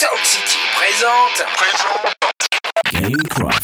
Soul City présente. Gamecraft. Bonjour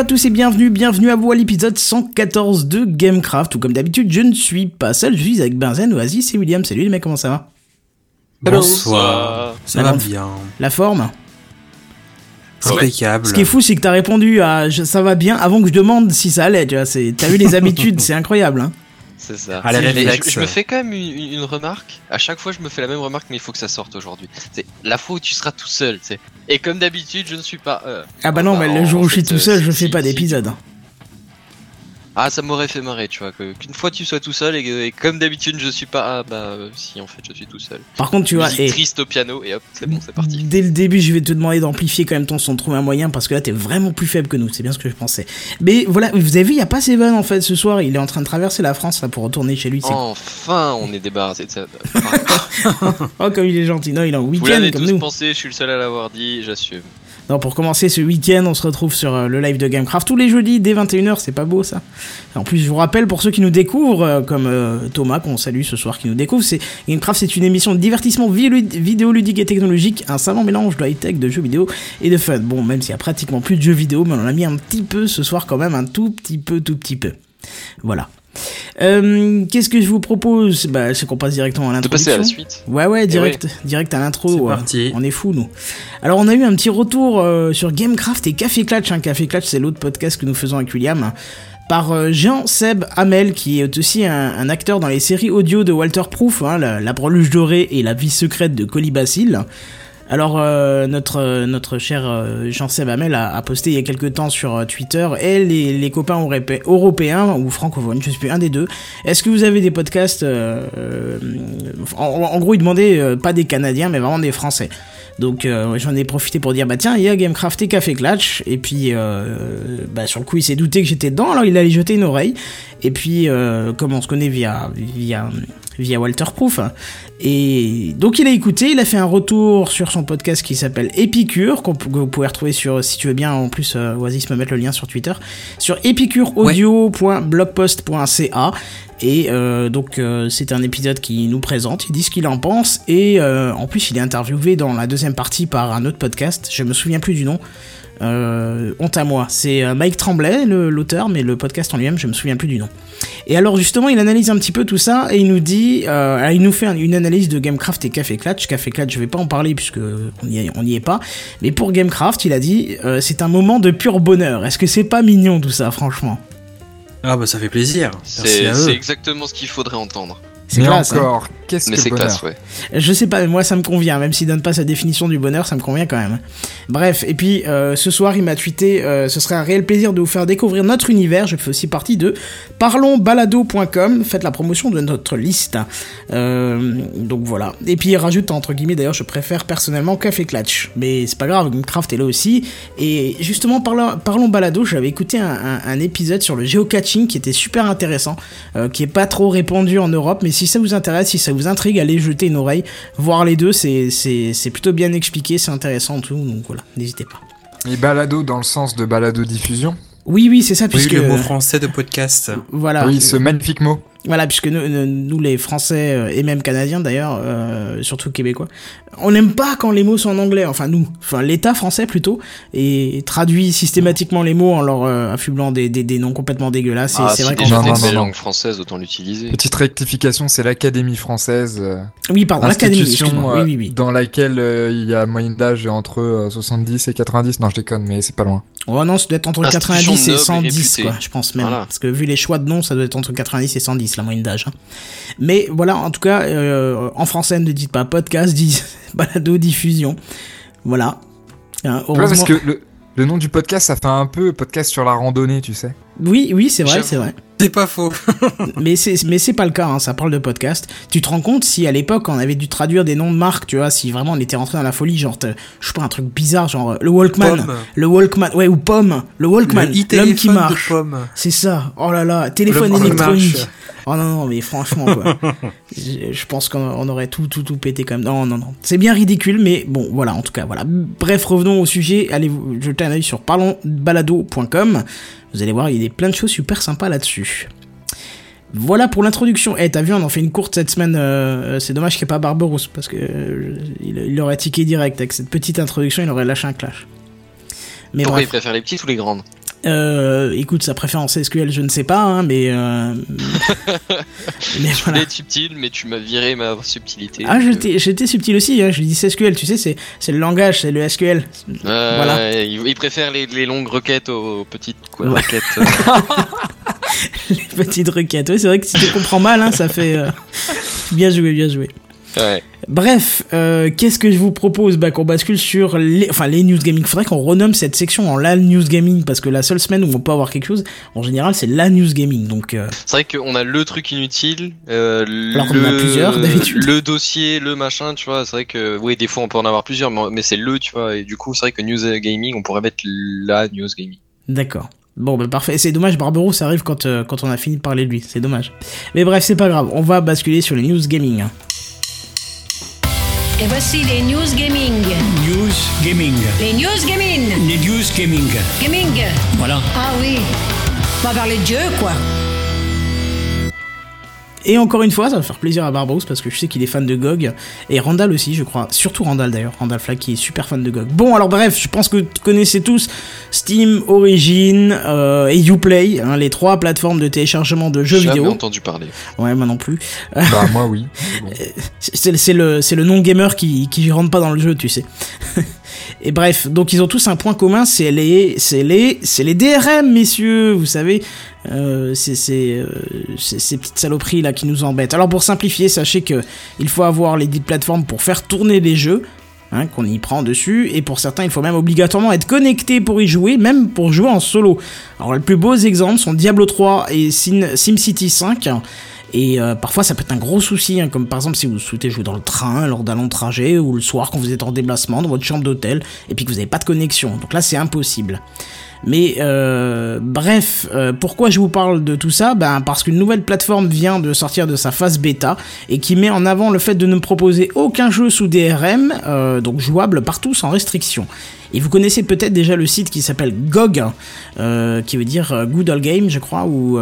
à tous et bienvenue, bienvenue à vous à l'épisode 114 de Gamecraft, où comme d'habitude je ne suis pas seul, je suis avec Benzen, Oasis et William. Salut les mecs, comment ça va? Bonsoir. Ça va bien. La forme? Impeccable. Ce qui est fou, c'est que t'as répondu à je- ça va bien avant que je demande si ça allait, tu vois. c'est- T'as eu les habitudes, c'est incroyable. Hein. C'est ça. Je, je me fais quand même une, remarque. À chaque fois, je me fais la même remarque, mais il faut que ça sorte aujourd'hui. C'est la fois où tu seras tout seul, tu sais. Et comme d'habitude, je ne suis pas. euh, Ah bah non, bah, mais le jour où je suis tout euh, seul, je si- fais pas d'épisode. Ah, ça m'aurait fait marrer, tu vois. que- Qu'une fois tu sois tout seul et, que- et comme d'habitude, je suis pas. Ah bah euh, si, en fait, je suis tout seul. Par contre, tu vois, Musique et triste au piano et hop, c'est bon, c'est parti. dès le début, je vais te demander d'amplifier quand même ton son, de trouver un moyen, parce que là, t'es vraiment plus faible que nous, c'est bien ce que je pensais. Mais voilà, vous avez vu, il y a pas Seven en fait ce soir, il est en train de traverser la France là pour retourner chez lui. c'est- Enfin, on est débarrassé de ça. Oh, comme il est gentil, non, il est en week-end l'avez comme tous nous. pensé, je suis le seul à l'avoir dit, j'assume. Pour commencer ce week-end, on se retrouve sur euh, le live de Gamecraft tous les jeudis dès 21h, c'est pas beau ça. En plus, je vous rappelle pour ceux qui nous découvrent, euh, comme euh, Thomas qu'on salue ce soir qui nous découvre, c'est Gamecraft, c'est une émission de divertissement vi- vidéoludique et technologique, un savant mélange de high-tech, de jeux vidéo et de fun. Bon, même s'il y a pratiquement plus de jeux vidéo, mais on en a mis un petit peu ce soir quand même, un tout petit peu, tout petit peu. Voilà. Euh, Qu'est-ce que je vous propose Bah, c'est qu'on passe directement à De passer à l'introduction. la suite. Ouais, ouais, direct, direct à l'intro. C'est ouais. parti. On est fou, nous. Alors, on a eu un petit retour euh, sur Gamecraft et Café Clutch. Hein. Café Clutch, c'est l'autre podcast que nous faisons avec William. Par euh, Jean-Seb Hamel, qui est aussi un, un acteur dans les séries audio de Walter Proof, hein, la, la breluche dorée et la vie secrète de Colibacille. Alors, euh, notre, euh, notre cher euh, Jean-Seb a, a posté il y a quelques temps sur euh, Twitter, et les, copains europé- européens, ou francophones, je sais plus, un des deux, est-ce que vous avez des podcasts en, en gros, il demandait pas des Canadiens, mais vraiment des Français? Donc euh, j'en ai profité pour dire bah tiens il y a Gamecraft et Café Clutch et puis euh, bah, sur le coup il s'est douté que j'étais dedans. Alors il allait jeter une oreille. Et puis euh, comme on se connaît via via via Walter Proof. Et donc il a écouté. Il a fait un retour sur son podcast qui s'appelle Épicure qu'on que vous pouvez retrouver sur si tu veux bien en plus Oasis me mettre le lien sur Twitter. Sur épicureaudio.blogpost.ca et euh, donc euh, c'est un épisode qui nous présente, il dit ce qu'il en pense et euh, en plus il est interviewé dans la deuxième partie par un autre podcast, je me souviens plus du nom. Honte à moi, c'est Mike Tremblay l'auteur, mais le podcast en lui-même je me souviens plus du nom. Et alors justement il analyse un petit peu tout ça et il nous dit, euh, il nous fait un- une analyse de Gamecraft et Café Clutch. Café Clutch je vais pas en parler puisque on y est, pas, mais pour Gamecraft il a dit c'est un moment de pur bonheur. Est-ce que c'est pas mignon tout ça franchement? Ah bah ça fait plaisir. C'est exactement ce qu'il faudrait entendre. C'est classe. hein. encore, qu'est-ce Mais que c'est le bonheur classe, ouais. Je sais pas, mais moi ça me convient, même s'il donne pas sa définition du bonheur, ça me convient quand même. Bref, et puis euh, ce soir il m'a tweeté, euh, ce serait un réel plaisir de vous faire découvrir notre univers, je fais aussi partie de parlonsbalado.com, faites la promotion de notre liste. Euh, donc voilà. Et puis il rajoute entre guillemets d'ailleurs je préfère personnellement Café Clutch, mais c'est pas grave, Gamecraft est là aussi. Et justement parlons, parlons balado, j'avais écouté un, un- un épisode sur le géocaching qui était super intéressant, euh, qui est pas trop répandu en Europe, mais si ça vous intéresse, si ça vous intrigue, allez jeter une oreille, voir les deux, c'est c'est- c'est plutôt bien expliqué, c'est intéressant tout, donc voilà, n'hésitez pas. Et balado dans le sens de balado diffusion? Oui, oui, c'est ça, Oui, puisque... le mot français de podcast. Voilà. Oui, ce magnifique mot. Voilà, puisque nous, les Français euh, et même Canadiens d'ailleurs, euh, surtout Québécois, on n'aime pas quand les mots sont en anglais. Enfin nous, enfin l'État français plutôt, et traduit systématiquement les mots en leur euh, affublant des, des, des noms complètement dégueulasses. Et Ah, c'est si vrai déjà qu'en non, non, une non. langue française, autant l'utiliser. Petite rectification, c'est l'Académie française, euh, oui, pardon, l'académie. euh, Oui, oui, oui. dans laquelle euh, il y a moyenne d'âge entre euh, 70 et 90. Non, je déconne, mais c'est pas loin. Oh non, ça doit être entre Institution 90 et noble et 110, réputée. quoi, je pense même. Voilà. Parce que vu les choix de noms, ça doit être entre 90 et 110, la moyenne d'âge. hein. Mais voilà, en tout cas, euh, en français, ne dites pas podcast, dites balado diffusion. Voilà. Hein, parce que le, le nom du podcast, ça fait un peu podcast sur la randonnée, tu sais. Oui, oui, c'est vrai, c'est vrai. C'est pas faux. mais c'est mais c'est pas le cas, hein, ça parle de podcast. Tu te rends compte si à l'époque on avait dû traduire des noms de marques, tu vois, si vraiment on était rentré dans la folie, genre, je sais pas, un truc bizarre, genre euh, le Walkman, Pomme. le Walkman, ouais, ou Pomme, le Walkman, l'homme qui marche. C'est ça. Oh là là, téléphone électronique. Oh non non, mais franchement quoi. je, je pense qu'on on aurait tout tout tout pété quand même. Non non non. C'est bien ridicule mais bon voilà en tout cas voilà. Bref, revenons au sujet. Allez vous jeter un œil sur parlonsbalado.com. Vous allez voir, il y a plein de choses super sympas là-dessus. Voilà pour l'introduction. Eh, t'as vu, on en fait une courte cette semaine. euh, c'est dommage qu'il n'y ait pas Barberousse parce que euh, il, il aurait tiqué direct avec cette petite introduction. Il aurait lâché un clash. Mais Pourquoi bref. il préfère les petites ou les grandes? Euh, écoute, sa préférence SQL, je ne sais pas, hein, mais. Euh... mais Je voilà. voulais être subtil, mais tu m'as viré ma subtilité. Ah, euh, j'étais j'étais subtil aussi, hein, je dis SQL, tu sais, c'est c'est le langage, c'est le SQL. euh, voilà. Il, il préfère les, les longues requêtes aux, aux petites quoi, Ouais. requêtes. euh. Les petites requêtes. Oui, c'est vrai que si tu comprends mal, hein, ça fait. Bien joué, bien joué. Ouais. Bref, euh, qu'est-ce que je vous propose bah, Qu'on bascule sur les, enfin, les news gaming. Faudrait qu'on renomme cette section en la news gaming parce que la seule semaine où on peut avoir quelque chose, en général, c'est la news gaming. Donc, euh, C'est vrai qu'on a le truc inutile, euh, Alors le, a plusieurs, d'habitude. le dossier, le machin, tu vois. C'est vrai que oui, des fois on peut en avoir plusieurs, mais, mais c'est le, tu vois. Et du coup, c'est vrai que news gaming, on pourrait mettre la news gaming. D'accord. Bon, bah parfait. C'est dommage, Barberousse ça arrive quand, quand on a fini de parler de lui. C'est dommage. Mais bref, c'est pas grave. On va basculer sur les news gaming. Et voici les news gaming. News Gaming. Les news gaming. Les News Gaming. Gaming. Voilà. Ah oui. On va parler de Dieu, quoi. Et encore une fois, ça va faire plaisir à Barberousse parce que je sais qu'il est fan de GOG. Et Randall aussi, je crois. Surtout Randall d'ailleurs. Randall Flag qui est super fan de GOG. Bon, alors bref, je pense que vous connaissez tous Steam, Origin euh, et Uplay, hein, les trois plateformes de téléchargement de jeux Jamais vidéo. entendu parler. Ouais, moi non plus. bah, moi, oui. Bon. C'est c'est le, c'est le non-gamer qui, qui rentre pas dans le jeu, tu sais. Et bref, donc ils ont tous un point commun, c'est les, c'est les, c'est les DRM, messieurs, vous savez, euh, euh, c'est ces petites saloperies là qui nous embêtent. Alors pour simplifier, sachez que il faut avoir les dites plateformes pour faire tourner les jeux. Hein, qu'on y prend dessus, et pour certains, il faut même obligatoirement être connecté pour y jouer, même pour jouer en solo. Alors, les plus beaux exemples sont Diablo 3 et SimCity 5, et euh, parfois ça peut être un gros souci, hein, comme par exemple si vous souhaitez jouer dans le train lors d'un long trajet ou le soir quand vous êtes en déplacement dans votre chambre d'hôtel et puis que vous n'avez pas de connexion. Donc là c'est impossible. Mais euh, bref, euh, pourquoi je vous parle de tout ça? Ben parce qu'une nouvelle plateforme vient de sortir de sa phase bêta et qui met en avant le fait de ne proposer aucun jeu sous DRM, donc jouable partout sans restriction. Et vous connaissez peut-être déjà le site qui s'appelle GOG, qui veut dire Good Old Game, je crois, ou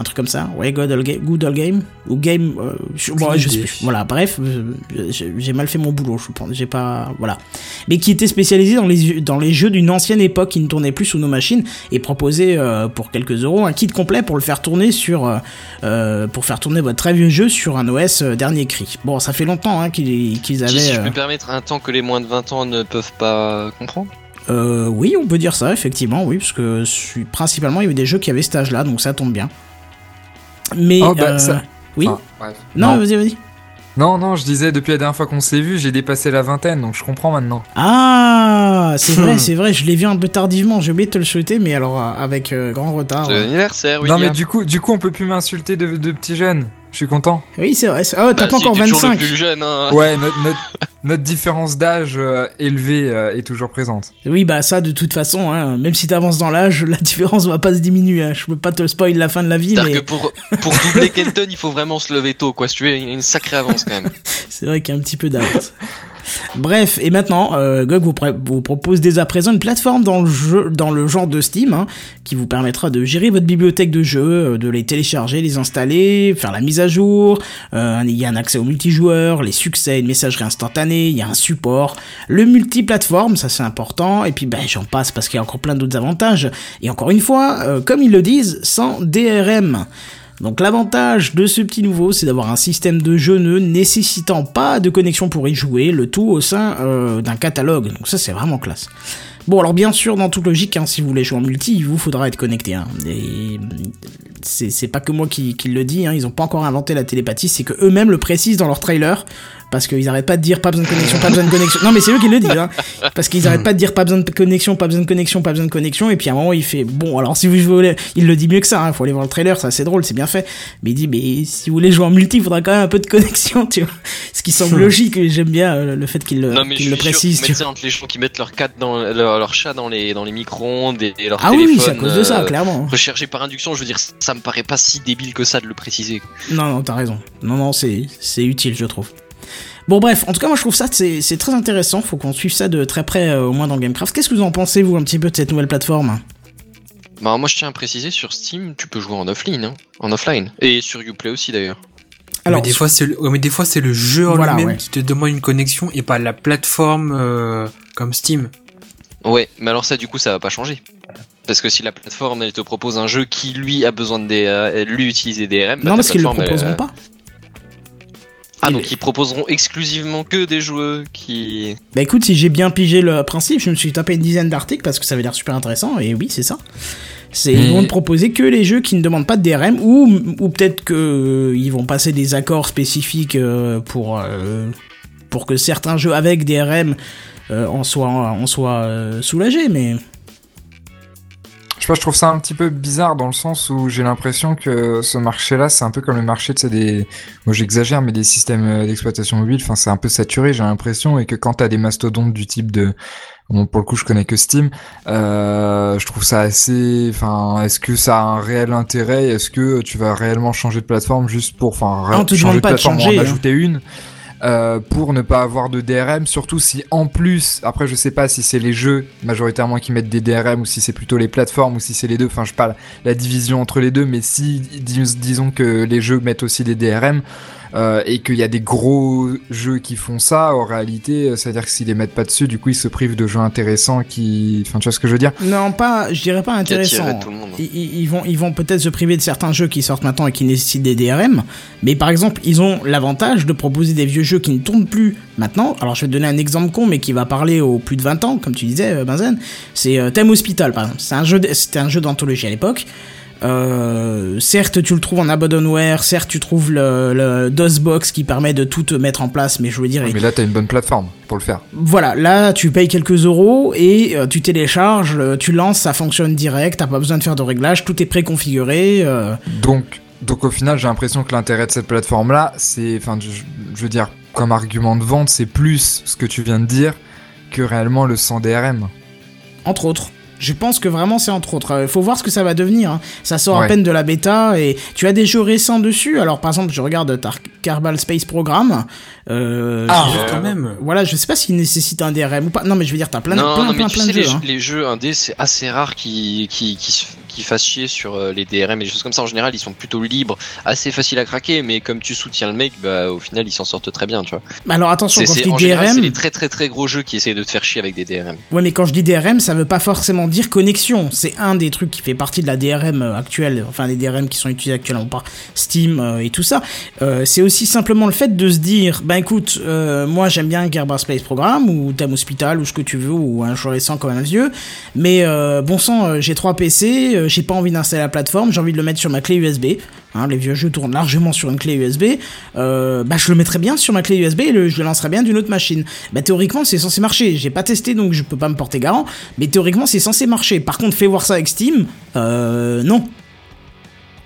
un truc comme ça. Ouais, Good Old, Ga- Good Old Game ou Game. euh, je, bon, je sais plus. Voilà, bref, euh, j'ai mal fait mon boulot, je pense. J'ai pas, voilà. Mais qui était spécialisé dans les dans les jeux d'une ancienne époque qui ne tournaient plus sous nos machines et proposait euh, pour quelques euros un kit complet pour le faire tourner sur euh, pour faire tourner votre très vieux jeu sur un OS dernier cri. Bon, ça fait longtemps hein, qu'ils avaient. si je peux me permettre un temps que les moins de 20 ans ne peuvent pas comprendre. Euh, oui, on peut dire ça, effectivement, oui, parce que principalement il y avait des jeux qui avaient cet âge-là, donc ça tombe bien. Mais Oh, bah, euh, ça- oui, Enfin, bref. non, non. vas-y, vas-y. Non, non, je disais, depuis la dernière fois qu'on s'est vu, j'ai dépassé la vingtaine, donc je comprends maintenant. Ah, c'est vrai, Hmm. c'est vrai, je l'ai vu un peu tardivement, j'ai oublié de te le souhaiter, mais alors euh, avec euh, grand retard. C'est l'anniversaire, non, William. mais du coup, du coup, on peut plus m'insulter de, de petit jeune. Je suis content. Oui, c'est vrai. Oh, t'as Bah, pas si, encore t'es toujours le 25. plus jeune, hein. Ouais, notre, notre, notre différence d'âge euh, élevée euh, est toujours présente. Oui, bah ça, de toute façon, hein, même si t'avances dans l'âge, la différence va pas se diminuer. hein. Je peux pas te spoil la fin de la vie, C'est-à-dire mais que pour, pour doubler Kenton, il faut vraiment se lever tôt, quoi. Si tu veux, il y a une sacrée avance quand même. c'est vrai qu'il y a un petit peu d'avance. Bref, et maintenant, euh, vous, propose dès à présent une plateforme dans le, jeu, dans le genre de Steam hein, qui vous permettra de gérer votre bibliothèque de jeux, euh, de les télécharger, les installer, faire la mise à jour. Euh, il y a un accès au multijoueur, les succès, une messagerie instantanée, il y a un support, le multiplateforme, ça c'est important, et puis ben, j'en passe parce qu'il y a encore plein d'autres avantages. Et encore une fois, euh, comme ils le disent, sans DRM. Donc l'avantage de ce petit nouveau, c'est d'avoir un système de jeu ne nécessitant pas de connexion pour y jouer, le tout au sein euh, d'un catalogue. Donc ça c'est vraiment classe. Bon alors bien sûr, dans toute logique, hein, si vous voulez jouer en multi, il vous faudra être connecté. Hein. Et c'est pas que moi qui, le dis, hein, ils ont pas encore inventé la télépathie, c'est que eux-mêmes le précisent dans leur trailer. Parce qu'ils arrêtent pas de dire pas besoin de connexion, pas besoin de connexion. Non mais c'est eux qui le disent, hein. Parce qu'ils arrêtent pas de dire pas besoin de connexion, pas besoin de connexion, pas besoin de connexion. Et puis à un moment il fait bon alors si vous voulez, il le dit mieux que ça. Hein, faut aller voir le trailer, ça c'est drôle, c'est bien fait. Mais il dit mais si vous voulez jouer en multi, il faudra quand même un peu de connexion, tu vois. Ce qui semble logique. et J'aime bien euh, le fait qu'il le, Non mais qu'il je le suis sûr, précise. tu entre les gens qui mettent leur cat dans leur, leur chat dans les dans les micro-ondes et, et leur Ah oui, téléphone. oui, c'est à cause de ça, euh, clairement. Rechargé par induction, je veux dire, ça me paraît pas si débile que ça de le préciser. Non, non, t'as raison. Non, non, c'est, c'est utile, je trouve. Bon, bref, en tout cas, moi je trouve ça, c'est, très intéressant. Faut qu'on suive ça de très près, euh, au moins dans Gamecraft. Qu'est-ce que vous en pensez, vous, un petit peu de cette nouvelle plateforme? Bah moi je tiens à préciser sur Steam, tu peux jouer en offline, hein, en offline, et sur Uplay aussi d'ailleurs. Alors, mais des fois, c'est le, ouais, mais des fois, c'est le jeu en Voilà, lui-même ouais. qui te demande une connexion et pas la plateforme euh, comme Steam. Ouais, mais alors ça du coup ça va pas changer. Parce que si la plateforme elle te propose un jeu qui lui a besoin de des, euh, lui utiliser des DRM, bah, non, parce qu'ils le elle, proposeront euh, pas. Ah donc ils proposeront exclusivement que des jeux qui. Bah écoute, si j'ai bien pigé le principe, je me suis tapé une dizaine d'articles parce que ça avait l'air super intéressant, et oui, c'est ça. C'est, Ils vont te proposer que les jeux qui ne demandent pas de DRM, ou, ou peut-être que euh, ils vont passer des accords spécifiques euh, pour, euh, pour que certains jeux avec DRM euh, en soient, en soient euh, soulagés, mais... Je sais pas, je trouve ça un petit peu bizarre dans le sens où j'ai l'impression que ce marché-là, c'est un peu comme le marché de ces des, moi j'exagère, mais des systèmes euh, d'exploitation mobile. Enfin, c'est un peu saturé, j'ai l'impression, et que quand t'as des mastodontes du type de, bon, pour le coup, je connais que Steam, euh, je trouve ça assez, enfin, est-ce que ça a un réel intérêt? Est-ce que tu vas réellement changer de plateforme juste pour, enfin, Ah, on te changer de pas plateforme changer, en hein. ajouter une? Euh, pour ne pas avoir de DRM, surtout si en plus, après je sais pas si c'est les jeux majoritairement qui mettent des DRM ou si c'est plutôt les plateformes ou si c'est les deux, enfin je parle la division entre les deux, mais si dis- disons que les jeux mettent aussi des DRM euh, et qu'il y a des gros jeux qui font ça, en réalité, euh, c'est-à-dire que s'ils les mettent pas dessus, du coup ils se privent de jeux intéressants qui, enfin tu vois ce que je veux dire? Non, pas, je dirais pas intéressant. attirerait tout le monde. Ils, vont, ils vont peut-être se priver de certains jeux qui sortent maintenant et qui nécessitent des DRM, mais par exemple, ils ont l'avantage de proposer des vieux jeux qui ne tournent plus maintenant. Alors, je vais te donner un exemple con, mais qui va parler aux plus de 20 ans, comme tu disais, euh, Benzen. C'est euh, Thème Hospital, par exemple. C'est un jeu, d- c'était un jeu d'anthologie à l'époque. Euh, certes, tu le trouves en abandonware, certes, tu trouves le, le DOSBox qui permet de tout te mettre en place, mais je veux dire, Mais là t'as une bonne plateforme pour le faire. voilà, là tu payes quelques euros et euh, tu télécharges, euh, tu lances, ça fonctionne direct, t'as pas besoin de faire de réglage, tout est préconfiguré. euh, Donc, donc au final, j'ai l'impression que l'intérêt de cette plateforme-là, c'est, enfin, je, je veux dire, comme argument de vente, c'est plus ce que tu viens de dire que réellement le sans DRM. entre autres. Je pense que vraiment c'est entre autres. Il faut voir ce que ça va devenir. hein. Ça sort à peine de la bêta et tu as des jeux récents dessus. Alors par exemple, je regarde Tar Kerbal Space Program. Euh, Ah, je- quand même. Voilà, je sais pas s'il nécessite un DRM ou pas. Non, mais je veux dire, t'as plein, non, plein, non, mais plein, tu plein sais, de les, jeux. hein. les jeux indés, c'est assez rare qui, qui, qui, se- qui fassent chier sur euh, les DRM et des choses comme ça. En général, ils sont plutôt libres, assez faciles à craquer, mais comme tu soutiens le mec, bah, au final, ils s'en sortent très bien, tu vois. Mais Alors attention, C'est, quand je dis en général, c'est DRM, les très très très gros jeux qui essayent de te faire chier avec des DRM. Ouais, mais quand je dis DRM, ça veut pas forcément dire connexion. C'est un des trucs qui fait partie de la DRM euh, actuelle, enfin des DRM qui sont utilisés actuellement par Steam euh, et tout ça. Euh, c'est aussi simplement le fait de se dire, ben écoute, euh, moi j'aime bien Gerber Space Program ou Thème Hospital ou ce que tu veux ou un jeu récent comme un vieux, mais euh, bon sang, j'ai trois PC, euh, j'ai pas envie d'installer la plateforme, j'ai envie de le mettre sur ma clé USB. Hein, les vieux jeux tournent largement sur une clé USB. Euh, bah, je le mettrais bien sur ma clé USB et je le lancerais bien d'une autre machine. Bah, théoriquement, c'est censé marcher. J'ai pas testé donc je peux pas me porter garant. Mais théoriquement, c'est censé marcher. Par contre, fais voir ça avec Steam. Euh, non.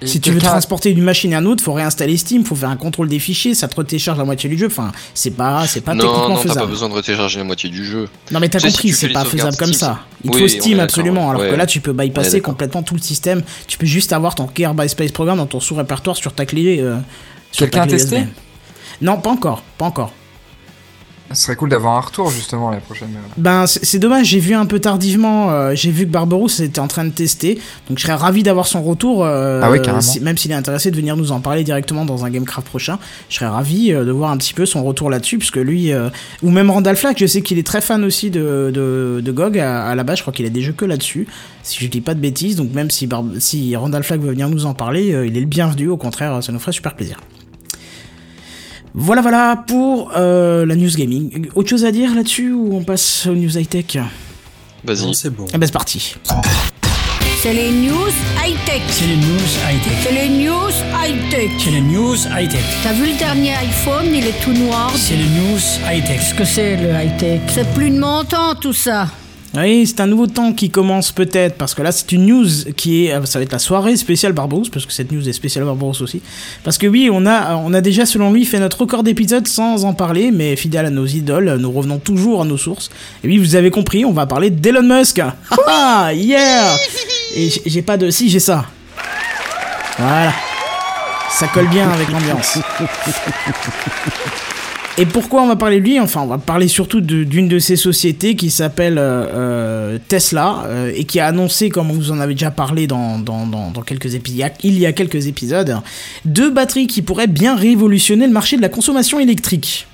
Si tu veux transporter d'une machine à une autre, faut réinstaller Steam, faut faire un contrôle des fichiers, ça te télécharge la moitié du jeu. Enfin, c'est pas, c'est pas non, techniquement non, t'as pas faisable. besoin de retélécharger la moitié du jeu. Non mais t'as Tu sais, si compris, c'est pas faisable comme Steam, ça. Il Oui, faut Steam absolument, alors ouais. que là tu peux bypasser complètement tout le système. Tu peux juste avoir ton Gear by Space Program dans ton sous-répertoire sur ta clé. euh, sur ta Quelqu'un a clé testé USB. Non, pas encore, pas encore. Ce serait cool d'avoir un retour justement la prochaine. euh. Ben c'est dommage, j'ai vu un peu tardivement, euh, j'ai vu que Barberousse était en train de tester, donc je serais ravi d'avoir son retour, euh, Ah oui, si- même s'il est intéressé de venir nous en parler directement dans un Gamecraft prochain, je serais ravi euh, de voir un petit peu son retour là-dessus, puisque lui, ou même Randall Flack, je sais qu'il est très fan aussi de, de, de GOG à, à la base, je crois qu'il a des jeux que là-dessus, si je dis pas de bêtises, donc même si, si Randall Flack veut venir nous en parler, il est le bienvenu, au contraire, ça nous ferait super plaisir. Voilà, voilà pour euh, la news gaming. Autre chose à dire là-dessus ou on passe aux news high-tech? Vas-y. C'est bon. Eh ben c'est parti. C'est les news high-tech. C'est les news high-tech. C'est les news high-tech. C'est les news high-tech. T'as vu le dernier iPhone, il est tout noir. C'est les news high-tech. Qu'est-ce que c'est le high-tech? C'est plus de mon temps tout ça. Oui, c'est un nouveau temps qui commence peut-être, parce que là c'est une news qui est, euh, ça va être la soirée spéciale Barbarousse, parce que cette news est spéciale Barbarousse aussi. Parce que oui, on a, on a déjà selon lui fait notre record d'épisodes sans en parler, mais fidèle à nos idoles, nous revenons toujours à nos sources. Et oui, vous avez compris, on va parler d'Elon Musk. Ah, yeah Et j'ai pas de, si j'ai ça. Voilà. Ça colle bien avec l'ambiance. Et pourquoi on va parler de lui Enfin, on va parler surtout de- d'une de, ces sociétés qui s'appelle euh, euh, Tesla euh, et qui a annoncé, comme on vous en avait déjà parlé dans, dans, dans, dans quelques épisodes, il y a quelques épisodes, deux batteries qui pourraient bien révolutionner le marché de la consommation électrique.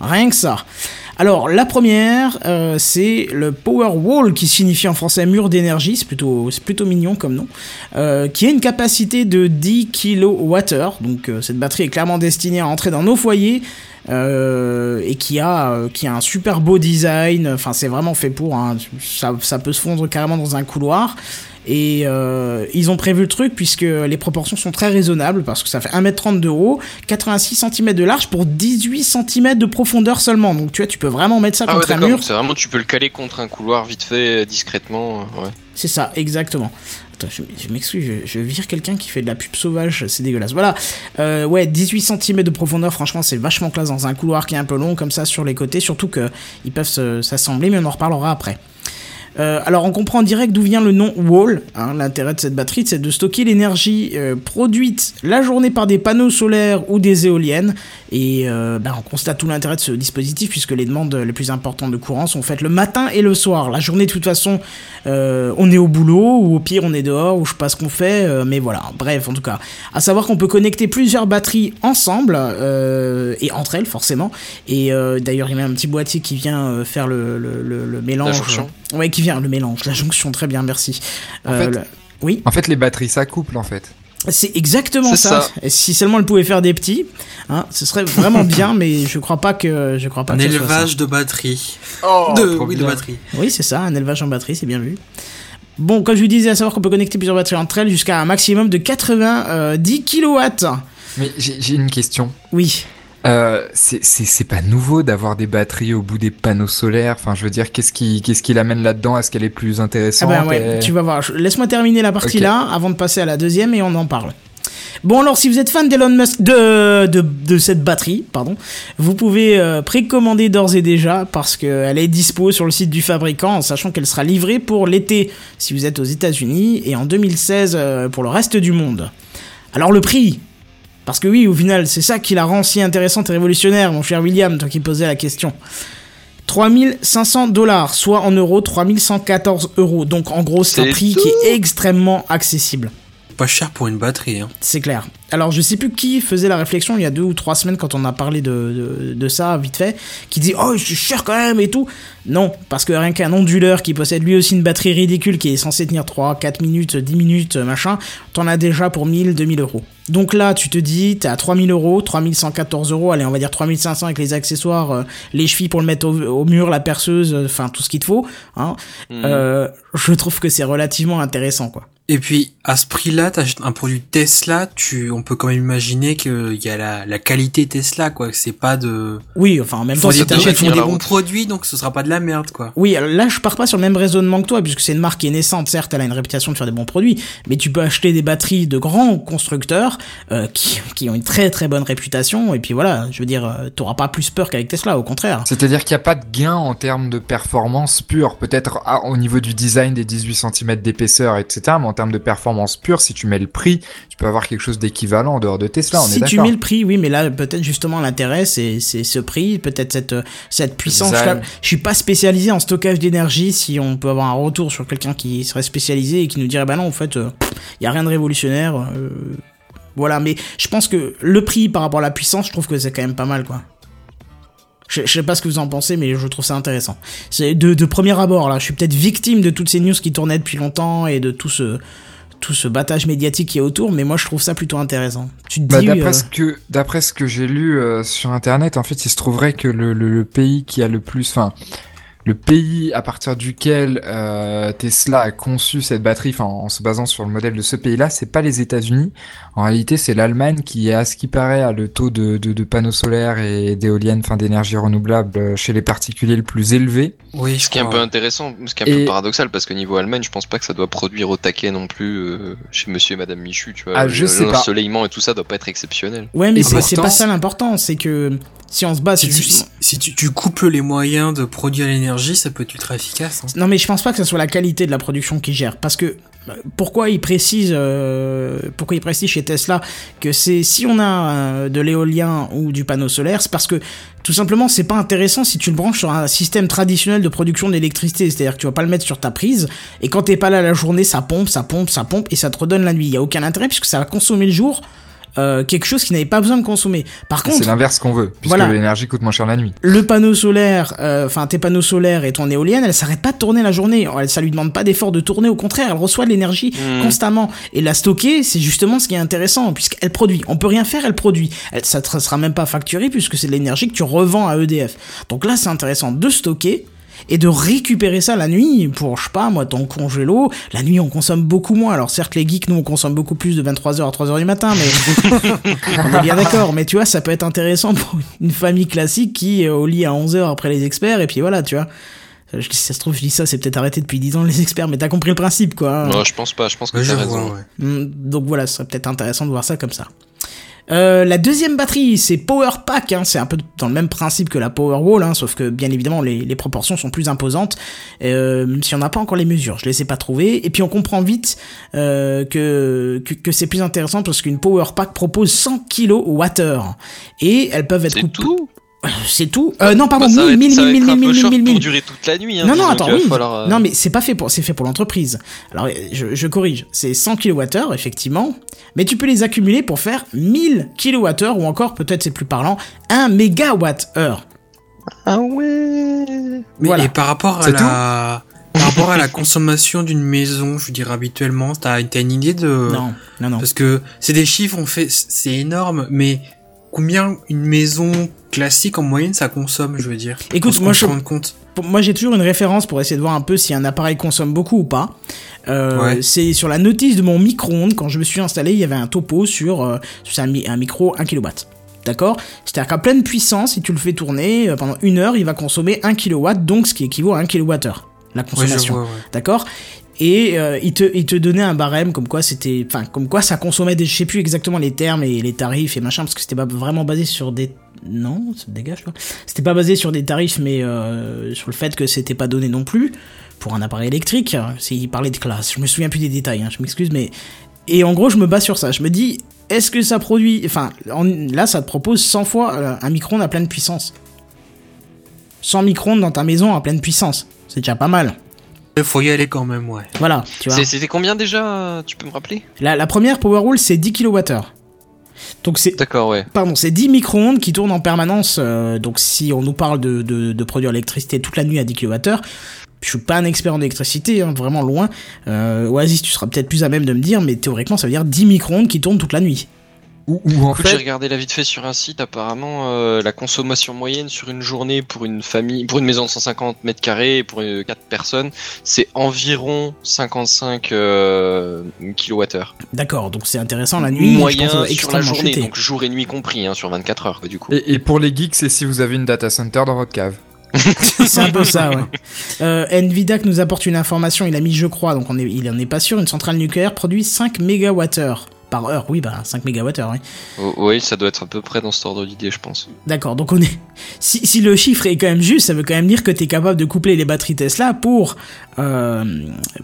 Rien que ça. Alors, la première, euh, c'est le Powerwall, qui signifie en français mur d'énergie, c'est plutôt, plutôt mignon comme nom, euh, qui a une capacité de 10 kWh, donc euh, cette batterie est clairement destinée à entrer dans nos foyers, et qui a, qui a un super beau design, enfin c'est vraiment fait pour, hein, ça, ça peut se fondre carrément dans un couloir. Et euh, ils ont prévu le truc puisque les proportions sont très raisonnables parce que ça fait 1m30 de haut, 86 cm de large pour 18 cm de profondeur seulement. Donc tu vois, tu peux vraiment mettre ça Ah ouais, contre un mur. C'est vraiment, tu peux le caler contre un couloir vite fait, discrètement. euh, Ouais. C'est ça, exactement. Attends, je, je m'excuse, je, je vire quelqu'un qui fait de la pub sauvage, c'est dégueulasse. Voilà, euh, ouais, 18 cm de profondeur, franchement, c'est vachement classe dans un couloir qui est un peu long, comme ça, sur les côtés, surtout que ils peuvent se- s'assembler, mais on en reparlera après. Euh, alors on comprend en direct d'où vient le nom Wall. hein. L'intérêt de cette batterie, c'est de stocker l'énergie euh, produite la journée par des panneaux solaires ou des éoliennes. Et euh, ben, on constate tout l'intérêt de ce dispositif puisque les demandes les plus importantes de courant sont faites le matin et le soir. La journée, de toute façon, on est au boulot ou au pire on est dehors ou je sais pas ce qu'on fait. mais voilà, bref, en tout cas, à savoir qu'on peut connecter plusieurs batteries ensemble et entre elles forcément. Et d'ailleurs, il y a un petit boîtier qui vient faire le mélange. Ouais, qui vient le mélange, la jonction, très bien, merci. En Euh, fait- le- Oui, En fait, les batteries s'accouplent en fait. c'est exactement ça. ça. Et si seulement elle pouvait faire des petits, hein, ce serait vraiment bien, mais je crois pas que je crois pas Un que ça. élevage de batterie. Oh, de, oui, de batterie. Oui, c'est ça, un élevage en batterie, c'est bien vu. Bon, comme je vous disais, à savoir qu'on peut connecter plusieurs batteries entre elles jusqu'à un maximum de 90 kW. Mais j'ai une question. Oui. Euh, c'est- pas nouveau d'avoir des batteries au bout des panneaux solaires. Enfin, je veux dire, qu'est-ce qui, qu'est-ce qui l'amène là-dedans? Est-ce qu'elle est plus Ah intéressante? ben ouais, Et- tu vas voir. Laisse-moi terminer la partie là avant de passer à la deuxième et on en parle. Bon alors si vous êtes fan d'Elon Musk de, de, de cette batterie, pardon, vous pouvez euh, précommander d'ores et déjà parce qu'elle est dispo sur le site du fabricant en sachant qu'elle sera livrée pour l'été si vous êtes aux États-Unis et en 2016 euh, pour le reste du monde. Alors le prix parce que oui, au final, c'est ça qui la rend si intéressante et révolutionnaire, mon cher William, toi qui posais la question. 3500 dollars, soit en euros 3114 euros. Donc en gros, c'est un prix qui est extrêmement accessible. Pas cher pour une batterie. Hein. C'est clair. Alors je sais plus qui faisait la réflexion il y a deux ou trois semaines quand on a parlé de, de, de ça vite fait, qui dit oh c'est cher quand même et tout. Non, parce que rien qu'un onduleur qui possède lui aussi une batterie ridicule qui est censée tenir 3, 4 minutes, 10 minutes, machin, t'en as déjà pour 1000, 2000 euros. Donc là tu te dis t'es à 3000 euros, 3114 euros, allez on va dire 3500 avec les accessoires, euh, les chevilles pour le mettre au, au mur, la perceuse, euh, enfin tout ce qu'il te faut. Hein. Mhm. Euh, je trouve que c'est relativement intéressant quoi. Et puis, à ce prix-là, t'achètes un produit Tesla, tu, on peut quand même imaginer qu'il y a la, la qualité Tesla, quoi. C'est pas de... Oui, enfin en même Faut temps si des, t'achètes font des bons route. produits, donc ce sera pas de la merde, quoi. Oui, alors là je pars pas sur le même raisonnement que toi, puisque c'est une marque qui est naissante, certes elle a une réputation de faire des bons produits, mais tu peux acheter des batteries de grands constructeurs euh, qui, qui ont une très très bonne réputation, et puis voilà, je veux dire, euh, t'auras pas plus peur qu'avec Tesla, au contraire. C'est-à-dire qu'il n'y a pas de gain en termes de performance pure, peut-être ah, au niveau du design des 18 cm d'épaisseur, etc. Mais en termes de performance pure, si tu mets le prix, tu peux avoir quelque chose d'équivalent équivalent en dehors de Tesla, on est si tu mets le prix, oui, mais là peut-être justement l'intérêt c'est c'est ce prix, peut-être cette euh, cette puissance. Je, je suis pas spécialisé en stockage d'énergie. Si on peut avoir un retour sur quelqu'un qui serait spécialisé et qui nous dirait bah non en fait il y a rien de révolutionnaire. euh, voilà, mais je pense que le prix par rapport à la puissance, je trouve que c'est quand même pas mal quoi. Je, je sais pas ce que vous en pensez, mais je trouve ça intéressant. C'est de, de premier abord là, je suis peut-être victime de toutes ces news qui tournaient depuis longtemps et de tout ce tout ce battage médiatique qui est autour, mais moi je trouve ça plutôt intéressant. Tu te Bah, dis, d'après euh, ce que d'après ce que j'ai lu euh, sur internet, en fait, il se trouverait que le, le, le pays qui a le plus, enfin, le pays à partir duquel euh, Tesla a conçu cette batterie, enfin, en se basant sur le modèle de ce pays-là, c'est pas les États-Unis. En réalité, c'est l'Allemagne qui, à ce qui paraît, a le taux de, de, de panneaux solaires et d'éoliennes, enfin, d'énergie renouvelable euh, chez les particuliers le plus élevé. Oui, Ce qui est un peu intéressant, ce qui est un Et- peu paradoxal, parce que niveau Allemagne, je pense pas que ça doit produire au taquet non plus euh, chez Monsieur et Madame Michu, tu vois. Ah, je Le- sais pas. L'ensoleillement et tout ça doit pas être exceptionnel. Ouais, mais c'est pas ça l'important, c'est que si on se base Si, tu, juste- si tu, tu couples les moyens de produire l'énergie, ça peut être ultra efficace. hein. Non, mais je pense pas que ce soit la qualité de la production qui gère, parce que euh, pourquoi il précise, euh, pourquoi il précise chez Tesla que c'est si on a euh, de l'éolien ou du panneau solaire, c'est parce que tout simplement c'est pas intéressant si tu le branches sur un système traditionnel de production d'électricité, c'est-à-dire que tu vas pas le mettre sur ta prise et quand t'es pas là la journée, ça pompe, ça pompe, ça pompe et ça te redonne la nuit. Il y a aucun intérêt puisque ça va consommer le jour. Euh, quelque chose qui n'avait pas besoin de consommer. Par C'est contre, l'inverse qu'on veut, puisque Voilà. l'énergie coûte moins cher la nuit. le panneau solaire, euh, enfin tes panneaux solaires et ton éolienne, elle s'arrête pas de tourner la journée. Elle, ça lui demande pas d'effort de tourner, au contraire, elle reçoit de l'énergie Hmm. constamment. Et la stocker, c'est justement ce qui est intéressant, puisqu'elle produit. On peut rien faire, elle produit. Elle, ça ne sera même pas facturé, puisque c'est de l'énergie que tu revends à EDF. Donc là, c'est intéressant de stocker. Et de récupérer ça la nuit pour, je sais pas, moi, ton congélo. La nuit, on consomme beaucoup moins. Alors, certes, les geeks, nous, on consomme beaucoup plus de 23h à 3h du matin, mais on est bien d'accord. Mais tu vois, ça peut être intéressant pour une famille classique qui est au lit à 11h après les experts, et puis voilà, tu vois. Je- Si ça se trouve, je dis ça, c'est peut-être arrêté depuis 10 ans les experts, mais t'as compris le principe, quoi. Non, je pense pas, je pense que t'as raison. ouais. Mm, Donc voilà, ce serait peut-être intéressant de voir ça comme ça. Euh, la deuxième batterie, c'est Power Pack, hein, c'est un peu dans le même principe que la Power Wall, hein, sauf que bien évidemment les, les proportions sont plus imposantes, euh, même si on n'a pas encore les mesures, je les ai pas trouvées, et puis on comprend vite euh, que, que, que c'est plus intéressant parce qu'une Power Pack propose 100 kWh, et elles peuvent être C'est tout? C'est tout euh, Non, pardon, Bah, ça va 1000, être, ça va 1000, être 1000, un 1000, peu 1000, short 1000, pour 1000. durer toute la nuit. Hein, non, non, attends, oui. falloir, euh, Non, mais c'est pas fait pour, c'est fait pour l'entreprise. Alors, je, je corrige, c'est 100 kWh, effectivement, mais tu peux les accumuler pour faire 1000 kWh, ou encore, peut-être c'est plus parlant, 1 MWh. Ah ouais Mais Voilà. et par rapport à la, par rapport à la consommation d'une maison, je veux dire habituellement, t'as, t'as une idée de, Non, non, non. parce que c'est des chiffres, on fait, c'est énorme, mais combien une maison classique en moyenne ça consomme, je veux dire. Écoute, moi, je- compte. J'ai toujours une référence pour essayer de voir un peu si un appareil consomme beaucoup ou pas. Euh, Ouais. C'est sur la notice de mon micro-ondes, quand je me suis installé, il y avait un topo sur, euh, sur un, mi- un micro 1 kW. D'accord? C'est-à-dire qu'à pleine puissance, si tu le fais tourner euh, pendant une heure, il va consommer 1 kW, donc ce qui équivaut à 1 kWh, la consommation. ouais. D'accord? Et euh, il, te, donnait un barème comme quoi c'était enfin comme quoi ça consommait des je sais plus exactement les termes et les tarifs et machin parce que c'était pas vraiment basé sur des non ça me dégage c'était pas basé sur des tarifs mais euh, sur le fait que c'était pas donné non plus pour un appareil électrique. S'il parlait de classe. Je me souviens plus des détails hein, je m'excuse mais et en gros je me base sur ça. Je me dis est-ce que ça produit enfin en- là ça te propose 100 fois euh, un micro-ondes à pleine puissance. 100 micro-ondes dans ta maison à pleine puissance. C'est déjà pas mal Il faut y aller quand même, ouais. voilà tu vois C'est- C'était combien déjà Tu peux me rappeler? La, la première Powerwall, c'est 10 kWh. Donc c'est D'accord, ouais. pardon, c'est 10 micro-ondes qui tournent en permanence. euh, donc si on nous parle de, de, de produire l'électricité toute la nuit à 10 kWh, je suis pas un expert en électricité, hein, vraiment loin. Euh, Oasis, tu seras peut-être plus à même de me dire, mais théoriquement, ça veut dire 10 micro-ondes qui tournent toute la nuit. Ou, ou en Écoute, j'ai fait, regardé la vite fait sur un site. Apparemment, euh, la consommation moyenne sur une journée pour une famille, pour une maison de 150 mètres carrés, pour 4 personnes, c'est environ 55 euh, kWh. D'accord, donc c'est intéressant la nuit. je Moyen pense, sur la extrêmement journée, donc jour et nuit compris, hein, sur 24 heures, du coup. et, et pour les geeks, c'est si vous avez une data center dans votre cave. C'est un peu ça, ouais. Euh, Nvidac nous apporte une information, il a mis je crois, donc on est, il en est pas sûr, une centrale nucléaire produit 5 MWh par heure. Oui, bah 5 MWh, oui. Oh, oui, ça doit être à peu près dans cet ordre d'idée, je pense. D'accord, donc on est. Si, si le chiffre est quand même juste, ça veut quand même dire que tu es capable de coupler les batteries Tesla pour. euh,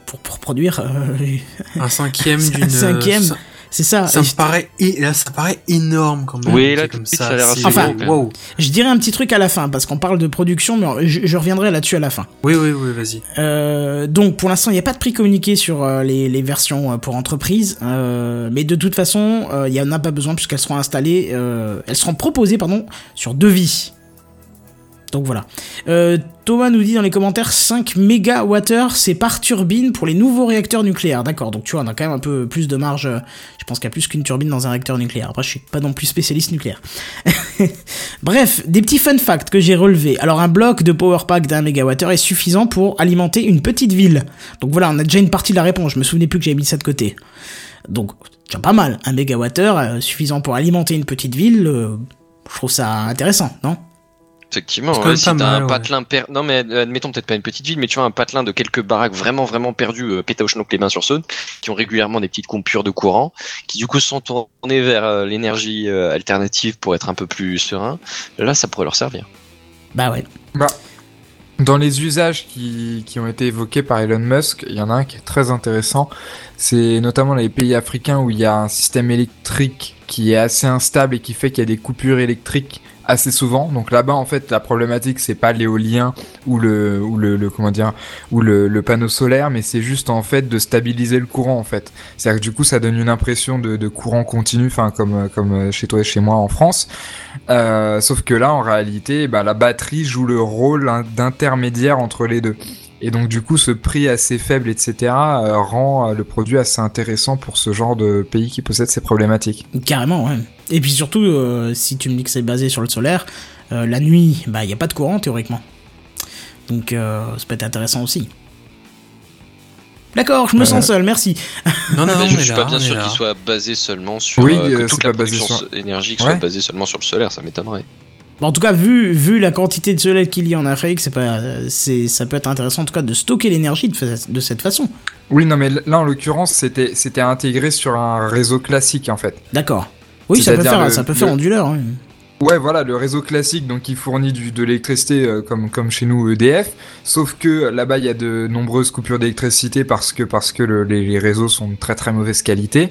pour, pour produire. euh, Un cinquième Un d'une. cinquième. C'est ça. Ça me je- paraît, et là, ça paraît énorme quand même. Oui, là, comme ça. ça même. wow. Je dirais un petit truc à la fin, parce qu'on parle de production, mais je, je reviendrai là-dessus à la fin. Oui, oui, oui, vas-y. Euh, donc pour l'instant, il n'y a pas de prix communiqué sur euh, les, les versions euh, pour entreprise, euh, mais de toute façon, euh, il n'y en a pas besoin puisqu'elles seront installées, euh, elles seront proposées pardon, sur devis. Donc voilà. Euh, Thomas nous dit dans les commentaires 5 mégawattheures, c'est par turbine pour les nouveaux réacteurs nucléaires. D'accord, donc tu vois, on a quand même un peu plus de marge. euh, Je pense qu'il y a plus qu'une turbine dans un réacteur nucléaire. Après, je suis pas non plus spécialiste nucléaire. Bref, des petits fun facts que j'ai relevés. Alors, un bloc de power pack d'un mégawattheure est suffisant pour alimenter une petite ville. Donc voilà, on a déjà une partie de la réponse. Je me souvenais plus que j'avais mis ça de côté. Donc, déjà pas mal. Un mégawattheure euh, suffisant pour alimenter une petite ville. je trouve ça intéressant, non? Effectivement, ouais, si t'as mal, un ouais. patelin per... non mais euh, admettons peut-être pas une petite ville, mais tu vois un patelin de quelques baraques vraiment vraiment perdues, euh, schnock les mains sur Saône, qui ont régulièrement des petites coupures de courant, qui du coup sont tournés vers euh, l'énergie euh, alternative pour être un peu plus serein. Là, ça pourrait leur servir. Bah ouais. Bah, dans les usages qui, qui ont été évoqués par Elon Musk, il y en a un qui est très intéressant. C'est notamment dans les pays africains où il y a un système électrique qui est assez instable et qui fait qu'il y a des coupures électriques assez souvent. Donc là-bas, en fait, la problématique, c'est pas l'éolien ou le, ou le, le- comment dire, ou le, le panneau solaire, mais c'est juste en fait de stabiliser le courant en fait. C'est-à-dire que du coup, ça donne une impression de, de courant continu, enfin comme comme chez toi et chez moi en France. Euh, sauf que là, en réalité, bah, la batterie joue le rôle hein, d'intermédiaire entre les deux. Et donc, du coup, ce prix assez faible, etc., euh, rend euh, le produit assez intéressant pour ce genre de pays qui possède ces problématiques. Carrément, ouais. Et puis surtout, euh, si tu me dis que c'est basé sur le solaire, euh, la nuit, bah il n'y a pas de courant théoriquement. Donc euh, ça peut être intéressant aussi. D'accord, je me sens seul, merci. Non, non, Mais on je est suis là, pas bien sûr qu'il soit basé seulement sur Oui, euh, que toute la basé production sur- énergique Ouais. soit basée seulement sur le solaire, ça m'étonnerait. En tout cas, vu, vu la quantité de soleil qu'il y a en Afrique, c'est pas, c'est, ça peut être intéressant en tout cas de stocker l'énergie de, de cette façon. Oui, non, mais là, en l'occurrence, c'était c'était intégré sur un réseau classique, en fait. D'accord. Oui, ça peut faire, le- ça peut faire onduleur. hein. Ouais, voilà, le réseau classique, donc qui fournit du, de l'électricité euh, comme, comme chez nous EDF, sauf que là-bas il y a de nombreuses coupures d'électricité parce que, parce que le- les, les réseaux sont de très très mauvaise qualité.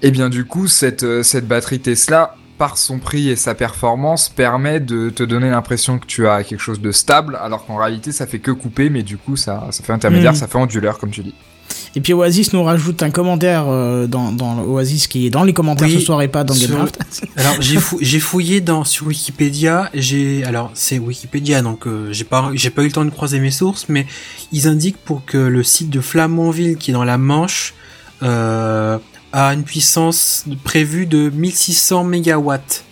Et bien du coup, cette, euh, cette batterie Tesla, par son prix et sa performance, permet de te donner l'impression que tu as quelque chose de stable, alors qu'en réalité ça fait que couper, mais du coup ça, ça fait intermédiaire, Mhm. ça fait onduleur comme tu dis. Et puis Oasis nous rajoute un commentaire euh, dans, dans Oasis qui est dans les commentaires Oui, ce soir et pas dans sur- Gamecraft. Alors j'ai fou- j'ai fouillé dans sur Wikipédia, j'ai alors c'est Wikipédia donc euh, j'ai pas j'ai pas eu le temps de croiser mes sources mais ils indiquent pour que le site de Flamanville qui est dans la Manche euh, a une puissance prévue de 1600 mégawatts.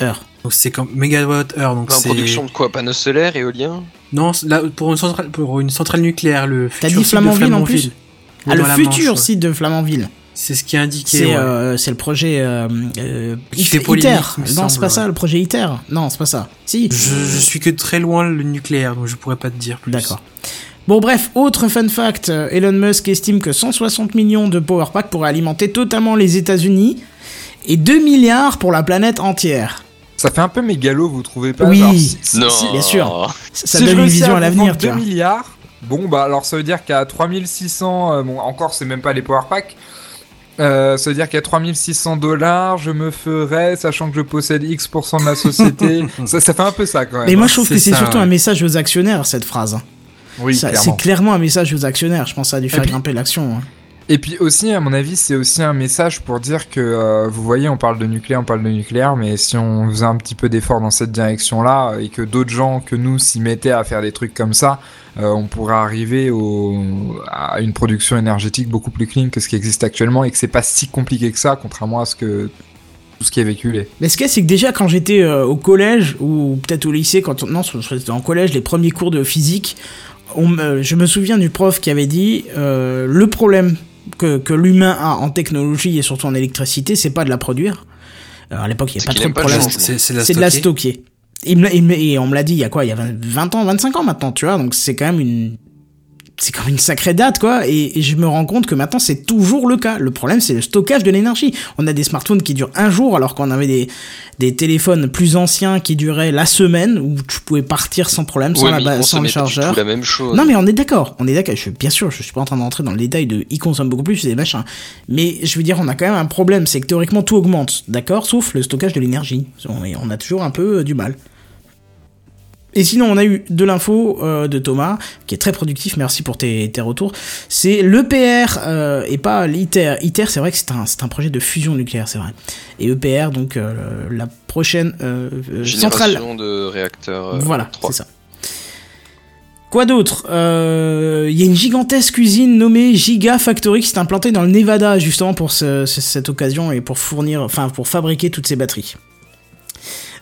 Heure. Donc c'est comme mégawatt heure donc En c'est production de quoi Panneaux solaires, éoliens non là pour une centrale pour une centrale nucléaire le futur dit site de Flamanville en plus Ah, le futur Manche, ouais. site de Flamanville. C'est ce qui est indiqué. C'est ouais. euh, c'est le projet euh, euh, Qui Iter- fait Non, c'est pas ça le projet ITER. Non, c'est pas ça. Si. Je, je suis que très loin le nucléaire donc je pourrais pas te dire plus. D'accord. Bon bref, autre fun fact, euh, Elon Musk estime que 160 millions de power pack pourraient alimenter totalement les États-Unis et 2 milliards pour la planète entière. Ça fait un peu mégalo, vous trouvez pas Oui. Si- Non, si, bien sûr. Ça, si donne une vision à l'avenir, vendre tu 2 vois. milliards, bon bah alors ça veut dire qu'à 3600, euh, bon encore c'est même pas les power packs, euh, ça veut dire qu'à 3600 dollars, je me ferais, sachant que je possède X% de la société, ça, ça fait un peu ça quand même. Mais moi hein. je trouve c'est que c'est surtout ouais. un message aux actionnaires cette phrase. Oui, Ça- clairement. C'est clairement un message aux actionnaires. Je pense que ça a dû faire puis- grimper l'action. hein. Et puis aussi, à mon avis, c'est aussi un message pour dire que, euh, vous voyez, on parle de nucléaire, on parle de nucléaire, mais si on faisait un petit peu d'effort dans cette direction-là, euh, et que d'autres gens que nous s'y mettaient à faire des trucs comme ça, euh, on pourrait arriver au, à une production énergétique beaucoup plus clean que ce qui existe actuellement, et que c'est pas si compliqué que ça, contrairement à ce que tout ce qui est véhiculé. Mais ce qu'il y a, c'est que déjà quand j'étais euh, au collège ou peut-être au lycée, quand on... non, en collège, les premiers cours de physique, on me- je me souviens du prof qui avait dit euh, le problème que, que l'humain a en technologie et surtout en électricité, c'est pas de la produire. Alors, à l'époque, il n'y C'est avait pas trop de problème. C'est de la C'est de la stocker. stocker. Il me l'a- il me- et on me l'a dit il y a quoi? Il y a 20 20 ans, 25 ans maintenant, tu vois, donc c'est quand même une c'est quand même une sacrée date, quoi. Et, et je me rends compte que maintenant, c'est toujours le cas. Le problème, c'est le stockage de l'énergie. On a des smartphones qui durent un jour, alors qu'on avait des, des téléphones plus anciens qui duraient la semaine, où tu pouvais partir sans problème, sans, Ouais, la le chargeur. tout la même chose. Non mais on est d'accord, on est d'accord. Je, bien sûr, je suis pas en train d'entrer dans le détail de ils consomment beaucoup plus des machins. Mais je veux dire, on a quand même un problème, c'est que théoriquement tout augmente, d'accord, sauf le stockage de l'énergie. On a toujours un peu euh, du mal. Et sinon, on a eu de l'info euh, de Thomas, qui est très productif, merci pour tes, tes retours. C'est l'EPR euh, et pas l'ITER. ITER, c'est vrai que c'est un, projet de fusion nucléaire, c'est vrai. Et EPR, donc euh, la prochaine centrale Génération de réacteurs. voilà, 3. c'est ça. Quoi d'autre Euh, Il y a une gigantesque usine nommée Gigafactory qui s'est implantée dans le Nevada justement pour ce- ce- cette occasion et pour fournir, enfin pour fabriquer toutes ces batteries.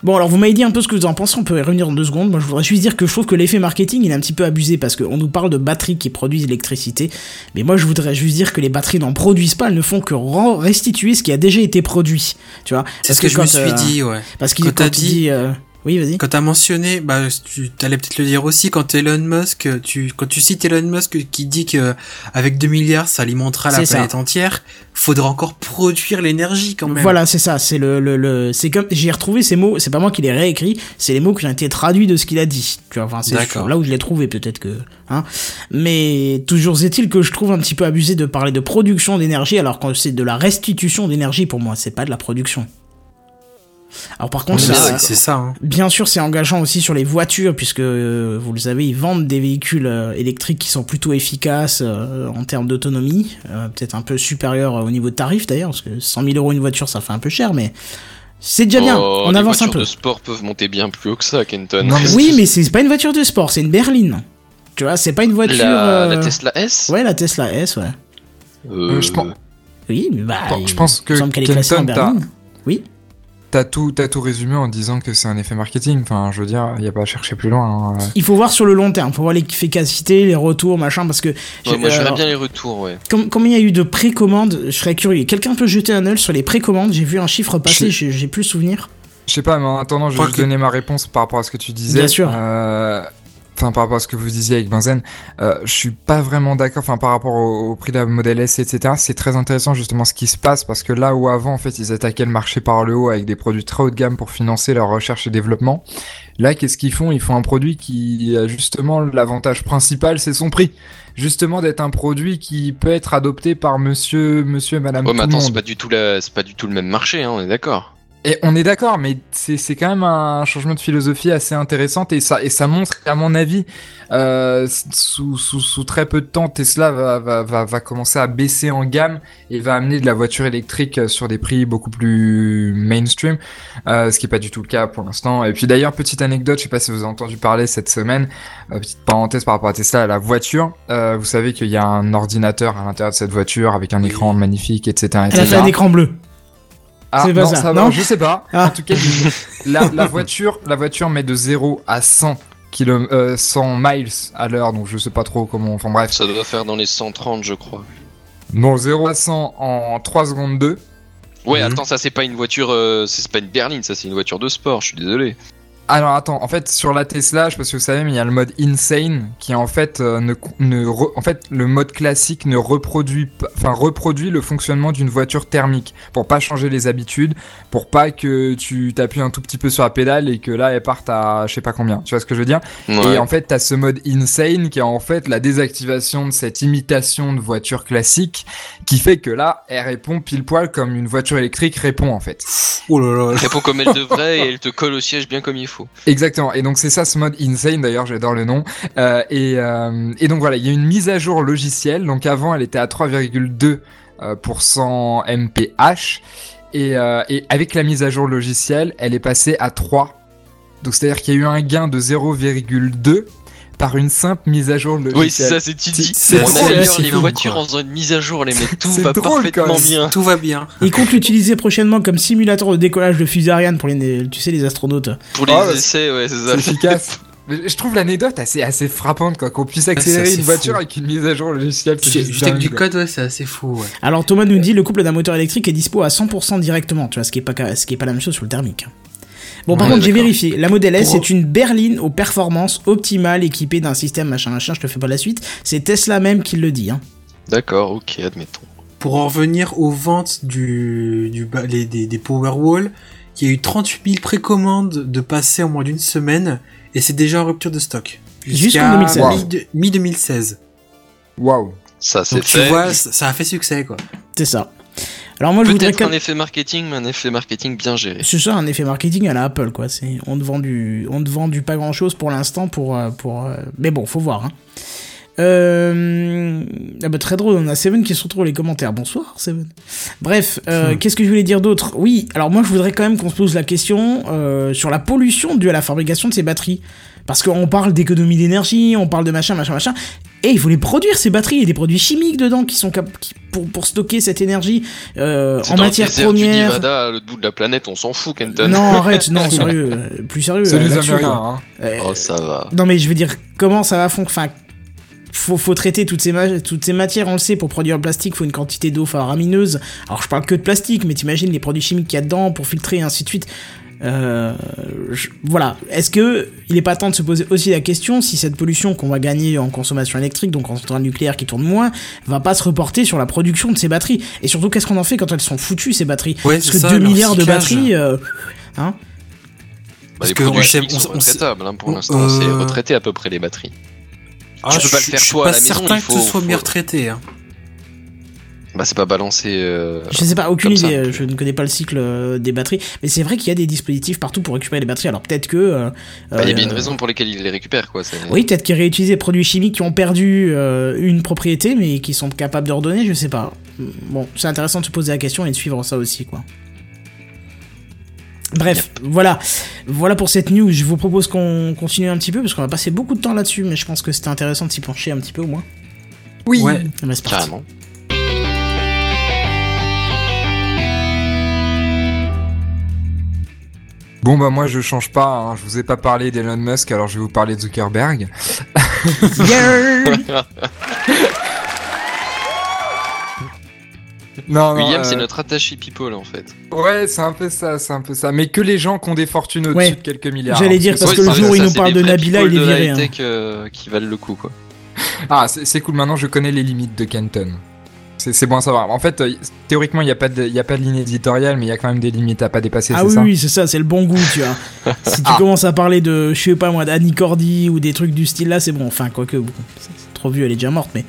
Bon alors vous m'avez dit un peu ce que vous en pensez, on peut y revenir dans deux secondes. Moi je voudrais juste dire que je trouve que l'effet marketing il est un petit peu abusé parce qu'on nous parle de batteries qui produisent l'électricité, mais moi je voudrais juste dire que les batteries n'en produisent pas, elles ne font que restituer ce qui a déjà été produit. Tu vois? C'est Parce ce que, je me suis euh, dit, ouais. Parce qu'il quand quand, t'as il dit- dit, euh, oui vas-y. Quand t'as mentionné, bah, tu allais peut-être le dire aussi, quand Elon Musk, tu, quand tu cites Elon Musk qui dit que avec 2 milliards, ça alimentera la ça. planète entière, faudra encore produire l'énergie quand même. Voilà, c'est ça, c'est le, le, le c'est comme j'ai retrouvé ces mots, c'est pas moi qui les réécrit, c'est les mots qui ont été traduits de ce qu'il a dit. Tu vois, enfin c'est là où je l'ai trouvé peut-être que hein. Mais toujours est-il que je trouve un petit peu abusé de parler de production d'énergie alors que c'est de la restitution d'énergie pour moi, c'est pas de la production. Alors par On contre, c'est ça. Hein. Bien sûr, c'est engageant aussi sur les voitures, puisque euh, vous le savez, ils vendent des véhicules euh, électriques qui sont plutôt efficaces euh, en termes d'autonomie, euh, peut-être un peu supérieur au niveau de tarif d'ailleurs, parce que 100 000 euros une voiture, ça fait un peu cher, mais c'est déjà bien. Oh, On les avance un voitures peu. de sport peuvent monter bien plus haut que ça, Kenton. Non, mais- Oui, mais c'est pas une voiture de sport, c'est une berline. Tu vois, c'est pas une voiture. la, euh, la Tesla S? Ouais, la Tesla S, ouais. Euh, Euh, je pense- Oui, mais bah. Bon, je pense que Kenton, berline. Oui. T'as tout, t'as tout résumé en disant que c'est un effet marketing. Enfin, je veux dire, il y a pas à chercher plus loin. hein. Il faut voir sur le long terme, faut voir l'efficacité, les retours, machin, parce que. ouais, moi, j'aimerais bien les retours, ouais. Com- combien il y a eu de précommandes? Je serais curieux. Quelqu'un peut jeter un œil sur les précommandes? J'ai vu un chiffre passer, j'ai plus souvenir. Je sais pas, mais en attendant, je vais juste que- donner ma réponse par rapport à ce que tu disais. Bien sûr. Euh, Enfin, par rapport à ce que vous disiez avec Benzen, euh, je suis pas vraiment d'accord. Enfin, par rapport au, au prix de la Model S, etc. C'est très intéressant justement ce qui se passe parce que là où avant, en fait, ils attaquaient le marché par le haut avec des produits très haut de gamme pour financer leur recherche et développement. Là, qu'est-ce qu'ils font? Ils font un produit qui a justement l'avantage principal, c'est son prix. Justement, d'être un produit qui peut être adopté par Monsieur, Monsieur et Madame tout mais attends, c'est pas du tout la, c'est pas du tout le même marché, hein, on est d'accord. Et on est d'accord, mais c'est c'est quand même un changement de philosophie assez intéressant et ça et ça montre qu'à mon avis, euh, sous, sous, sous très peu de temps, Tesla va, va, va, va commencer à baisser en gamme et va amener de la voiture électrique sur des prix beaucoup plus mainstream, euh, ce qui est pas du tout le cas pour l'instant. Et puis d'ailleurs, petite anecdote, je sais pas si vous avez entendu parler cette semaine, euh, petite parenthèse par rapport à Tesla, à la voiture. Euh, vous savez qu'il y a un ordinateur à l'intérieur de cette voiture avec un écran magnifique, etc. Elle a fait etc. un écran bleu. Ah, C'est pas non, ça, va, non je sais pas. Ah. En tout cas, la, la voiture, la voiture met de 0 à 100 km, euh, 100 miles à l'heure, donc je sais pas trop comment. Enfin bref. Ça doit faire dans les 130, je crois. Bon, 0 à 100 en 3 secondes 2. Ouais, Mhm. attends, ça c'est pas une voiture, euh, c'est c'est pas une berline, ça c'est une voiture de sport, je suis désolé. Alors attends, en fait sur la Tesla, je sais pas si vous savez, mais il y a le mode insane qui en fait euh, ne, ne re- en fait le mode classique ne reproduit pas- enfin reproduit le fonctionnement d'une voiture thermique pour pas changer les habitudes, pour pas que tu t'appuies un tout petit peu sur la pédale et que là elle parte à je sais pas combien. Tu vois ce que je veux dire? Ouais. Et en fait, t'as ce mode insane qui est en fait la désactivation de cette imitation de voiture classique qui fait que là, elle répond pile poil comme une voiture électrique répond en fait. Oh là là. Elle répond comme elle devrait et elle te colle au siège bien comme il faut. Exactement. Et donc c'est ça ce mode insane d'ailleurs, j'adore le nom. Euh, et, euh, et donc voilà, il y a une mise à jour logicielle. Donc avant, elle était à 3,2 euh, pour 100 mph. Et, et avec la mise à jour logicielle, elle est passée à 3. Donc c'est-à-dire qu'il y a eu un gain de 0,2 par une simple mise à jour logicielle. Oui, c'est ça, c'est c'est On améliore c'est les voitures en faisant une mise à jour, les mecs, tout va drôle, parfaitement bien. Tout va bien. Il compte l'utiliser prochainement comme simulateur de décollage de fusée Ariane pour les, tu sais, les astronautes. Pour les ouais, essais, ouais, c'est C'est ça. efficace. Je trouve l'anecdote assez, assez frappante, quoi, qu'on puisse accélérer une voiture fou. avec une mise à jour logicielle. Juste juste avec du code, ouais, c'est assez fou. Ouais. Alors Thomas nous dit le couple d'un moteur électrique est dispo à 100% directement, tu vois, ce qui est pas ca- ce qui est pas la même chose sur le thermique. Bon, par Ouais, contre, j'ai vérifié. La Model S Pour- est une berline aux performances optimales équipée d'un système machin machin. Je te fais pas la suite. C'est Tesla même qui le dit. Hein. D'accord, ok, admettons. Pour en revenir aux ventes du, du ba- les- des, des Powerwall, il y a eu 38 000 précommandes de passer en moins d'une semaine et c'est déjà en rupture de stock. Jusqu'en 2016. mi- Mi-2016. Waouh. Ça, c'est tu vois, ça a fait succès quoi. C'est ça. Alors moi, je voudrais un effet marketing, mais un effet marketing bien géré. C'est ça, un effet marketing à la Apple, quoi. C'est, on te vend du, on te vend du pas grand chose pour l'instant pour, euh, pour, euh, mais bon, faut voir, hein. Euh... Ah bah, très drôle, on a Seven qui se retrouve dans les commentaires. Bonsoir, Seven. Bref, euh, Hmm. qu'est-ce que je voulais dire d'autre? Oui, alors moi je voudrais quand même qu'on se pose la question euh, sur la pollution due à la fabrication de ces batteries. Parce qu'on parle d'économie d'énergie, on parle de machin, machin, machin. Et il faut les produire, ces batteries. Il y a des produits chimiques dedans qui sont cap- qui- pour, pour stocker cette énergie euh, en dans matière le du première. Nevada, à l'autre bout de la planète, on s'en fout, Kenton. Non, arrête, non, sérieux, euh, plus sérieux. C'est les Américains, hein. Euh, Oh, ça va. non, mais je veux dire, comment ça va fonctionner Enfin, faut, faut traiter toutes ces, toutes ces matières, on le sait, pour produire le plastique, faut une quantité d'eau faramineuse. Alors, je parle que de plastique, mais t'imagines les produits chimiques qu'il y a dedans pour filtrer et ainsi de suite. Euh, je- voilà. Est-ce que il est pas temps de se poser aussi la question si cette pollution qu'on va gagner en consommation électrique, donc en centrale nucléaire qui tourne moins, va pas se reporter sur la production de ces batteries? Et surtout, qu'est-ce qu'on en fait quand elles sont foutues ces batteries? Ouais, Parce que ça, 2 leur milliards de batteries, euh, hein? Bah, Parce que on sait- on- sont on sait- retraitables, hein, pour l'instant, euh, c'est retraité à peu près les batteries. Ah, Tu peux je, pas le faire je suis toi à pas la maison, certain il que ce soit faut- bien retraité. Hein. Bah, c'est pas balancé. euh, Je sais pas, aucune ça. idée, euh, je ne connais pas le cycle euh, des batteries, mais c'est vrai qu'il y a des dispositifs partout pour récupérer les batteries, alors peut-être que... euh, bah, il y a bien une raison pour laquelle ils les récupèrent, quoi. Oui, peut-être qu'ils réutilisent des produits chimiques qui ont perdu euh, une propriété, mais qui sont capables de redonner, je sais pas. Bon, c'est intéressant de se poser la question et de suivre ça aussi, quoi. Bref, voilà. Voilà pour cette news. Je vous propose qu'on continue un petit peu, parce qu'on va passer beaucoup de temps là-dessus, mais je pense que c'était intéressant de s'y pencher un petit peu au moins. Oui. Ouais. Ah bah, c'est parti. Carrément. Bon bah moi je change pas, hein. je vous ai pas parlé d'Elon Musk alors je vais vous parler de Zuckerberg. Yeah Non, non, William, euh, c'est notre attaché people, en fait. Ouais, c'est un peu ça, c'est un peu ça. Mais que les gens qui ont des fortunes au-dessus Ouais. de quelques milliards. J'allais hein, dire, parce que le jour où il nous parle de Nabila, il est viré. hein. euh, qui valent le coup, quoi. Ah, c'est cool, maintenant je connais les limites de Kenton. C'est bon à savoir. En fait, euh, théoriquement, il n'y a, pas de- y a pas de ligne éditoriale, mais il y a quand même des limites à pas dépasser, Ah oui, ça oui, c'est ça, c'est le bon goût, tu vois. si tu Ah. commences à parler de, je sais pas moi, d'Annie Cordy ou des trucs du style là, c'est bon. Enfin, quoique, bon, c'est c'est trop vieux, elle est déjà morte, mais.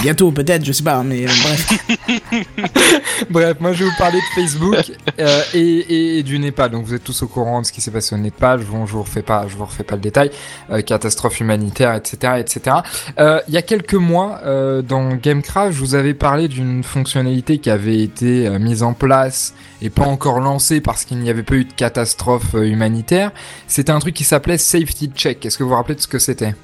Bientôt, peut-être, je sais pas, mais euh, bref. Bref, moi je vais vous parler de Facebook euh, et, du Népal. Donc vous êtes tous au courant de ce qui s'est passé au Népal. Je vous, refais pas, je vous refais pas le détail. Euh, catastrophe humanitaire, etc., etc. Il y a quelques mois, dans Gamecraft, je vous avais parlé d'une fonctionnalité qui avait été mise en place et pas encore lancée parce qu'il n'y avait pas eu de catastrophe humanitaire. C'était un truc qui s'appelait Safety Check. Est-ce que vous vous rappelez de ce que c'était?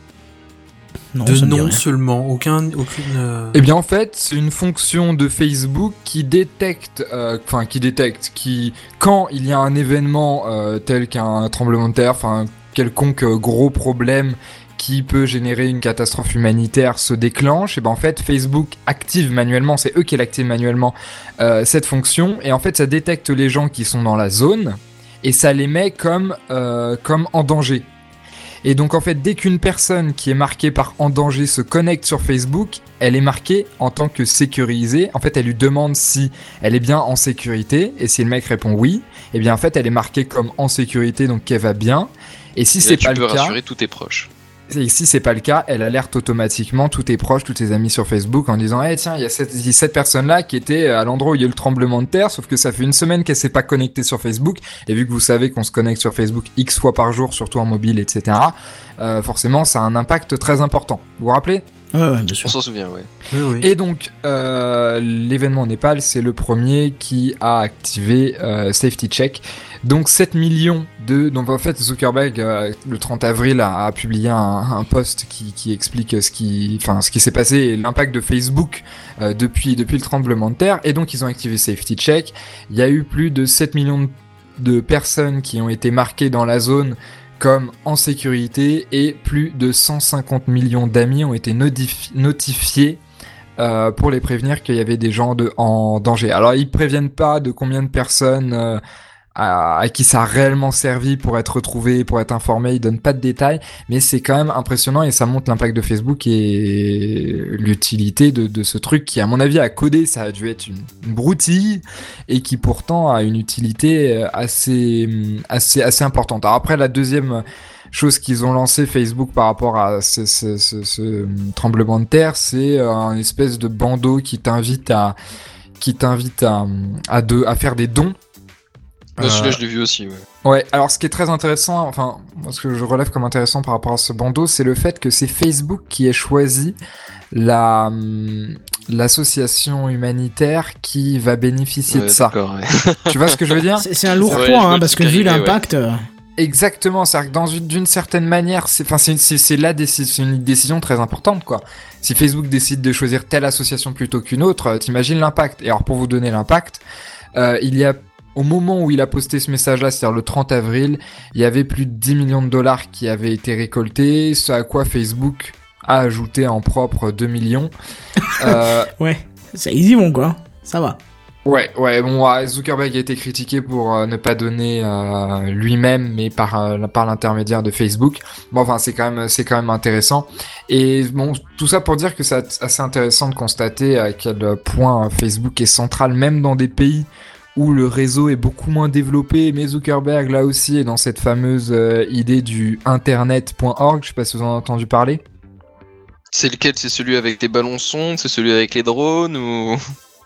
Non, de nom rien. seulement, aucun, aucune. euh, Eh bien en fait, c'est une fonction de Facebook qui détecte, euh, enfin qui détecte, qui quand il y a un événement euh, tel qu'un tremblement de terre, enfin quelconque gros problème qui peut générer une catastrophe humanitaire se déclenche, et ben en fait Facebook active manuellement, c'est eux qui l'activent manuellement euh, cette fonction, et en fait ça détecte les gens qui sont dans la zone et ça les met comme euh, comme en danger. Et donc en fait, dès qu'une personne qui est marquée par en danger se connecte sur Facebook, elle est marquée en tant que sécurisée. En fait, elle lui demande si elle est bien en sécurité. Et si le mec répond oui, eh bien en fait, elle est marquée comme en sécurité, donc qu'elle va bien. Et si Et c'est tu pas peux le cas, rassurer tous tes proches. Et si c'est pas le cas, elle alerte automatiquement tous tes proches, tous tes amis sur Facebook en disant Eh tiens, il y a cette, personne-là qui était à l'endroit où il y a eu le tremblement de terre, sauf que ça fait une semaine qu'elle s'est pas connectée sur Facebook. Et vu que vous savez qu'on se connecte sur Facebook X fois par jour, surtout en mobile, etc., euh, forcément, ça a un impact très important. Vous vous rappelez? Ouais, ouais, bien sûr. On s'en souvient, ouais. Oui, oui. et donc, euh, l'événement au Népal, c'est le premier qui a activé euh, Safety Check. Donc 7 millions de... Donc en fait, Zuckerberg, euh, le 30 avril, a, a publié un, un post qui, qui explique ce qui, enfin, ce qui s'est passé et l'impact de Facebook euh, depuis, depuis le tremblement de terre. Et donc, ils ont activé Safety Check. Il y a eu plus de 7 millions de personnes qui ont été marquées dans la zone comme en sécurité et plus de 150 millions d'amis ont été notifi- notifiés euh, pour les prévenir qu'il y avait des gens de, en danger. Alors ils préviennent pas de combien de personnes euh, à, à qui ça a réellement servi pour être retrouvé, pour être informé. Il donne pas de détails, mais c'est quand même impressionnant et ça montre l'impact de Facebook et l'utilité de, de ce truc qui, à mon avis, à coder, ça a dû être une, broutille et qui pourtant a une utilité euh, assez, assez, assez importante. Alors après, la deuxième chose qu'ils ont lancé Facebook par rapport à ce, ce, ce, ce tremblement de terre, c'est euh, un espèce de bandeau qui t'invite à qui t'invite à, à, de, à faire des dons. Ouais, celui-là, Euh, je l'ai vu aussi. Ouais. Ouais, alors ce qui est très intéressant, enfin, moi, ce que je relève comme intéressant par rapport à ce bandeau, c'est le fait que c'est Facebook qui ait choisi la hum, l'association humanitaire qui va bénéficier Ouais, de ça. d'accord, ouais. Tu vois ce que je veux dire? C'est c'est un lourd point, hein, parce que vu l'impact. euh, Exactement, c'est-à-dire que dans une d'une certaine manière, c'est enfin c'est c'est c'est la décision, c'est une décision très importante quoi. Si Facebook décide de choisir telle association plutôt qu'une autre, euh, t'imagines l'impact. Et alors pour vous donner l'impact, euh, il y a au moment où il a posté ce message-là, c'est-à-dire le 30 avril, il y avait plus de 10 millions de dollars qui avaient été récoltés, ce à quoi Facebook a ajouté en propre 2 millions. Euh, Ouais, ils y vont quoi. Ça va. Ouais, ouais, bon, Zuckerberg a été critiqué pour euh, ne pas donner euh, lui-même, mais par euh, par l'intermédiaire de Facebook. Bon, enfin, c'est quand même c'est quand même intéressant. Et bon, tout ça pour dire que c'est assez intéressant de constater à quel point Facebook est central, même dans des pays où le réseau est beaucoup moins développé. Mais Zuckerberg, là aussi, est dans cette fameuse euh, idée du internet.org. Je sais pas si vous en avez entendu parler. C'est lequel? C'est celui avec les ballons sondes? C'est celui avec les drones ou?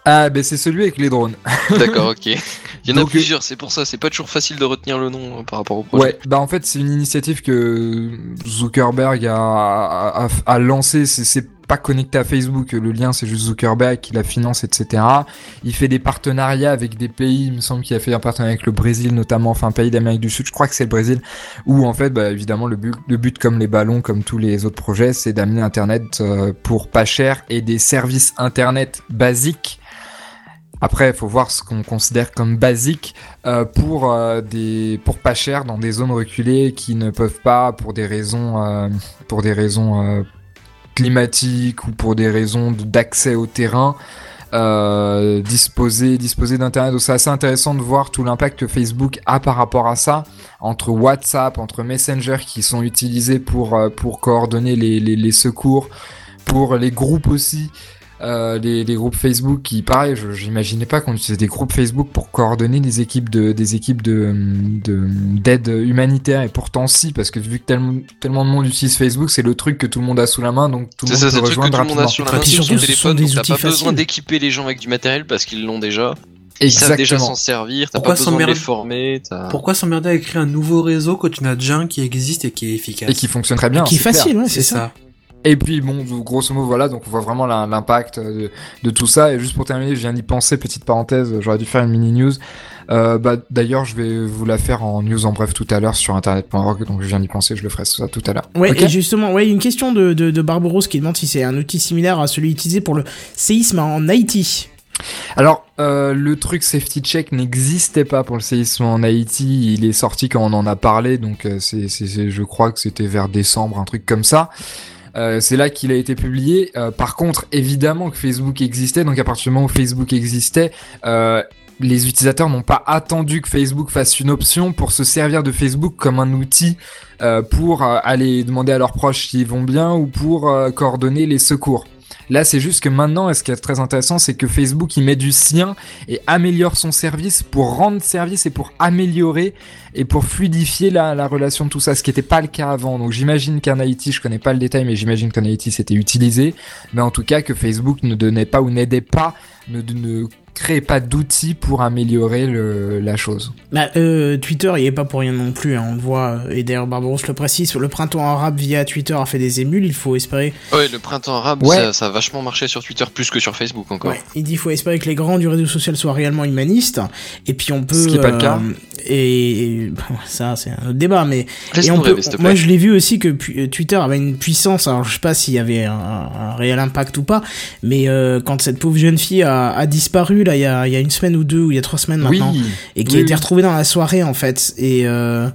Ah, ben c'est celui avec les drones. D'accord, ok. Il y en a Donc, plusieurs, c'est pour ça. C'est pas toujours facile de retenir le nom euh, par rapport au projet. Ouais, bah en fait c'est une initiative que Zuckerberg a, a, a- a lancé. C'est- C'est pas connecté à Facebook, le lien c'est juste Zuckerberg qui la finance, etc. Il fait des partenariats avec des pays. Il me semble qu'il a fait un partenariat avec le Brésil notamment, enfin un pays d'Amérique du Sud. Je crois que c'est le Brésil. Où en fait, bah, évidemment le but, le but comme les ballons, comme tous les autres projets, c'est d'amener Internet euh, pour pas cher et des services Internet basiques. Après, il faut voir ce qu'on considère comme basique euh, pour euh, des pour pas cher dans des zones reculées qui ne peuvent pas pour des raisons pour des raisons climatiques ou pour des raisons d'accès au terrain euh, disposer disposer d'internet. Donc c'est assez intéressant de voir tout l'impact que Facebook a par rapport à ça entre WhatsApp entre Messenger qui sont utilisés pour euh, pour coordonner les, les secours pour les groupes aussi euh, les, les groupes Facebook qui pareil je- j'imaginais pas qu'on utilisait des groupes Facebook pour coordonner des équipes de des équipes de de- d'aide humanitaire et pourtant si parce que vu que tellement tellement de monde utilise Facebook c'est le truc que tout le monde a sous la main donc tout le monde ça, c'est peut le truc que rejoindre tout le monde a rapidement sur la Et main sur son téléphone, donc t'as pas besoin d'équiper les gens avec du matériel parce qu'ils l'ont déjà. Ils savent déjà exactement s'en servir, t'as Pourquoi pas besoin de les s'emmerder former. Pourquoi s'emmerder à créer un nouveau réseau quand tu en as déjà un qui existe et qui est efficace et qui fonctionne très bien qui est facile, ouais, C'est c'est ça. ça. Et puis bon, grosso modo, voilà, donc on voit vraiment l'impact de, de tout ça. Et juste pour terminer, je viens d'y penser, petite parenthèse, j'aurais dû faire une mini news. Euh, bah, D'ailleurs, je vais vous la faire en news en bref tout à l'heure sur internet.org, donc je viens d'y penser, je le ferai ça tout à l'heure. Ouais, Ok et justement, ouais, une question de, de, de Barbaros qui demande si c'est un outil similaire à celui utilisé pour le séisme en Haïti. Alors, euh, le truc Safety Check n'existait pas pour le séisme en Haïti. Il est sorti quand on en a parlé, donc euh, c'est- je crois que c'était vers décembre, un truc comme ça. Euh, c'est là qu'il a été publié. Euh, par contre, évidemment que Facebook existait, donc à partir du moment où Facebook existait, euh, les utilisateurs n'ont pas attendu que Facebook fasse une option pour se servir de Facebook comme un outil pour aller demander à leurs proches s'ils vont bien ou pour coordonner les secours. Là, c'est juste que maintenant, ce qui est très intéressant, c'est que Facebook, il met du sien et améliore son service pour rendre service et pour améliorer et pour fluidifier la, la relation de tout ça, ce qui n'était pas le cas avant. Donc j'imagine qu'en Haïti, je connais pas le détail, mais j'imagine qu'en Haïti, c'était utilisé. Mais en tout cas, que Facebook ne donnait pas ou n'aidait pas, ne créait pas d'outils pour améliorer le, la chose. Bah, euh, Twitter, il est pas pour rien non plus, hein, on le voit, euh, et d'ailleurs Barbaros le précise, le printemps arabe via Twitter a fait des émules, il faut espérer, Ouais, le printemps arabe, Ouais. ça, ça a vachement marché sur Twitter plus que sur Facebook encore. ouais, il dit il faut espérer que les grands du réseau social soient réellement humanistes, et puis on peut... Ce qui est pas le cas. Et, et, ça, c'est un autre débat, mais... Et on peut, rêver, moi, je l'ai vu aussi que pu- euh, Twitter avait une puissance. Alors, je sais pas s'il y avait un, un réel impact ou pas, mais euh, quand cette pauvre jeune fille a, a disparu là, il y a, il y a une semaine ou deux, ou il y a trois semaines maintenant, Oui, et qui oui, a été oui. retrouvée dans la soirée en fait. Et euh,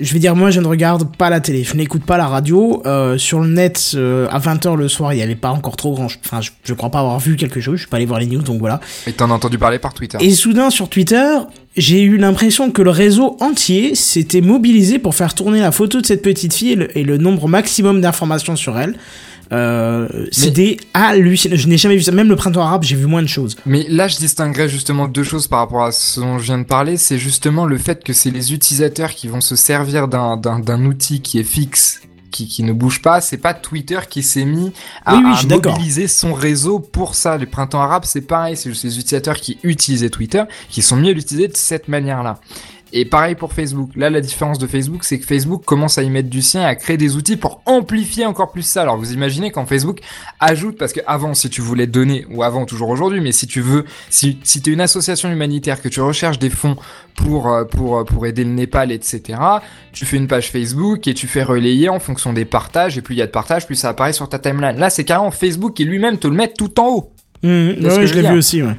je vais dire, moi, je ne regarde pas la télé, je n'écoute pas la radio. Euh, sur le net, euh, à 20h le soir, il n'y avait pas encore trop grand. Enfin, je, je crois pas avoir vu quelque chose. Je suis pas allé voir les news, donc voilà. et t'en as entendu parler par Twitter. Et soudain, sur Twitter, j'ai eu l'impression que le réseau entier s'était mobilisé pour faire tourner la photo de cette petite fille et le, et le nombre maximum d'informations sur elle. Euh, C'était hallucinant. Je n'ai jamais vu ça. Même le printemps arabe, j'ai vu moins de choses. Mais là, je distinguerais justement deux choses par rapport à ce dont je viens de parler. C'est justement le fait que c'est les utilisateurs qui vont se servir d'un outil qui est fixe, qui, qui ne bouge pas. C'est pas Twitter qui s'est mis à, Oui, oui, mobiliser son réseau pour ça. Le printemps arabe, c'est pareil. C'est juste les utilisateurs qui utilisaient Twitter qui sont mis à l'utiliser de cette manière-là. Et pareil pour Facebook. Là, la différence de Facebook, c'est que Facebook commence à y mettre du sien et à créer des outils pour amplifier encore plus ça. Alors, vous imaginez quand Facebook ajoute, parce que avant, si tu voulais donner, ou avant, toujours aujourd'hui, mais si tu veux, si, si tu es une association humanitaire, que tu recherches des fonds pour, euh, pour, euh, pour aider le Népal, etc., tu fais une page Facebook et tu fais relayer en fonction des partages, et plus il y a de partages, plus ça apparaît sur ta timeline. Là, c'est carrément Facebook qui lui-même te le met tout en haut. Mmh, ouais, je l'ai vu aussi, ouais.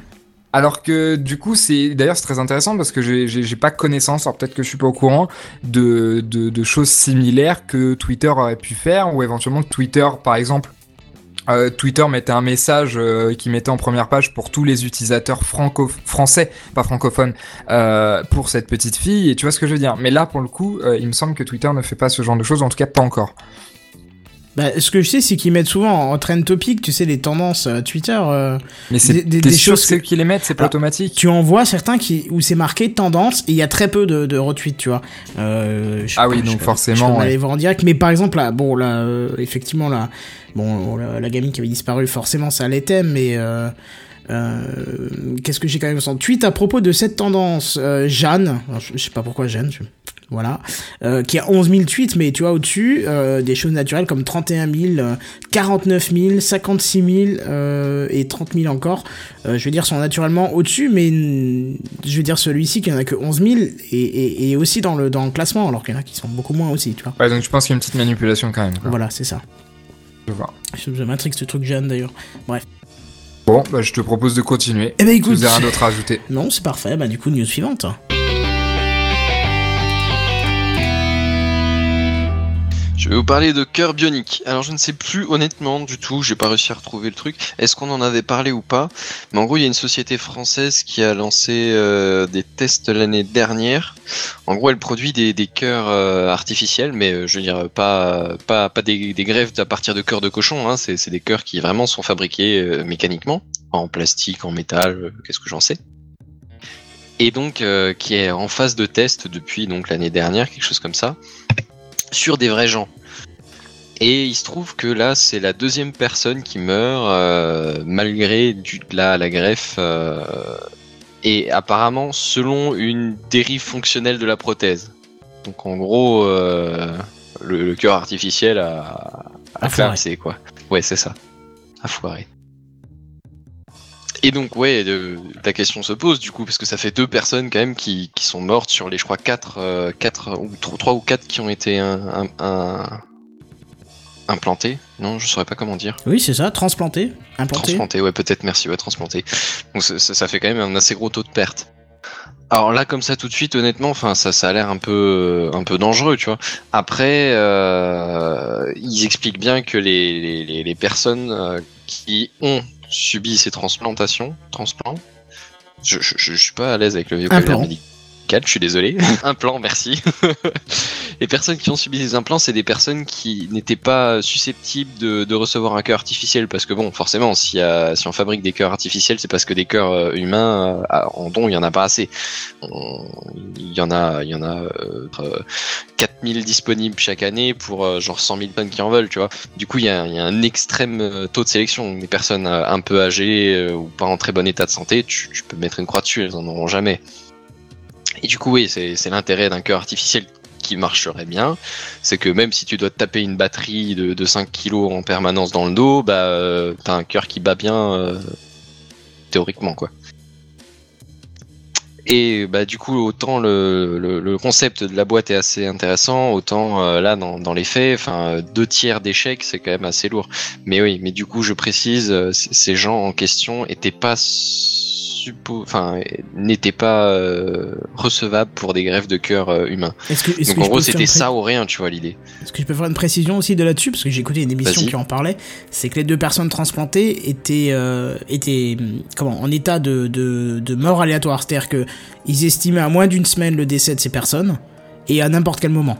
Alors que du coup, c'est d'ailleurs c'est très intéressant parce que j'ai- pas connaissance, alors peut-être que je suis pas au courant de, de, choses similaires que Twitter aurait pu faire ou éventuellement Twitter, par exemple, euh, Twitter mettait un message euh, qui mettait en première page pour tous les utilisateurs franco français, pas francophones, euh, pour cette petite fille. Et tu vois ce que je veux dire. Mais là, pour le coup, il me semble que Twitter ne fait pas ce genre de choses, en tout cas pas encore. Bah, ce que je sais, c'est qu'ils mettent souvent en trend topic, tu sais, les tendances euh, Twitter. euh, Mais c'est Des- des- des choses que c'est eux que- qui les mettent, c'est pas Ah, automatique. tu en vois certains qui, où c'est marqué tendance et il y a très peu de, de retweets, tu vois. Euh, Ah oui, donc forcément, Je peux ouais. aller voir en direct, mais par exemple, là, bon, là, euh, effectivement, là, bon, la, la gamine qui avait disparu, forcément, ça l'était, mais. Euh, Qu'est-ce que j'ai quand même en tweet à propos de cette tendance euh, Jeanne, je, je sais pas pourquoi Jeanne, je- voilà, euh, qui a 11 000 tweets, mais tu vois au-dessus euh, des choses naturelles comme 31 000, euh, 49 000, 56 000 euh, et 30 000 encore. Je veux dire sont naturellement au-dessus, mais je veux dire celui-ci qui en a que 11 000 et, et, et aussi dans le dans le classement, alors qu'il y en a qui sont beaucoup moins aussi, tu vois. Ouais, donc je pense qu'il y a une petite manipulation quand même. quoi. Voilà, c'est ça. Je vois. Je, je m'intrigue ce truc Jeanne d'ailleurs. Bon, bah, je te propose de continuer. Eh ben écoute, vous avez rien d'autre à ajouter. non, c'est parfait. Bah du coup, news suivante. Je vais vous parler de cœur bionique. Alors je ne sais plus honnêtement du tout, j'ai pas réussi à retrouver le truc. Est-ce qu'on en avait parlé ou pas? Mais en gros, il y a une société française qui a lancé euh, des tests l'année dernière. En gros, elle produit des, des cœurs euh, artificiels, mais euh, je veux dire pas pas pas des, des greffes à partir de cœurs de cochon. Hein. C'est des cœurs qui vraiment sont fabriqués euh, mécaniquement, en plastique, en métal, euh, qu'est-ce que j'en sais. Et donc euh, qui est en phase de test depuis donc l'année dernière, quelque chose comme ça sur des vrais gens. Et il se trouve que là, c'est la deuxième personne qui meurt euh, malgré du, la, la greffe. euh, et apparemment, selon une dérive fonctionnelle de la prothèse. Donc en gros, euh, le, le cœur artificiel a, A a foiré. quoi. Ouais, c'est ça. A foiré. Et donc ouais, de- la question se pose du coup parce que ça fait deux personnes quand même qui, qui sont mortes sur les je crois quatre, euh, quatre ou tro- trois ou quatre qui ont été un, un- un- implantés. Non, je saurais pas comment dire. Oui, c'est ça. Transplanté, implanté. Transplantés, ouais peut-être. Merci, ouais transplantés. Donc ça, ça- fait quand même un assez gros taux de perte. Alors là, comme ça, tout de suite, honnêtement, enfin, ça, ça a l'air un peu, un peu dangereux, tu vois. Après, euh, ils expliquent bien que les, les, les, personnes euh, qui ont subi ces transplantations, transplants, je, je, je suis pas à l'aise avec le vocabulaire Implants. Je suis désolé. Implant, merci. les personnes qui ont subi des implants, c'est des personnes qui n'étaient pas susceptibles de, recevoir un cœur artificiel, parce que bon, forcément, si, on fabrique des cœurs artificiels, c'est parce que des cœurs euh, humains euh, en don, il y en a pas assez. Il y en a, y en a euh, euh, 4000 disponibles chaque année pour genre 100 000 tonnes qui en veulent, tu vois. Du coup, il y a, un extrême taux de sélection. Des personnes un peu âgées ou pas en très bon état de santé, tu, tu peux mettre une croix dessus, elles en auront jamais. Et du coup, oui, c'est l'intérêt d'un cœur artificiel qui marcherait bien, c'est que même si tu dois taper une batterie de, de 5 kilos en permanence dans le dos, bah euh, t'as un cœur qui bat bien euh, théoriquement quoi. Et bah du coup autant le, concept de la boîte est assez intéressant, autant euh, là dans, les faits, deux tiers d'échecs c'est quand même assez lourd. Mais oui, mais du coup je précise, ces gens en question étaient pas. Enfin, n'était pas euh, recevable pour des greffes de cœur euh, humains. Est-ce que, est-ce Donc que en gros, c'était ça ou rien, tu vois l'idée. Est-ce que je peux faire une précision aussi de là-dessus? Parce que j'ai écouté une émission Vas-y. qui en parlait. C'est que les deux personnes transplantées étaient, euh, étaient comment, en état de, de, de mort aléatoire. C'est-à-dire que ils estimaient à moins d'une semaine le décès de ces personnes et à n'importe quel moment.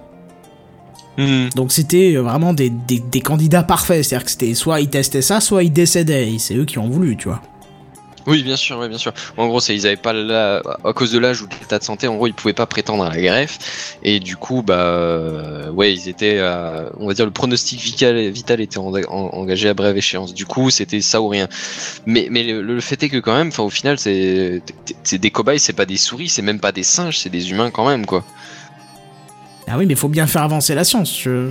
Donc c'était euh, vraiment des, des, des candidats parfaits. C'est-à-dire que c'était soit ils testaient ça, soit ils décédaient. Et c'est eux qui ont voulu, tu vois. Oui, bien sûr, oui, bien sûr. En gros, c'est ils avaient pas la... à cause de l'âge ou de l'état de santé, en gros, ils pouvaient pas prétendre à la greffe et du coup, bah, euh, ouais, ils étaient, euh, on va dire, le pronostic vital, vital était en- en- engagé à brève échéance. Du coup, c'était ça ou rien. Mais, mais le, le fait est que quand même, enfin, au final, c'est, c'est des cobayes, c'est pas des souris, c'est même pas des singes, c'est des humains quand même, quoi. Ah oui, mais il faut bien faire avancer la science. Je...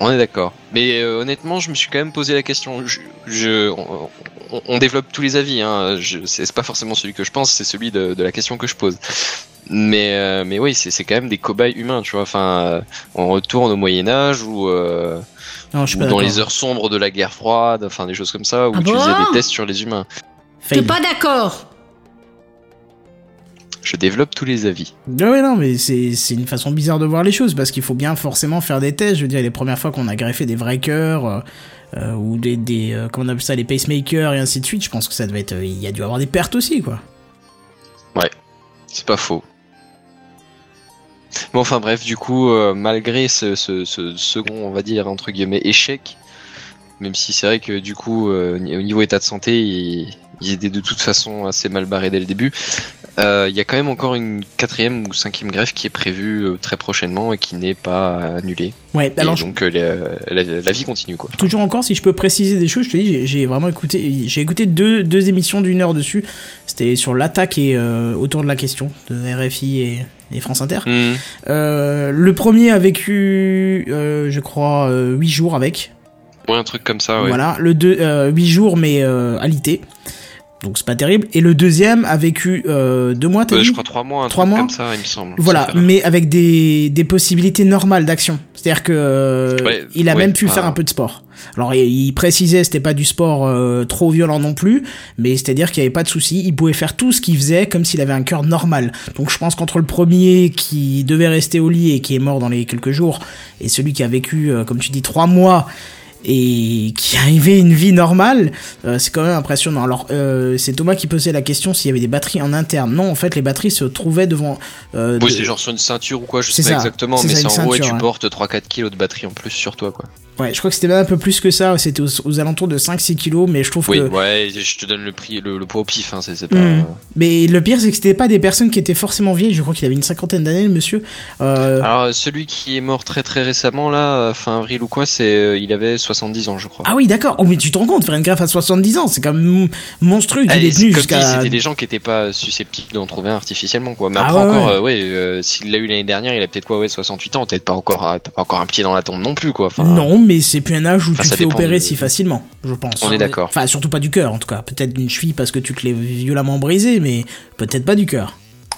On est d'accord. Mais euh, honnêtement, je me suis quand même posé la question. Je, je- on, on- on développe tous les avis. Hein. Je, c'est pas forcément celui que je pense, c'est celui de, de la question que je pose. Mais, euh, mais oui, c'est c'est quand même des cobayes humains, tu vois. Enfin, euh, on retourne au Moyen Âge ou, euh, Non, je suis ou pas dans d'accord. les heures sombres de la guerre froide, enfin des choses comme ça, où Ah tu faisais des tests sur les humains. T'es pas d'accord Je développe tous les avis. Ouais, ouais, non, mais c'est une façon bizarre de voir les choses parce qu'il faut bien forcément faire des tests. Je veux dire, les premières fois qu'on a greffé des vrais cœurs euh, euh, ou des, des euh, comment on appelle ça, les pacemakers et ainsi de suite, je pense que ça devait être. Il y a dû avoir des pertes aussi, quoi. C'est pas faux. Bon, enfin bref, du coup, euh, malgré ce, ce, ce second, on va dire, entre guillemets, échec, même si c'est vrai que du coup, euh, au niveau état de santé, ils étaient de toute façon assez mal barrés dès le début, euh, il y a quand même encore une quatrième ou cinquième greffe qui est prévue euh, très prochainement et qui n'est pas annulée. Ouais, Et alors je- donc, euh, la, la- la vie continue, quoi. toujours encore, si je peux préciser des choses, je te dis, j'ai- vraiment écouté, j'ai écouté deux, deux émissions d'une heure dessus. C'était sur l'attaque et euh, autour de la question de RFI et, et France Inter. Euh, le premier a vécu, je crois, 8 jours avec. Ouais, un truc comme ça, ouais. Voilà, le deux, euh, 8 jours mais alité. Donc c'est pas terrible. Et le deuxième a vécu euh, deux mois, t'as dit je crois trois mois, un Trois mois comme ça, il me semble. Voilà, mais avec des, des possibilités normales d'action. C'est-à-dire que euh, Ouais, il a ouais, même pu ah. faire un peu de sport. Alors il, il précisait c'était pas du sport euh, trop violent non plus, mais c'est-à-dire qu'il y avait pas de souci, il pouvait faire tout ce qu'il faisait comme s'il avait un cœur normal. Donc je pense qu'entre le premier qui devait rester au lit et qui est mort dans les quelques jours, et celui qui a vécu, euh, comme tu dis, trois mois et qui arrivait une vie normale, euh, c'est quand même impressionnant. Alors, euh, c'est Thomas qui posait la question s'il y avait des batteries en interne. Non, en fait, les batteries se trouvaient devant. euh, Oui, de- c'est genre sur une ceinture ou quoi, je sais pas exactement, mais c'est en gros, et tu ouais. portes 3-4 kilos de batterie en plus sur toi, quoi. Ouais, je crois que c'était même un peu plus que ça. C'était aux, aux alentours de 5-6 kilos, mais je trouve Oui, que. ouais, je te donne le prix, le, le poids au pif, hein, c'est pas. Hmm. Mais le pire, c'est que c'était pas des personnes qui étaient forcément vieilles. Je crois qu'il avait une cinquantaine d'années, le monsieur. Euh, Alors, celui qui est mort très très récemment, là, fin avril ou quoi, c'est, euh, il avait 70 ans, je crois. Ah oui, d'accord. Oh, mais tu te rends compte, faire une greffe à 70 ans, c'est quand même monstrueux. Il Allez, est jusqu'à. dit, c'était des gens qui étaient pas susceptibles d'en trouver un artificiellement, quoi. Mais Ah après ouais, encore, ouais. euh, ouais, euh, s'il l'a eu l'année dernière, il a peut-être quoi, ouais, 68 ans, peut-être pas encore, euh, pas encore un pied dans la tombe non plus, quoi. Enfin, Non, mais c'est plus un âge où Enfin, tu te fais opérer de- si facilement, je pense. On est d'accord. Enfin, surtout pas du cœur, en tout cas. Peut-être d'une cheville parce que tu te l'es violemment brisé, mais peut-être pas du cœur.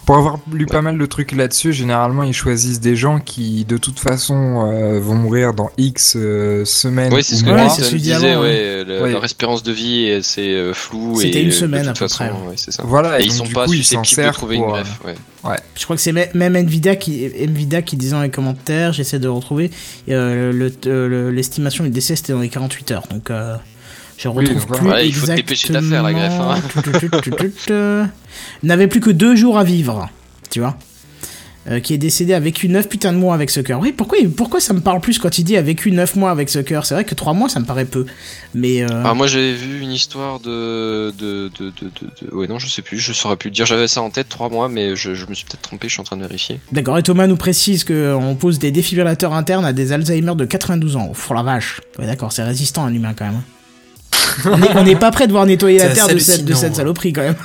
Pour avoir lu pas mal de trucs là-dessus, généralement ils choisissent des gens qui de toute façon euh, vont mourir dans X euh, semaines Ouais, c'est ce ou que mois. disait, d'avant, ouais, le- Ouais. leur espérance de vie, euh, c'est euh, flou. C'était et, une semaine, de à toute peu façon, près. ouais, c'est ça. Voilà, Et et, ils donc, sont du pas coup ils s'en susceptibles de servent trouver une pour, euh, greffe, ouais. Je crois que c'est me- même Nvidia qui, Nvidia qui disait dans les commentaires, j'essaie de retrouver, euh, le- le- l'estimation du décès c'était dans les 48 heures. Donc euh, je retrouve voilà. plus Ouais, il faut te dépêcher d'affaire, la greffe, hein. N'avait plus que deux jours à vivre, tu vois. Euh, qui est décédé a vécu 9 putains de mois avec ce cœur. Oui, pourquoi, pourquoi ça me parle plus quand il dit a vécu 9 mois avec ce cœur? C'est vrai que 3 mois ça me paraît peu. Mais euh, Alors moi j'avais vu une histoire de de, de, de, de- de- ouais non je sais plus je saurais plus le dire j'avais ça en tête trois mois mais je, je me suis peut-être trompé je suis en train de vérifier D'accord, et Thomas nous précise qu'on pose des défibrillateurs internes à des Alzheimer de 92 ans. Faut la vache. Ouais, d'accord, c'est résistant un humain quand même. On est- n'est pas prêt de voir nettoyer la terre de cette, de cette ouais. saloperie quand même.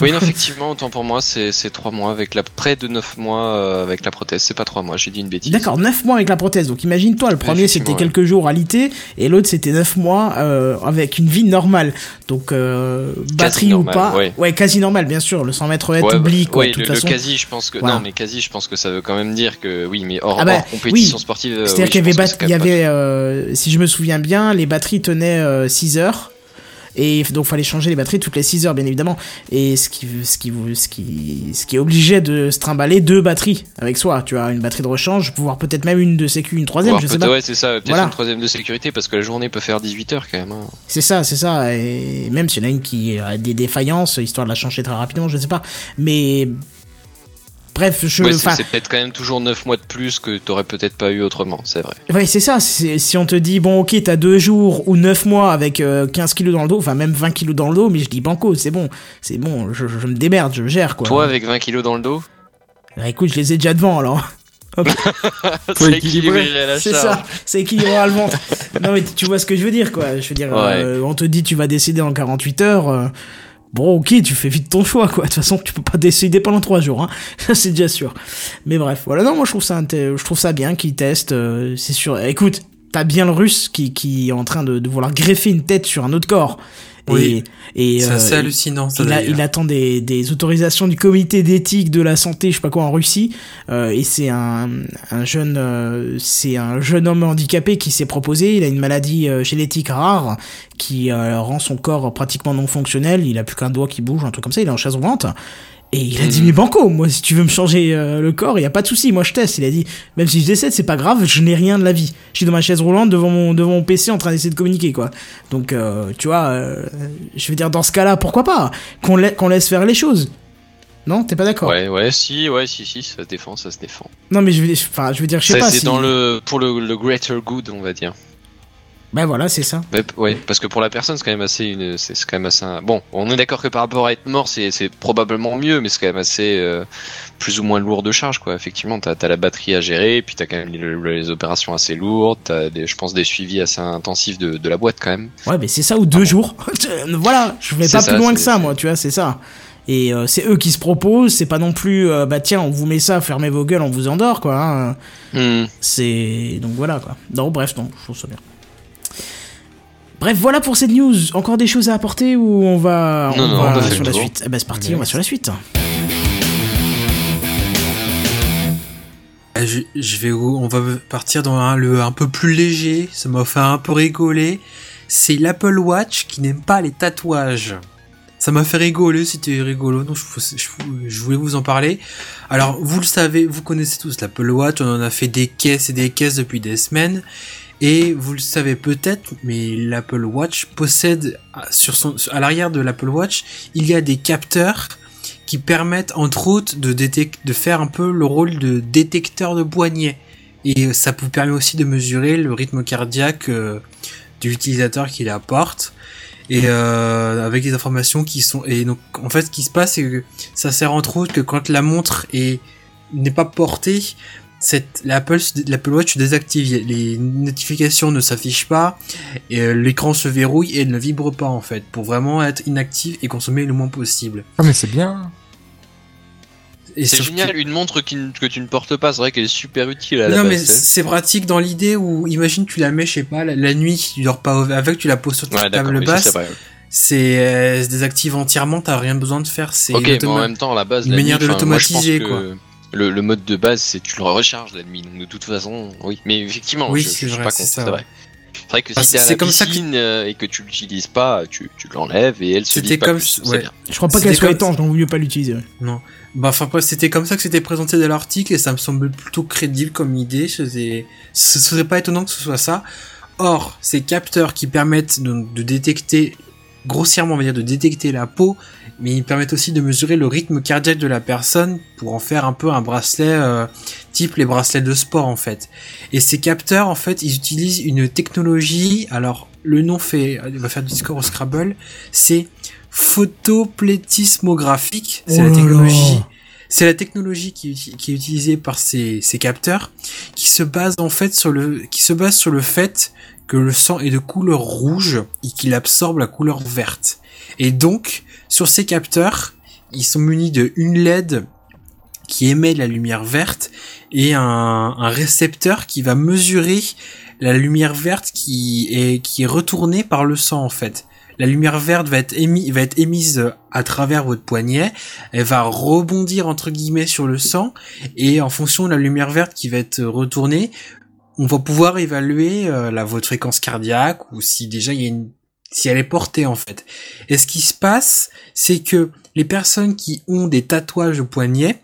oui non effectivement autant pour moi c'est c'est trois mois avec la près de neuf mois euh, avec la prothèse c'est pas trois mois j'ai dit une bêtise D'accord, 9 mois avec la prothèse. Donc imagine-toi, le premier c'était ouais. quelques jours alité et l'autre c'était 9 mois euh, avec une vie normale. Donc euh, batterie ou pas. ouais. quasi normal, bien sûr. Le 100 mètres haies Ouais, bah, quoi. ouais, de toute le, le façon. quasi je pense que Voilà. non mais quasi je pense que ça veut quand même dire que oui mais hors, Ah bah, hors compétition oui. sportive C'est-à-dire oui, qu'il y avait, bat- y avait euh, si je me souviens bien, les batteries tenaient 6 heures Et donc fallait changer les batteries toutes les 6 heures bien évidemment. Et ce qui ce qui vous ce qui ce qui obligeait de se trimballer deux batteries avec soi. Tu as une batterie de rechange, voire peut-être même une de sécu, une troisième, Voire je sais pas. Ouais, c'est ça, peut-être Voilà. une troisième de sécurité parce que la journée peut faire 18 heures quand même. hein. C'est ça, c'est ça. Et même s'il y en a une qui a des défaillances, histoire de la changer très rapidement, je sais pas. Mais bref, je. Ouais, c'est peut-être quand même toujours 9 mois de plus que t'aurais peut-être pas eu autrement, c'est vrai. Ouais, c'est ça. Si on te dit, bon, ok, t'as deux jours ou neuf mois avec euh, 15 kilos dans le dos, enfin même 20 kilos dans le dos, mais je dis banco, c'est bon, c'est bon, je, je me démerde, je gère quoi. Toi avec 20 kilos dans le dos, Ah, écoute, je les ai déjà devant alors. c'est équilibré à la C'est ça, c'est équilibré le ventre. non mais tu vois ce que je veux dire quoi. Je veux dire, Ouais. euh, on te dit tu vas décider en 48 heures. euh, Bon, ok, tu fais vite ton choix, quoi. De toute façon, tu peux pas décider pendant trois jours, hein. C'est déjà sûr. Mais bref, voilà. Non, moi, je trouve ça, je trouve ça bien qu'ils testent. euh, c'est sûr. Écoute, t'as bien le russe qui, qui est en train de vouloir greffer une tête sur un autre corps. Oui. Et, et C'est euh, assez hallucinant, ça. il, a- d'ailleurs. il attend des, des autorisations du comité d'éthique de la santé, je sais pas quoi, en Russie. Euh, et c'est un, un jeune, euh, c'est un jeune homme handicapé qui s'est proposé. Il a une maladie génétique rare qui rend son corps pratiquement non fonctionnel. Il a plus qu'un doigt qui bouge, un truc comme ça. Il est en chaise roulante. Et il a dit, Mhm. mais banco, moi, si tu veux me changer euh, le corps, il y a pas de souci, moi je teste. Il a dit, même si je décède, c'est pas grave, je n'ai rien de la vie. Je suis dans ma chaise roulante devant mon, devant mon PC en train d'essayer de communiquer, quoi. Donc, euh, tu vois, euh, je veux dire, dans ce cas-là, pourquoi pas? Qu'on la- qu'on laisse faire les choses. Non, t'es pas d'accord? Ouais, ouais, si, ouais, si, si, ça se défend, ça se défend. Non, mais je veux, enfin, je veux dire, je sais Ça, pas C'est si. dans le pour le, le greater good, on va dire. Ben voilà, c'est ça. Ouais, parce que pour la personne, c'est quand même assez une, c'est quand même assez. un- Bon, on est d'accord que par rapport à être mort, c'est c'est probablement mieux, mais c'est quand même assez euh, plus ou moins lourd de charge, quoi. Effectivement, t'as as la batterie à gérer, puis t'as quand même les, les opérations assez lourdes, t'as des, je pense des suivis assez intensifs de, de la boîte quand même. Ouais, mais c'est ça ou deux jours. voilà, je vais C'est pas ça, plus loin que c'est- ça, moi, tu vois, c'est ça. Et euh, c'est eux qui se proposent, c'est pas non plus, euh, bah tiens, on vous met ça, fermez vos gueules, on vous endort, quoi. hein. Hmm. C'est donc voilà quoi. Non, bref, non, je trouve ça bien. Bref, voilà pour cette news. Encore des choses à apporter ou on va, Non, on non, va on sur la tour. suite? Eh ben c'est parti, on va sur la suite. Euh, Je, je vais, où- on va partir dans un, le un peu plus léger. Ça m'a fait un peu rigoler. C'est l'Apple Watch qui n'aime pas les tatouages. Ça m'a fait rigoler, c'était rigolo, donc je, je- je voulais vous en parler. Alors, vous le savez, vous connaissez tous l'Apple Watch, on en a fait des caisses et des caisses depuis des semaines. Et vous le savez peut-être, mais l'Apple Watch possède à- sur son, à l'arrière de l'Apple Watch, il y a des capteurs qui permettent entre autres de, de faire un peu le rôle de détecteur de poignet. Et ça vous permet aussi de mesurer le rythme cardiaque euh, de l'utilisateur qui l'apporte. Et euh, avec des informations qui sont... Et donc en fait ce qui se passe c'est que ça sert entre autres que quand la montre est n'est pas portée, l'Apple l'Apple Watch désactive, les notifications ne s'affichent pas, et euh, l'écran se verrouille et elle ne vibre pas en fait, pour vraiment être inactive et consommer le moins possible. Oh, mais c'est bien. Et C'est génial, que- une montre qui, que tu ne portes pas, c'est vrai qu'elle est super utile à la Non base. mais c'est- c'est pratique dans l'idée où imagine tu la mets je sais pas la, la nuit tu dors pas avec tu la poses sur ta Ouais, table basse c'est euh, se désactive entièrement t'as rien besoin de faire c'est Ok, mais l'automa- en même temps, à la base, une la manière nuit, de l'automatiser, que quoi. Le, le mode de base, c'est tu le recharges la nuit, donc de toute façon, oui. Mais effectivement, Oui, je, c'est je vrai, pas c'est ça, vrai. C'est vrai que Bah, si c'est la comme ça que- piscine euh, et que tu l'utilises pas, tu, tu l'enlèves et elle se C'était pas comme plus, ça- c'est ouais. bien. Je crois pas C'était qu'elle soit comme- étanche, donc vaut mieux pas l'utiliser. ouais. non bah enfin après, c'était comme ça que c'était présenté dans l'article et ça me semble plutôt crédible comme idée c'était ce serait pas étonnant que ce soit ça or ces capteurs qui permettent donc de détecter grossièrement on va dire de détecter la peau mais ils permettent aussi de mesurer le rythme cardiaque de la personne pour en faire un peu un bracelet euh, type les bracelets de sport en fait. Et ces capteurs en fait ils utilisent une technologie, alors le nom fait, on va faire du score au Scrabble, c'est photoplétismographique, c'est Oh la là technologie. C'est la technologie qui, qui est utilisée par ces, ces capteurs, qui se base en fait sur le, qui se base sur le fait que le sang est de couleur rouge et qu'il absorbe la couleur verte. Et donc, sur ces capteurs, ils sont munis de une LED qui émet la lumière verte et un, récepteur qui va mesurer la lumière verte qui est, retournée par le sang en fait. La lumière verte va être, émis, va émise à travers votre poignet, elle va rebondir entre guillemets sur le sang et en fonction de la lumière verte qui va être retournée, on va pouvoir évaluer euh, la votre fréquence cardiaque ou si déjà il y a une si elle est portée en fait. Et ce qui se passe, c'est que les personnes qui ont des tatouages au poignet,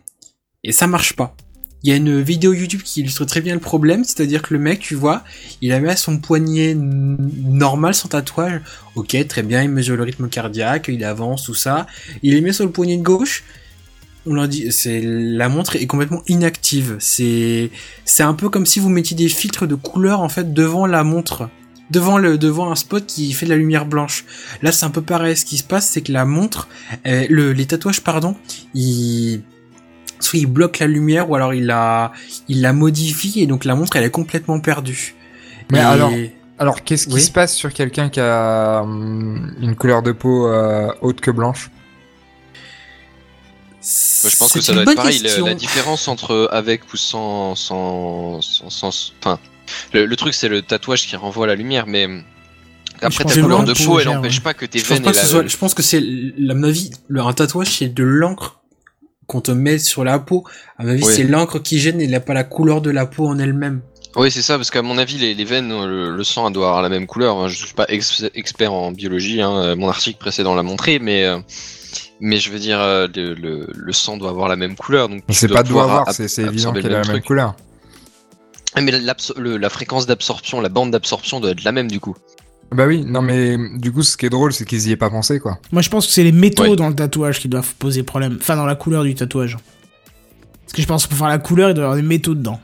et ça marche pas. Il y a une vidéo YouTube qui illustre très bien le problème, c'est-à-dire que le mec, tu vois, il a mis à son poignet normal son tatouage. Ok, très bien, il mesure le rythme cardiaque, il avance, tout ça. Il est mis sur le poignet de gauche. On leur dit, c'est la montre est complètement inactive. C'est c'est un peu comme si vous mettiez des filtres de couleur en fait devant la montre, devant le devant un spot qui fait de la lumière blanche. Là, c'est un peu pareil. Ce qui se passe, c'est que la montre, euh, le, les tatouages, pardon, ils soit il bloque la lumière ou alors il la il la modifie et donc la montre elle est complètement perdue. Mais Et- alors- Alors, qu'est-ce qui Oui. se passe sur quelqu'un qui a hum, une couleur de peau euh, haute que blanche? Bah, je pense C'est que ça une doit bonne être pareil. la- question. La, différence entre avec ou sans, sans, sans, sans- enfin, le, le truc c'est le tatouage qui renvoie la lumière, mais après pense ta couleur de peau, elle n'empêche ouais. pas que tes Je pense veines pas que ce la- soit, je pense que c'est, à mon avis, le, un tatouage, c'est de l'encre qu'on te met sur la peau. À mon avis, Oui. c'est l'encre qui gêne et pas la couleur de la peau en elle-même. Oui, c'est ça, parce qu'à mon avis, les, les veines, le, le sang doit avoir la même couleur. Hein, Je suis pas ex- expert en biologie, hein, euh, mon article précédent l'a montré, mais euh, mais je veux dire, euh, le, le, le sang doit avoir la même couleur. Donc C'est pas de pouvoir voir, ab- c'est évident qu'elle a la même même truc. couleur. Ah, Mais le- la fréquence d'absorption, la bande d'absorption doit être la même du coup. Bah oui, non mais du coup, ce qui est drôle, c'est qu'ils y aient pas pensé, quoi. Moi, je pense que c'est les métaux Ouais. dans le tatouage qui doivent poser problème. Enfin, dans la couleur du tatouage. Parce que je pense que pour faire la couleur, il doit y avoir des métaux dedans.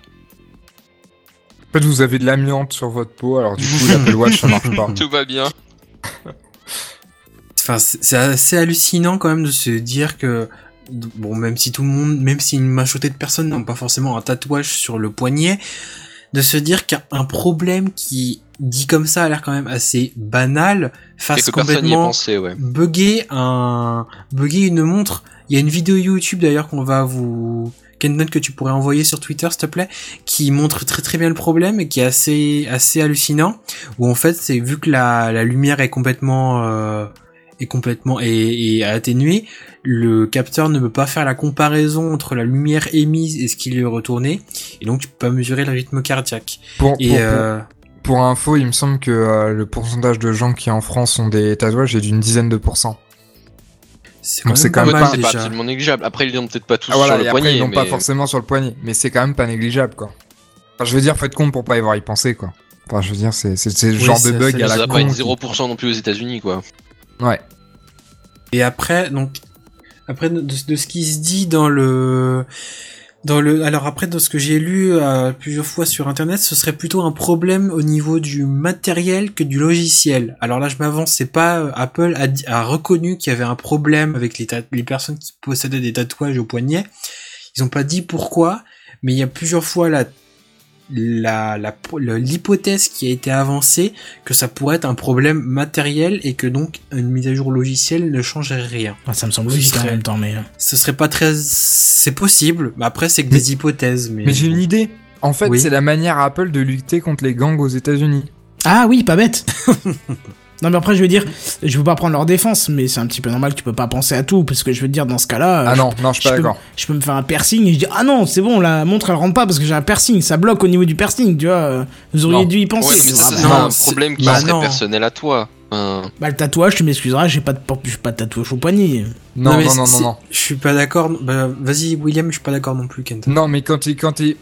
En fait, vous avez de l'amiante sur votre peau, alors du coup, l'Apple Watch, ça marche pas. Tout va bien. Enfin, c'est assez hallucinant quand même de se dire que bon, même si tout le monde, même si une majorité de personnes n'ont pas forcément un tatouage sur le poignet, de se dire qu'un un problème qui dit comme ça a l'air quand même assez banal ait complètement pensé, ouais. bugger un bugger une montre. Il y a une vidéo YouTube d'ailleurs qu'on va vous Kendon que tu pourrais envoyer sur Twitter s'il te plaît qui montre très très bien le problème et qui est assez assez hallucinant où en fait c'est vu que la, la lumière est complètement euh, est complètement et, et atténuée le capteur ne peut pas faire la comparaison entre la lumière émise et ce qui lui est retourné et donc tu peux pas mesurer le rythme cardiaque Pour, et pour, pour- euh, pour info, il me semble que euh, le pourcentage de gens qui en France ont des tatouages est d'une dizaine de pourcents. c'est quand pas même pas- négligeable. Après, ils l'ont peut-être pas tous Ah voilà, sur et le après, poignet. ils n'ont pas forcément sur le poignet, mais c'est quand même pas négligeable, quoi. Enfin, je veux dire, être con pour pas y avoir y penser, quoi. Enfin, je veux dire, c'est le Oui, genre de bug à Ça la con. pas être qui- 0% non plus aux États-Unis, quoi. Ouais. Et après, donc, après de, ce qui se dit dans le, dans le, alors après de ce que j'ai lu euh, plusieurs fois sur internet, ce serait plutôt un problème au niveau du matériel que du logiciel. Alors là, je m'avance, c'est pas euh, Apple a, reconnu qu'il y avait un problème avec les, les personnes qui possédaient des tatouages au poignet. Ils ont pas dit pourquoi, mais il y a plusieurs fois le- l'hypothèse qui a été avancée que ça pourrait être un problème matériel et que donc une mise à jour logicielle ne changerait rien. Ah, ça me semble logique en même temps, mais. euh, Ce serait pas très c'est possible, mais après c'est que des hypothèses mais, Mais j'ai une idée. En fait, Oui. c'est la manière Apple de lutter contre les gangs aux États-Unis. Ah oui, pas bête Non, mais après, je veux dire, je veux pas prendre leur défense, mais c'est un petit peu normal que tu peux pas penser à tout, parce que je veux dire, dans ce cas-là. euh, Ah je- non, non, je suis pas d'accord. Je peux me faire un piercing et je dis ah non c'est bon la montre elle rentre pas parce que j'ai un piercing ça bloque au niveau du piercing tu vois euh, vous auriez Non. dû y Ouais, penser non, mais ça, Ah, c'est bah, non, un problème qui bah serait non. personnel à toi. Enfin, bah, le tatouage tu m'excuseras j'ai pas de j'ai pas de tatouage au poignet Non, mais non, non, non, non. Je suis pas d'accord. Bah, vas-y William, je suis pas d'accord non plus Kent. Non, mais quand t'es quand t'es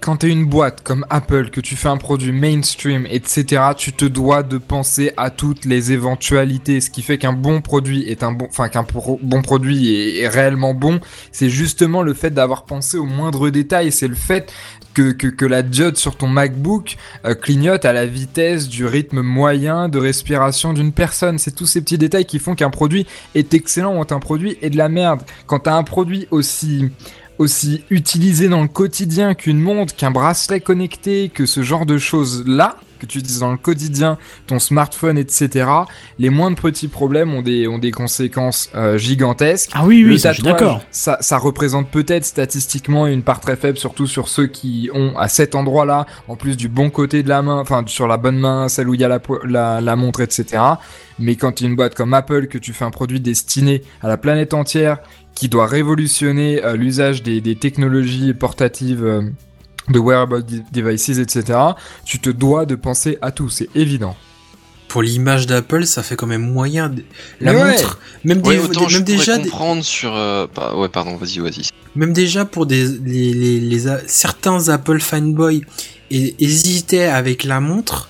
quand t'es une boîte comme Apple, que tu fais un produit mainstream, etc., tu te dois de penser à toutes les éventualités. Ce qui fait qu'un bon produit est un bon, enfin qu'un bon produit est, réellement bon, c'est justement le fait d'avoir pensé au moindre détail. C'est le fait que la diode sur ton MacBook euh, clignote à la vitesse du rythme moyen de respiration d'une personne. C'est tous ces petits détails qui font qu'un produit est excellent ou un produit est de la merde. Quand t'as un produit aussi aussi utilisé dans le quotidien qu'une montre, qu'un bracelet connecté, que ce genre de choses-là, que tu utilises dans le quotidien, ton smartphone, etc., les moindres petits problèmes ont des, ont des conséquences euh, gigantesques. ah oui oui d'accord Ça, ça représente peut-être statistiquement une part très faible, surtout sur ceux qui ont à cet endroit-là, en plus du bon côté de la main, enfin sur la bonne main, celle où il y a la, la, la montre, etc. Mais quand tu une boîte comme Apple, que tu fais un produit destiné à la planète entière, qui doit révolutionner euh, l'usage des, des technologies portatives euh, de wearable de- devices, etc., tu te dois de penser à tout, c'est évident. Pour l'image d'Apple, ça fait quand même moyen. de- La ouais. montre, même, Ouais, des- autant des- je même pourrais déjà, des- sur. euh, bah, ouais, pardon, vas-y, vas-y. même déjà pour des les, les, certains Apple fanboys hésitaient avec la montre.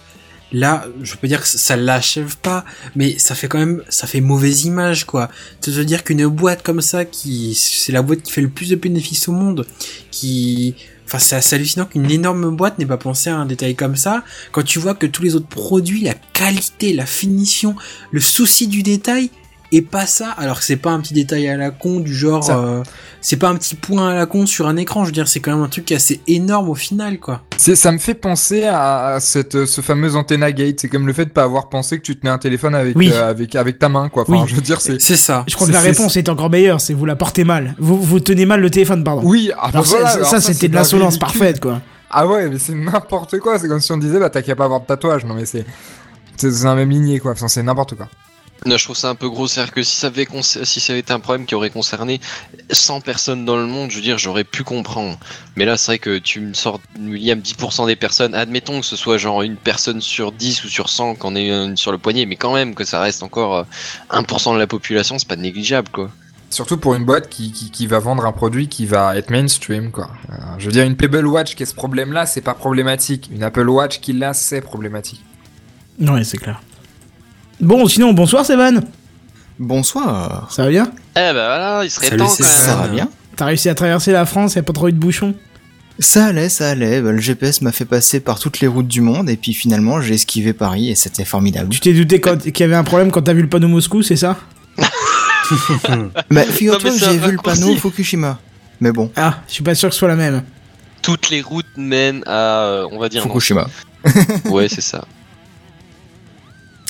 Là, je peux dire que ça l'achève pas, mais ça fait quand même, ça fait mauvaise image, quoi. De se dire qu'une boîte comme ça, qui, c'est la boîte qui fait le plus de bénéfices au monde, qui, enfin, c'est assez hallucinant qu'une énorme boîte n'ait pas pensé à un détail comme ça. Quand tu vois que tous les autres produits, la qualité, la finition, le souci du détail, et pas ça, alors que c'est pas un petit détail à la con du genre, Ça. euh, c'est pas un petit point à la con sur un écran, je veux dire, c'est quand même un truc assez énorme au final, quoi. C'est, ça me fait penser à, cette, ce fameux antenna gate. C'est comme le fait de pas avoir pensé que tu tenais un téléphone avec, Oui. euh, avec, avec ta main, quoi. Enfin, Oui. je veux dire, c'est. C'est ça. Je crois que la réponse est encore meilleure, c'est vous la portez mal. Vous, vous tenez mal le téléphone, pardon. Oui, ah, bah Alors ça, voilà, ça, alors ça, c'est c'était de la l'insolence parfaite, quoi. Ah ouais, mais c'est n'importe quoi. C'est comme si on disait, bah t'as qu'à pas avoir de tatouage. Non, mais c'est. C'est c'est un même ligné, quoi. Enfin, c'est n'importe quoi. Non, je trouve ça un peu gros, c'est-à-dire que si ça avait, si ça avait été un problème qui aurait concerné 100 personnes dans le monde, je veux dire, j'aurais pu comprendre. Mais là, c'est vrai que tu me sors, William, 10% des personnes, admettons que ce soit genre une personne sur 10 ou sur 100 qu'on ait une sur le poignet, mais quand même que ça reste encore euh, 1% de la population, c'est pas négligeable, quoi. Surtout pour une boîte qui, qui, qui va vendre un produit qui va être mainstream, quoi. Euh, je veux dire, une Pebble Watch qui a ce problème-là, c'est pas problématique. Une Apple Watch qui l'a, c'est problématique. Ouais, c'est clair. Bon, sinon, bonsoir, Sevan. Bonsoir. Ça va bien Eh ben voilà, il serait Salut, temps quand même. ça. Va bien T'as réussi à traverser la France, y a pas trop eu de bouchons Ça allait, ça allait. Bah, le GPS m'a fait passer par toutes les routes du monde et puis finalement j'ai esquivé Paris et c'était formidable. Tu t'es douté qu'il y avait un problème quand t'as vu le panneau Moscou, c'est ça Bah figure-toi que j'ai vu le panneau Fukushima. Mais bon, Ah, je suis pas sûr que ce soit la même. Toutes les routes mènent à, euh, on va dire. Fukushima. Ouais, c'est ça.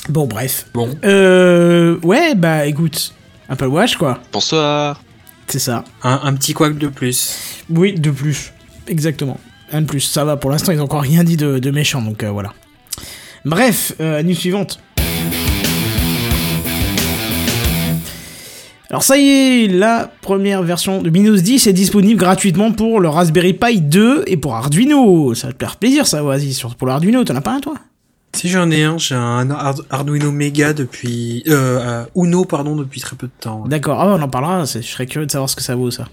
Bon, bref. Bon. Euh. Ouais, bah écoute. Apple Watch, quoi. Bonsoir. C'est ça. Un, un petit couac de plus. Oui, de plus. Exactement. Un de plus. Ça va, pour l'instant, ils ont encore rien dit de, de méchant, donc euh, voilà. Bref, euh, news suivante. Alors ça y est, la première version de Windows 10 est disponible gratuitement pour le Raspberry Pi 2 et pour Arduino. Ça va te faire plaisir ça, vas-y, surtout pour l'Arduino, t'en as pas un toi? Si j'en ai un, j'ai un Ard- Arduino Mega depuis, euh, euh, Uno, pardon, depuis très peu de temps. D'accord, ah, on en parlera, je serais curieux de savoir ce que ça vaut ça.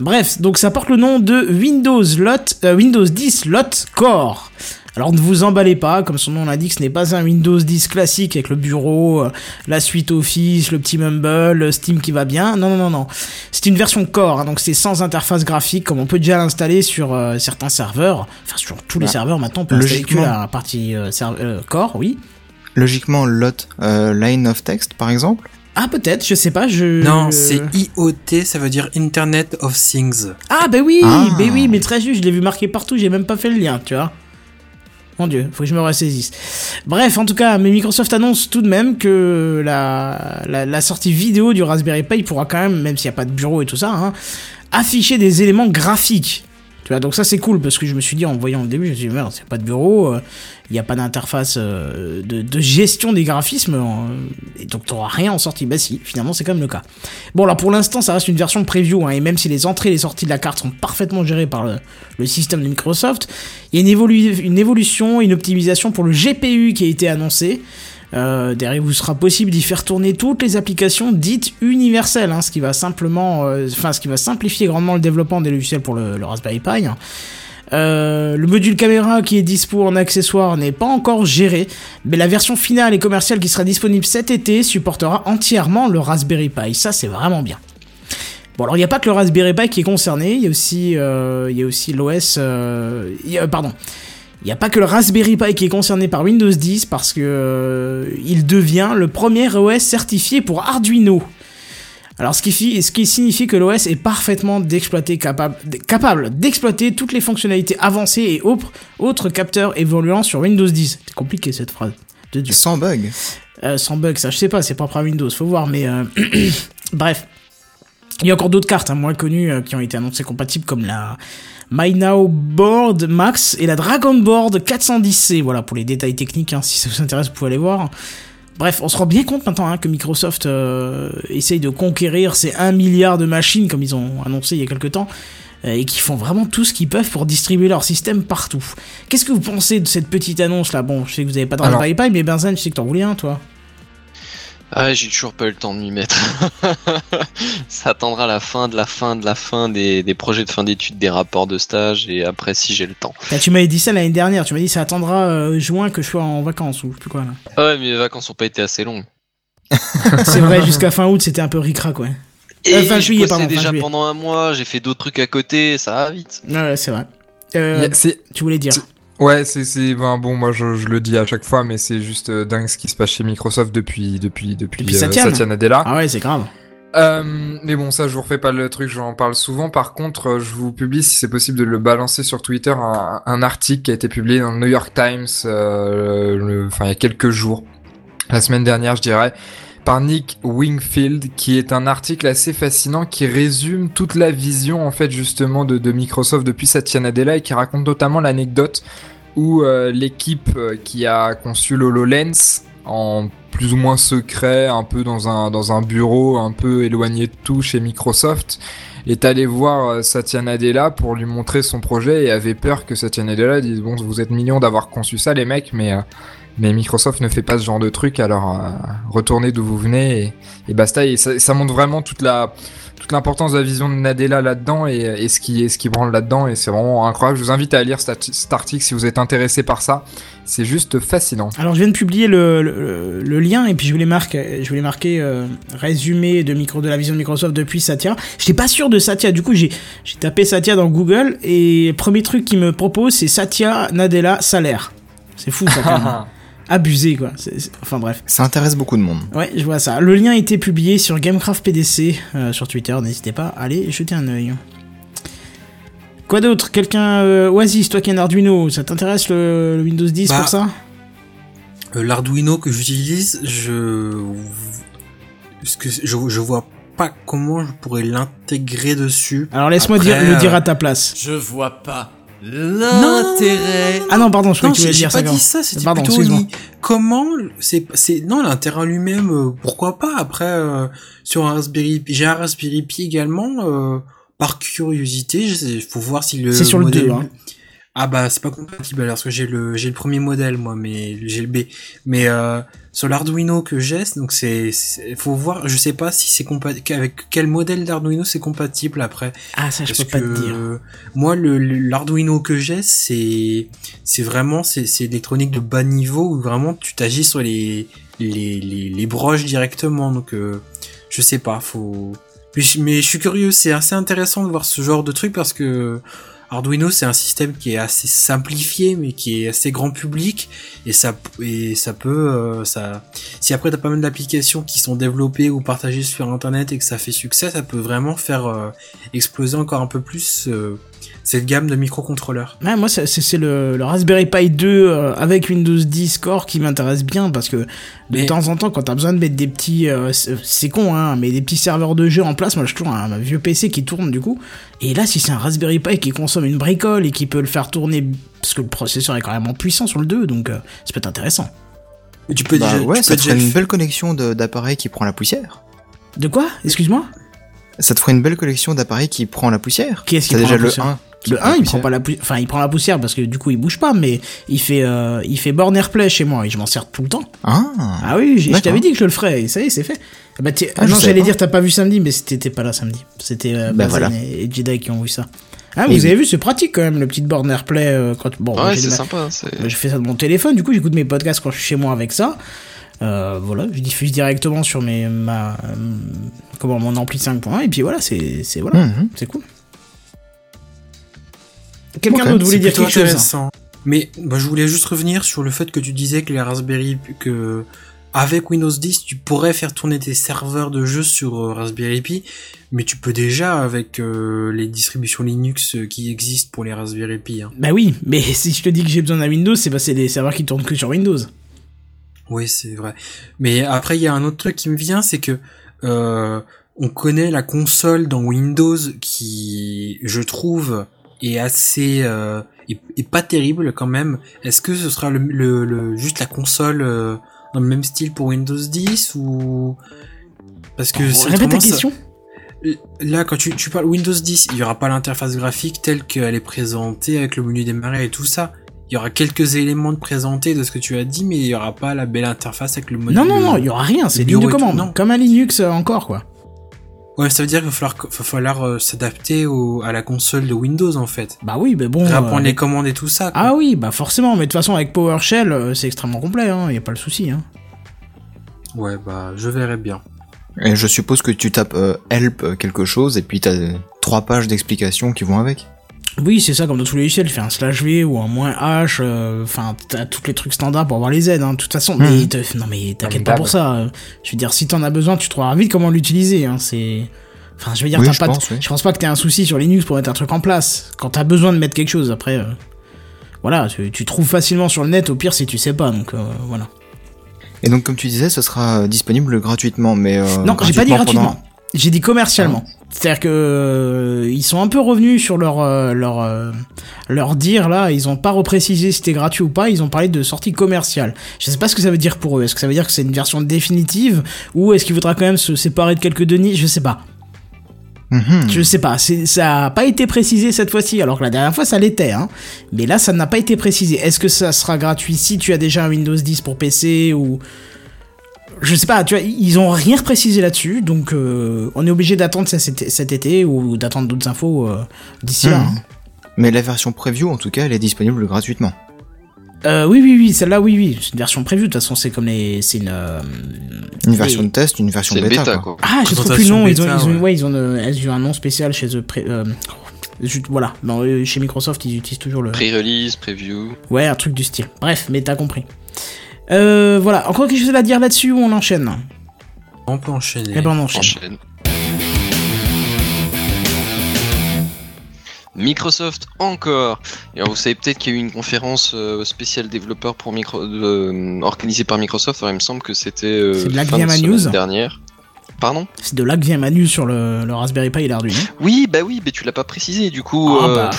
Bref, donc ça porte le nom de Windows Lot, euh, Windows 10 Lot Core. Alors ne vous emballez pas, comme son nom l'indique, ce n'est pas un Windows 10 classique avec le bureau, euh, la suite Office, le petit Mumble, le Steam qui va bien. Non, non, non, non. C'est une version Core, hein, donc c'est sans interface graphique, comme on peut déjà l'installer sur euh, certains serveurs. Enfin, sur tous les Bah, serveurs maintenant, on peut installer que logiquement. la partie euh, euh, Core, oui. Logiquement, lot euh, line of text par exemple? Ah, peut-être, je sais pas, je... Non, c'est IoT, ça veut dire Internet of Things. Ah bah oui, Ah. bah oui, mais très juste, je l'ai vu marqué partout, j'ai même pas fait le lien, tu vois. Mon dieu, faut que je me ressaisisse. Bref, en tout cas, mais Microsoft annonce tout de même que la, sortie vidéo du Raspberry Pi pourra quand même, même s'il n'y a pas de bureau et tout ça, hein, afficher des éléments graphiques. Donc ça c'est cool parce que je me suis dit en voyant le début, je me suis dit merde, c'est pas de bureau, euh, il n'y a pas d'interface euh, de, gestion des graphismes, euh, et donc t'auras rien en sortie. Bah si, finalement c'est quand même le cas. Bon alors pour l'instant ça reste une version preview, hein, et même si les entrées et les sorties de la carte sont parfaitement gérées par le, système de Microsoft, il y a une, une évolution, une optimisation pour le GPU qui a été annoncée. Euh, derrière, vous sera possible d'y faire tourner toutes les applications dites universelles, hein, ce qui va simplement, euh, enfin, ce qui va simplifier grandement le développement des logiciels pour le, Raspberry Pi. Euh, le module caméra qui est dispo en accessoire n'est pas encore géré, mais la version finale et commerciale qui sera disponible cet été supportera entièrement le Raspberry Pi. Ça, c'est vraiment bien. Bon, alors il n'y a pas que le Raspberry Pi qui est concerné, il y a aussi, euh, aussi l'OS. euh, pardon. Il n'y a pas que le Raspberry Pi qui est concerné par Windows 10 parce que euh, il devient le premier OS certifié pour Arduino. Alors ce qui, fi- ce qui signifie que l'OS est parfaitement d'exploiter capable, capable d'exploiter toutes les fonctionnalités avancées et autres, autres capteurs évoluant sur Windows 10. C'est compliqué cette phrase. De Dieu. Sans bug. Euh, sans bug, ça je sais pas, c'est propre à Windows, faut voir, mais euh, bref. Il y a encore d'autres cartes hein, moins connues euh, qui ont été annoncées compatibles comme la My Now Board Max et la Dragon Board 410C. Voilà pour les détails techniques, hein, si ça vous intéresse, vous pouvez aller voir. Bref, on se rend bien compte maintenant hein, que Microsoft euh, essaye de conquérir ces 1 milliard de machines comme ils ont annoncé il y a quelques temps. euh, et qui font vraiment tout ce qu'ils peuvent pour distribuer leur système partout. Qu'est-ce que vous pensez de cette petite annonce là Bon, je sais que vous avez pas de Alors- Raspberry Pi, mais Benzen, je sais que t'en voulais un, toi. Ah, j'ai toujours pas eu le temps de m'y mettre. Ça attendra la fin de la fin de la fin des, des projets de fin d'études, des rapports de stage, et après si j'ai le temps. Ah, tu m'avais dit ça l'année dernière, tu m'as dit ça attendra euh, juin que je sois en vacances ou je sais plus quoi là. Ah ouais, mais mes vacances ont pas été assez longues. C'est vrai, jusqu'à fin août c'était un peu ricrac, ouais. Et Euh, fin juillet, pardon, fin déjà juillet. pendant un mois, j'ai fait d'autres trucs à côté, ça va vite. Ouais, ouais, c'est vrai. Euh, Tu voulais dire Ouais, c'est c'est ben, bon, moi je, je le dis à chaque fois, mais c'est juste euh, dingue ce qui se passe chez Microsoft depuis depuis depuis, Depuis euh, Satya, Nadella. Ah ouais, c'est grave. Euh, mais bon, ça je vous refais pas le truc, j'en parle souvent. Par contre, euh, je vous publie si c'est possible de le balancer sur Twitter un, un article qui a été publié dans le New York Times, euh, enfin il y a quelques jours, la semaine dernière, je dirais. Par Nick Wingfield, qui est un article assez fascinant qui résume toute la vision en fait justement de, Microsoft depuis Satya Nadella et qui raconte notamment l'anecdote où euh, l'équipe euh, qui a conçu l'HoloLens en plus ou moins secret, un peu dans un, bureau un peu éloigné de tout chez Microsoft, est allé voir euh, Satya Nadella pour lui montrer son projet et avait peur que Satya Nadella dise bon vous êtes millions d'avoir conçu ça les mecs mais mais Microsoft ne fait pas ce genre de truc alors euh, retournez d'où vous venez et, et basta et ça, ça montre vraiment toute la toute l'importance de la vision de Nadella là-dedans et, et ce qui ce qui branle là-dedans et c'est vraiment incroyable. Je vous invite à lire cet, article si vous êtes intéressé par ça. C'est juste fascinant. Alors je viens de publier le, le, le lien et puis je voulais marquer, je voulais marquer euh, résumé de micro de la vision de Microsoft depuis Satya. J'étais pas sûr de Satya, du coup j'ai j'ai tapé Satya dans Google et le premier truc qu'il me propose c'est Satya Nadella salaire. C'est fou ça Abusé quoi. C'est- c'est- Enfin bref. Ça intéresse beaucoup de monde. Ouais, je vois ça. Le lien a été publié sur Gamecraft PDC euh, sur Twitter. N'hésitez pas à aller jeter un œil. Quoi d'autre? Quelqu'un euh, Oasis, toi qui as un Arduino, ça t'intéresse le, le Windows 10 Bah, pour ça? Euh, L'Arduino que j'utilise, je... ce que je, je vois pas comment je pourrais l'intégrer dessus. Alors laisse-moi dire, le euh, dire à ta place. Je vois pas l'intérêt. Ah non, pardon, je croyais Non, que tu voulais dire pas ça. dit quand- ça, c'était Pardon, plutôt comment c'est c'est non l'intérêt lui-même euh, pourquoi pas après euh, sur un Raspberry Pi j'ai un Raspberry Pi également euh, par curiosité il faut voir si le C'est sur le modèle 2, hein. Ah bah c'est pas compatible alors parce que j'ai le j'ai le premier modèle moi mais j'ai le B. Mais euh, sur l'Arduino que j'ai donc c'est faut voir je sais pas si c'est compatible avec quel modèle d'Arduino c'est compatible après. Ah, ça, je parce peux pas que te dire. moi le le- l'Arduino que j'ai c'est c'est vraiment c'est c'est électronique de bas niveau où vraiment tu t'agis sur les les, les les broches directement. Donc euh, je sais pas faut mais je, mais je suis curieux c'est assez intéressant de voir ce genre de truc parce que Arduino c'est un système qui est assez simplifié mais qui est assez grand public et ça et ça peut euh, ça si après t'as pas mal d'applications qui sont développées ou partagées sur internet et que ça fait succès ça peut vraiment faire euh, exploser encore un peu plus euh, cette gamme de microcontrôleurs. Ouais, moi, c'est le, le Raspberry Pi 2 euh, avec Windows 10 Core qui m'intéresse bien parce que de Mais- temps en temps, quand t'as besoin de mettre des petits, euh, c'est c'est con, hein, mais des petits serveurs de jeu en place, moi, j'ai toujours un, un vieux PC qui tourne du coup. Et là, si c'est un Raspberry Pi qui consomme une bricole et qui peut le faire tourner, parce que le processeur est carrément puissant sur le 2, donc euh, ça peut être intéressant. Mais tu peux Bah déjà, ouais, tu ça peux te ferait déjà une belle connexion d'appareils qui prend la poussière. De quoi? Excuse-moi? Ça te ferait une belle collection d'appareils qui prend la poussière. Qui est-ce qui T'as prend déjà la le poussière? 1. Le prend la 1, il prend pas la poussière, enfin, il prend la poussière parce que du coup, il bouge pas, mais il fait, euh, il fait born airplay chez moi et je m'en sers tout le temps. Ah, Ah oui, je t'avais dit que je le ferais, et ça y est, c'est fait. Ah Bah, Ah, non, j'allais dire, t'as pas vu samedi, mais c'était t'étais pas là samedi. C'était euh, Bah, voilà. et, Jedi qui ont vu ça. Ah, Et vous oui. avez vu, c'est pratique quand même, le petit born airplay. euh, quand, bon, Ouais, j'ai c'est sympa. c'est- bah, je fais ça de mon téléphone, du coup, j'écoute mes podcasts quand je suis chez moi avec ça. Euh, voilà, je diffuse directement sur mes, ma, euh, comment, mon ampli 5.1, et puis voilà, c'est c'est- voilà, Mhm. c'est cool. Quelqu'un d'autre voulait dire quelque chose intéressant. Mais bah, je voulais juste revenir sur le fait que tu disais que les Raspberry que avec Windows 10, tu pourrais faire tourner tes serveurs de jeux sur euh, Raspberry Pi, mais tu peux déjà avec euh, les distributions Linux euh, qui existent pour les Raspberry Pi. Hein. Bah oui, mais si je te dis que j'ai besoin d'un Windows, c'est parce que c'est des serveurs qui tournent que sur Windows. Oui, c'est vrai. Mais après, il y a un autre truc qui me vient, c'est que euh, on connaît la console dans Windows qui, je trouve, est assez euh, est, est pas terrible quand même. Est-ce que ce sera le, le, le- juste la console euh, dans le même style pour Windows 10 ou parce que c'est Répète ta ça- question. Là, quand tu, tu parles Windows 10, il y aura pas l'interface graphique telle qu'elle est présentée avec le menu démarrer et tout ça. Il y aura quelques éléments de présentés de ce que tu as dit, mais il y aura pas la belle interface avec le menu. Non, non, non, il y aura rien, c'est ligne de commande. non. Comme un Linux euh, encore, quoi. Ouais, ça veut dire qu'il va falloir, va falloir euh, s'adapter au, à la console de Windows en fait. Bah oui, mais bon. Réapprendre euh, les commandes et tout ça. quoi. Ah oui, bah forcément, mais de toute façon, avec PowerShell, euh, c'est extrêmement complet, hein, y a pas le souci, hein. Ouais, bah, je verrai bien. Et je suppose que tu tapes euh, help quelque chose et puis t'as trois pages d'explications qui vont avec. Oui, c'est ça, comme dans tous les logiciels, fais un slash V ou un moins H, euh, enfin, t'as tous les trucs standards pour avoir les aides, hein, de toute façon. Mais, Mhm. te- non, mais t'inquiète pas pour ça. euh, Je veux dire, si t'en as besoin, tu trouveras vite comment l'utiliser, hein, c'est... Enfin, je veux dire, Oui, je pas de- pense, oui. je pense pas que t'aies un souci sur Linux pour mettre un truc en place. Quand t'as besoin de mettre quelque chose, après, euh, voilà, tu, tu trouves facilement sur le net, au pire si tu sais pas, donc euh, voilà. Et donc, comme tu disais, ce sera disponible gratuitement, mais Non, j'ai pas dit gratuitement. pendant- J'ai dit commercialement. C'est-à-dire que euh, ils sont un peu revenus sur leur euh, leur euh, leur dire là, ils ont pas reprécisé si c'était gratuit ou pas, ils ont parlé de sortie commerciale. Je sais pas ce que ça veut dire pour eux. Est-ce que ça veut dire que c'est une version définitive ou est-ce qu'il faudra quand même se séparer de quelques deniers? Je sais pas. Mhm. Je sais pas, ça a pas été précisé cette fois-ci, alors que la dernière fois ça l'était, hein. Mais là ça n'a pas été précisé. Est-ce que ça sera gratuit si tu as déjà un Windows 10 pour PC ou. Je sais pas, tu vois, ils ont rien précisé là-dessus, donc euh, on est obligé d'attendre cet, cet été ou d'attendre d'autres infos euh, d'ici là. Mhm. hein. Mais la version preview, en tout cas, elle est disponible gratuitement. Euh, oui, oui, oui, celle-là, oui, oui, c'est une version prévue, de toute façon c'est comme les. C'est une. euh, Une version de test, une version bêta, bêta, quoi. quoi. Ah, je trouve plus le nom, ils ont, ils ont, ouais. ouais, ils ont, euh, elles ont un nom spécial chez eux. euh, voilà, Non, euh, chez Microsoft ils utilisent toujours le. Pré-release, preview. Ouais, un truc du style. Bref, mais t'as compris. Euh, voilà, encore quelque chose à dire là-dessus ou on enchaîne On peut enchaîner. Eh ben on enchaîne. Enchaîne. Microsoft encore. Alors, vous savez peut-être qu'il y a eu une conférence euh, spéciale développeur pour micro, euh, organisée par Microsoft. Alors, il me semble que c'était euh, de que fin ma semaine news. dernière. Pardon C'est de là que vient Manu sur le, le Raspberry Pi et l'Arduino. Oui, bah oui, mais tu l'as pas précisé. Du coup, Ah euh,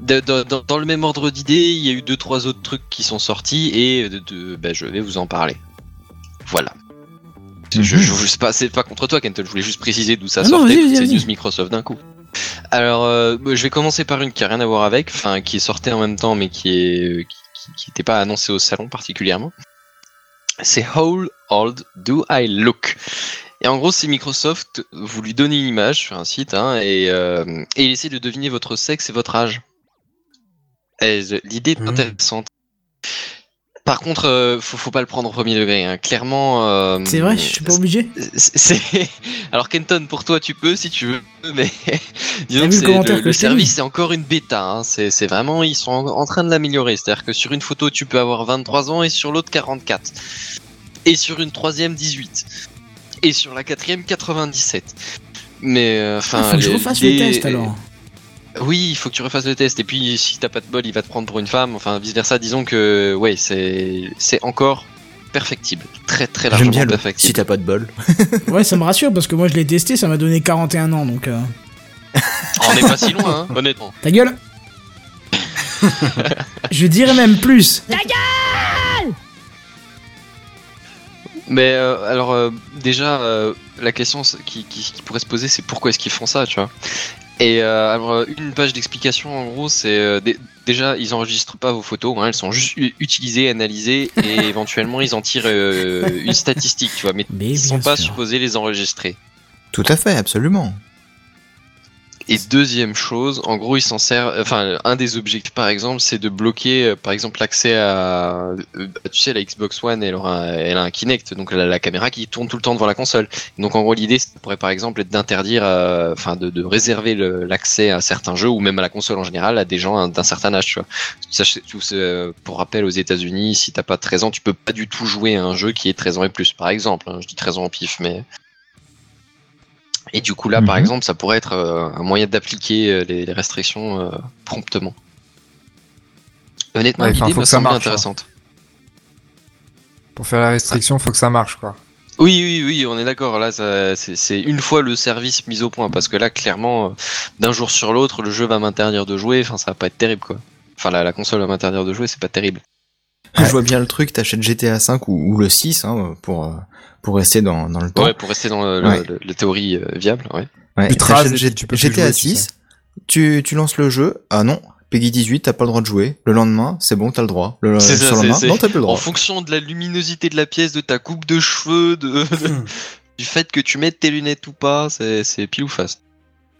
bah, dans, dans le même ordre d'idée, il y a eu deux trois autres trucs qui sont sortis et de, de- bah, je vais vous en parler. Voilà. Je, je, je sais pas, c'est pas contre toi, Kenton. Je voulais juste préciser d'où ça Ah sortait. vas-y, toutes vas-y, ces vas-y. news Microsoft d'un coup. Alors, euh, je vais commencer par une qui a rien à voir avec, enfin qui est sortie en même temps, mais qui est qui, qui- qui était pas annoncée au salon particulièrement. C'est How Old Do I Look? Et en gros, c'est Microsoft. Vous lui donnez une image sur un site, hein, et euh, et il essaie de deviner votre sexe et votre âge. L'idée est Mmh. intéressante. Par contre, euh, faut, faut pas le prendre au premier degré. Hein. Clairement, euh, c'est vrai, je suis pas obligé. c'est alors Kenton pour toi tu peux si tu veux mais disons que le que service c'est encore une bêta hein. c'est c'est vraiment ils sont en, en train de l'améliorer c'est-à-dire que sur une photo tu peux avoir 23 ans et sur l'autre 44 et sur une troisième 18 et sur la quatrième 97 mais euh, enfin Ah, faut que je refasse le test alors. oui, il faut que tu refasses le test. Et puis, si t'as pas de bol, il va te prendre pour une femme. Enfin, vice versa. Disons que, ouais, c'est, c'est encore perfectible. Très, très J'aime largement bien le si perfectible. t'as pas de bol. Ouais, ça me rassure parce que moi je l'ai testé, ça m'a donné 41 ans donc. euh, On n'est pas si loin, hein, honnêtement. Ta gueule Je dirais même plus. Mais euh, alors, euh, déjà, euh, la question qui, qui, qui pourrait se poser, c'est pourquoi est-ce qu'ils font ça, tu vois? Et euh, alors, une page d'explication, en gros, c'est euh, dé- déjà, ils enregistrent pas vos photos, hein, elles sont juste utilisées, analysées, et éventuellement, ils en tirent euh, une statistique, tu vois, mais Mais ils sont pas sûr. supposés les enregistrer. Tout à fait, absolument. Et deuxième chose, en gros, il s'en sert. Enfin, un des objectifs, par exemple, c'est de bloquer, euh, par exemple, l'accès à. euh, Tu sais, la Xbox One, elle, aura, elle a un Kinect, donc la, la caméra qui tourne tout le temps devant la console. Donc, en gros, l'idée, ça pourrait, par exemple, être d'interdire, euh, enfin, de, de réserver l'accès à certains jeux ou même à la console en général à des gens d'un certain âge. Tu vois. Pour rappel, aux États-Unis, si t'as pas 13 ans, tu peux pas du tout jouer à un jeu qui est 13 ans et plus, par exemple. hein. je dis 13 ans au pif, mais. Et du coup là, par Mhm. exemple, ça pourrait être euh, un moyen d'appliquer euh, les, les restrictions euh, promptement. Honnêtement, Ouais, l'idée me semble hein. intéressante. Pour faire la restriction, faut que ça marche, quoi. Oui, oui, oui, on est d'accord. Là, ça- c'est une fois le service mis au point, parce que là, clairement, d'un jour sur l'autre, le jeu va m'interdire de jouer. Enfin, ça va pas être terrible, quoi. Enfin, la, la console va m'interdire de jouer, c'est pas terrible. Je vois bien le truc, t'achètes GTA 5 ou, ou le 6 hein, pour, euh, pour rester dans, dans le temps. Ouais, pour rester dans le- Ouais. le- la théorie euh, viable, ouais. Ouais, Ultra, tu peux GTA jouer, tu 6, tu, tu lances le jeu, ah non, Peggy 18, t'as pas le droit de jouer. Le lendemain, c'est bon, t'as le droit. Le C'est ça, surlendemain, c'est- non, t'as plus le En droit. fonction de la luminosité de la pièce, de ta coupe de cheveux, de, Hmm. du fait que tu mettes tes lunettes ou pas, c'est c'est pile ou face.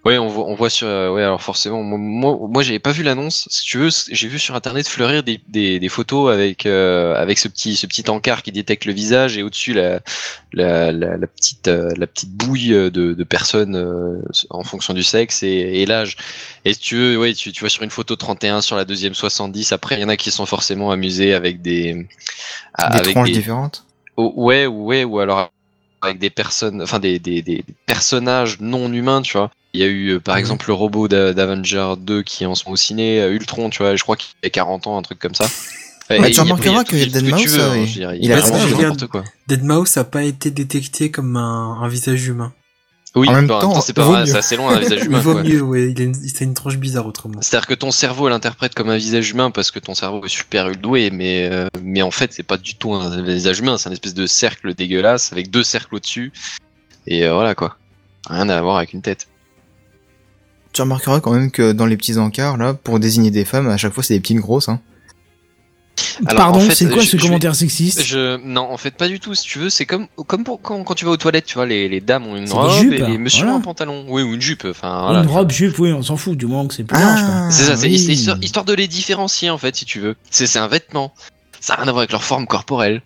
Ouais, on voit, on voit sur. euh, ouais, alors forcément, moi, moi, moi, j'avais pas vu l'annonce. Si tu veux, j'ai vu sur internet fleurir des, des, des photos avec euh, avec ce petit ce petit encart qui détecte le visage et au-dessus la la, la, la petite euh, la petite bouille de, de personnes euh, en fonction du sexe et, et l'âge. Et si tu veux, ouais, tu, tu vois sur une photo 31, sur la deuxième 70. Après, il y en a qui sont forcément amusés avec des Des avec tranches des, différentes. Oh, ouais, ouais, ou alors avec des personnes, enfin des, des, des personnages non humains, tu vois. Il y a eu euh, par Mhm. exemple le robot d'A- d'Avenger 2 qui est en ce moment au ciné, euh, Ultron, tu vois, je crois qu'il a 40 ans, un truc comme ça. Bah, Et tu il remarqueras il y a que tout- tout ce Deadmau5, tu veux, ça, hein, il- il a n'importe quoi. Deadmau5 a pas été détecté comme un, un visage humain. Oui, En même bah, temps, c'est pas vaut c'est assez loin un visage Il humain. vaut quoi. mieux, ouais. Il a une, il a une tranche bizarre autrement. C'est-à-dire que ton cerveau l'interprète comme un visage humain parce que ton cerveau est super doué, mais euh, mais en fait c'est pas du tout un visage humain, c'est un espèce de cercle dégueulasse avec deux cercles au-dessus et euh, voilà quoi, rien à voir avec une tête. Tu remarqueras quand même que dans les petits encarts, là, pour désigner des femmes, à chaque fois, c'est des petites grosses, hein. Alors, Pardon, en fait, c'est quoi je- ce je- commentaire sexiste? Je non en fait pas du tout si tu veux c'est comme comme pour quand, quand tu vas aux toilettes tu vois les, les dames ont une robe jupes, et les messieurs voilà. ont un pantalon oui ou une jupe enfin voilà. Une robe, jupe, oui, on s'en fout, du moment que c'est plus large. quoi. c'est ça c'est oui. c'est histoire, histoire de les différencier en fait si tu veux c'est c'est un vêtement ça a rien à voir avec leur forme corporelle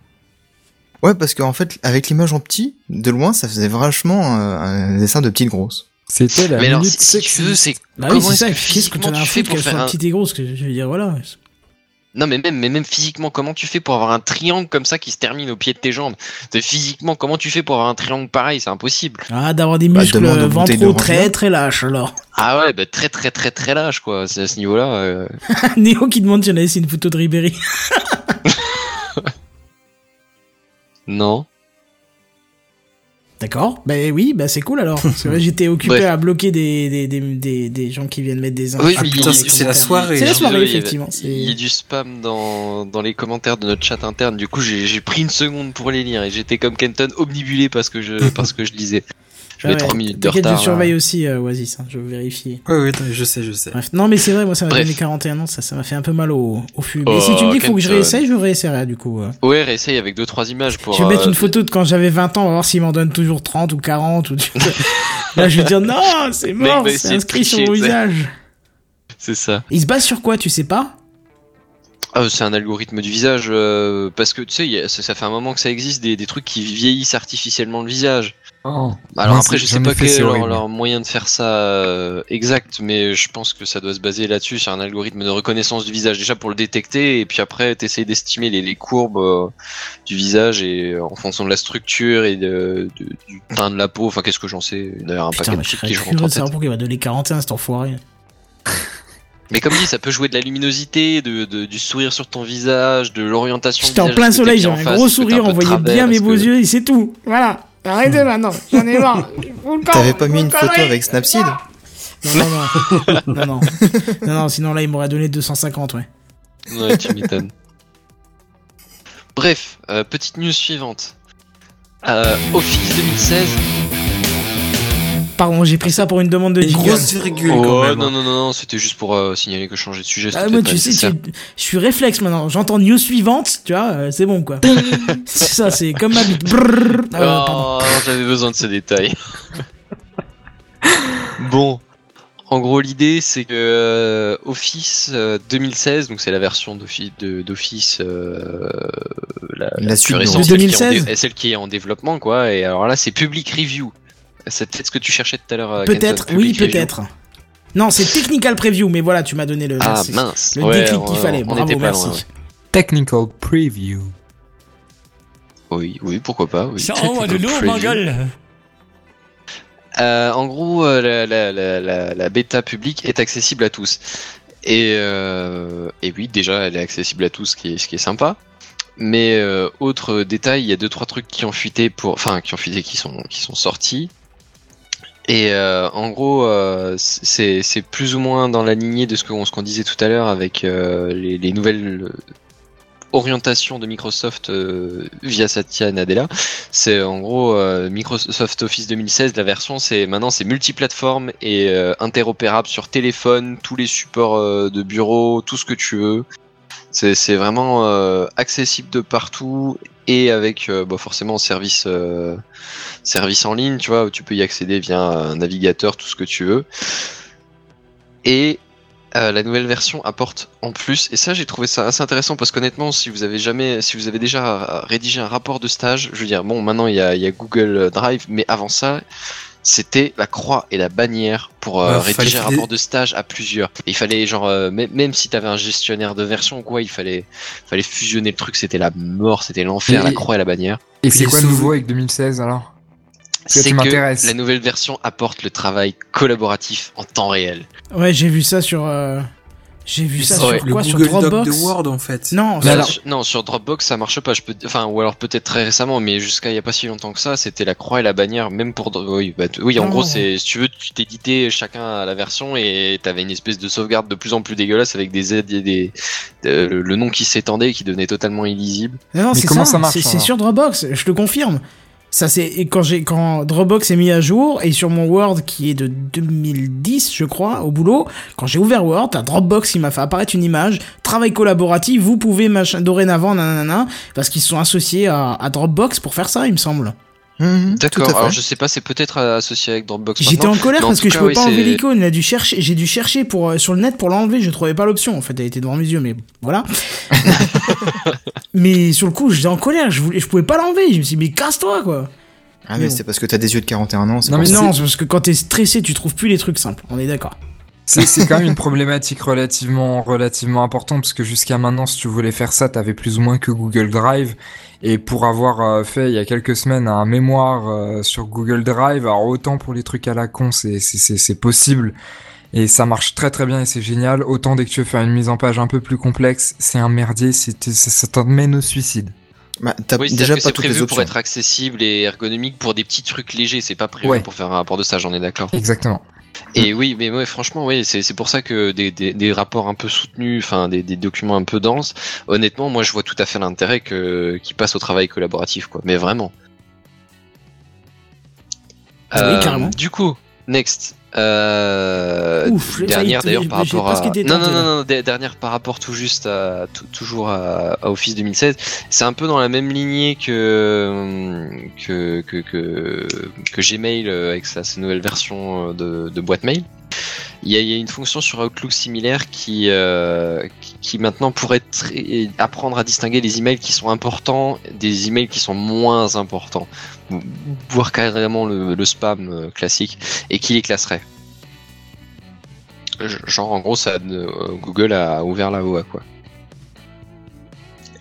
Ouais, parce qu'en fait, avec l'image en petit, de loin, ça faisait vachement euh, un dessin de petites grosses. C'était la mais alors minute si, si tu veux c'est Bah oui, comment c'est est-ce que Qu'est-ce que tu fais pour faire soit un petite et grosse que Je veux dire, voilà. non mais même mais même physiquement comment tu fais pour avoir un triangle comme ça qui se termine au pied de tes jambes? C'est physiquement comment tu fais pour avoir un triangle pareil? C'est impossible. Ah, d'avoir des Bah, muscles euh, de ventraux très très lâches alors. ah ouais bah très très très très lâche quoi. C'est à ce niveau là Néo qui demande si on a laissé une photo de Ribéry. non D'accord. Bah oui, bah c'est cool alors. Parce que là, j'étais occupé à bloquer des, des, des, des, des gens qui viennent mettre des Oui, infos dans putain, c'est- c'est la soirée, C'est la hein. soirée, effectivement. Il y a du spam dans, dans les commentaires de notre chat interne. Du coup, j'ai j'ai pris une seconde pour les lire et j'étais comme Kenton omnibulé parce que je parce que je lisais. J'avais Ouais, 3 minutes de retard. je surveille là. aussi euh, Oasis, hein, je vais vérifier. Ouais, ouais, attends, je sais, je sais. Bref, non mais c'est vrai, moi ça m'a donné 41 ans, ça ça m'a fait un peu mal au, au fût. Mais Oh, si tu me dis qu'il faut que je Kenton. réessaye, je réessayerai du coup. euh. Ouais, réessaye avec 2-3 images pour. je vais mettre euh, une photo de quand j'avais 20 ans, on va voir s'il m'en donne toujours 30 ou 40 ou Là je vais dire non, c'est mort, c'est inscrit sur mon visage. C'est ça. Il se base sur quoi, tu sais pas? Ah, c'est un algorithme du visage euh, parce que tu sais, a- ça, ça fait un moment que ça existe des, des trucs qui vieillissent artificiellement le visage. Oh. Alors Ouais, après, je sais pas quel est leur, moyen de faire ça euh, exact, mais je pense que ça doit se baser là-dessus, sur un algorithme de reconnaissance du visage déjà pour le détecter, et puis après t'essayes d'estimer les, les courbes euh, du visage et euh, en fonction de la structure et de, de- du teint de la peau. Enfin, qu'est-ce que j'en sais D'ailleurs, un Putain, paquet mais de trucs qui je rentre en tête. va donner 41 cet enfoiré. Mais comme dit, ça peut jouer de la luminosité, de, de- du sourire sur ton visage, de l'orientation. J'étais en plein soleil, en un gros sourire, on voyait bien mes beaux que- yeux et c'est tout. Voilà. Arrêtez maintenant, j'en ai marre. T'avais pas mis une photo avec Snapseed Non, non, non. non, non. Non, non, sinon là, il m'aurait donné 250, ouais. Ouais, tu m'étonnes. Bref, euh, petite news suivante. Euh, Office 2016. Pardon, j'ai pris ça pour une demande de Une grosse virgule Oh, quand même. non, non, non, non, c'était juste pour euh, signaler que je changeais de sujet. Ah, c'était moi, pas tu sais, tu- je suis réflexe maintenant. J'entends news suivante, tu vois, euh, c'est bon, quoi. c'est ça, c'est comme ma bite. Ah. Oh, j'avais besoin de ces détails. bon, en gros, l'idée c'est que euh, Office euh, 2016, donc c'est la version d'Office, de- d'Office euh, la, La plus suite de récente, De celle qui est en 2016? dé- celle qui est en développement, quoi. Et alors là, c'est Public Review. C'est peut-être ce que tu cherchais tout à l'heure. euh, Peut-être, oui, peut-être. Non, c'est technical preview, mais voilà, tu m'as donné le, Ah mince. le Ouais, déclic qu'il fallait. on Bravo, était pas merci. loin, ouais. Technical preview. Oui, oui, pourquoi pas. Oui. Ça envoie de l'eau, Preview. ma gueule. Euh, en gros, euh, la, la, la, la, la bêta publique est accessible à tous. Et, euh, et oui, déjà, elle est accessible à tous, ce qui est, ce qui est sympa. Mais euh, autre détail, il y a deux trois trucs qui ont fuité pour, enfin, qui ont fuité, qui sont qui sont sortis. Et euh, en gros, euh, c'est plus ou moins dans la lignée de ce qu'on disait tout à l'heure avec euh, les, les nouvelles orientation de Microsoft via Satya Nadella. C'est en gros Microsoft Office 2016, la version c'est maintenant c'est multiplateforme et interopérable sur téléphone, tous les supports de bureau, tout ce que tu veux. C'est vraiment accessible de partout et avec euh, bah, forcément service euh, service en ligne, tu vois, où tu peux y accéder via un navigateur, tout ce que tu veux. Et euh, la nouvelle version apporte en plus, et ça j'ai trouvé ça assez intéressant parce qu'honnêtement, si vous avez jamais, si vous avez déjà rédigé un rapport de stage, je veux dire, bon, maintenant il il y a Google Drive, mais avant ça, c'était la croix et la bannière pour euh, Ouais, rédiger un rapport de stage à plusieurs. Et il fallait genre, euh, même, même si t'avais un gestionnaire de version ou quoi, il fallait, fallait fusionner le truc, c'était la mort, c'était l'enfer, la croix et la bannière. Et c'est quoi sous- nouveau avec 2016 alors? C'est que la nouvelle version apporte le travail collaboratif en temps réel. Ouais, j'ai vu ça sur. euh, J'ai vu ça Ouais, sur le quoi Sur Doc Dropbox de Word en fait. Non, alors- Sur- Non, sur Dropbox ça marche pas. Je peux, enfin, ou alors peut-être très récemment, mais jusqu'à il y a pas si longtemps que ça, c'était la croix et la bannière, même pour. Oui, bah, t- oui, en Non, gros, c'est si tu veux, tu t'éditais chacun à la version et t'avais une espèce de sauvegarde de plus en plus dégueulasse avec des aides, et des, de- le, le nom qui s'étendait, et qui devenait totalement illisible. Non, c'est comment ça, ça marche, c'est sur Dropbox, je te confirme. Ça c'est quand j'ai quand Dropbox est mis à jour et sur mon Word qui est de 2010 je crois au boulot quand j'ai ouvert Word t'as Dropbox qui m'a fait apparaître une image. Travail collaboratif vous pouvez machin dorénavant nanana parce qu'ils sont associés à, à Dropbox pour faire ça il me semble. Mhm, D'accord. Alors je sais pas, c'est peut-être associé avec Dropbox. j'étais en colère parce que je pouvais oui, pas enlever l'icône. Dû chercher j'ai dû chercher pour euh, sur le net pour l'enlever. Je trouvais pas l'option en fait. Elle était devant mes yeux mais voilà mais sur le coup j'étais en colère je voulais je pouvais pas l'enlever je me suis dit mais casse-toi quoi Ah, Mais c'est parce que t'as des yeux de 41 ans, c'est Non, mais ça. non, c'est parce que quand t'es stressé, tu trouves plus les trucs simples. On est d'accord. C'est c'est quand même une problématique relativement relativement importante parce que jusqu'à maintenant, si tu voulais faire ça, t'avais plus ou moins que Google Drive. Et pour avoir euh, fait il y a quelques semaines un mémoire euh, sur Google Drive, alors autant pour les trucs à la con, c'est c'est c'est c'est possible et ça marche très très bien et c'est génial. Autant dès que tu veux faire une mise en page un peu plus complexe, c'est un merdier, c'est ça, ça t'emmène au suicide. Bah, Oui, déjà pas les prévu options. pour être accessible et ergonomique pour des petits trucs légers. C'est pas prévu Ouais. pour faire un rapport de stage, on est d'accord. Exactement. Et oui, mais ouais, franchement, oui, c'est c'est pour ça que des, des, des rapports un peu soutenus, enfin des, des documents un peu denses, honnêtement, moi je vois tout à fait l'intérêt que qui passe au travail collaboratif, quoi. Mais vraiment. Ah oui, carrément. Du coup, next. Euh, Ouf, dernière d'ailleurs par rapport à non non non non der- dernière par rapport tout juste à tout- toujours à, à Office 2016 c'est un peu dans la même lignée que que que que, que Gmail euh, avec sa, sa nouvelle version euh, de, de boîte mail il y, a, une fonction sur Outlook similaire qui, euh, maintenant pourrait apprendre à distinguer les emails qui sont importants des emails qui sont moins importants, voire carrément le, spam euh, classique, et qui les classerait. Genre en gros, euh, Google a ouvert la voie quoi.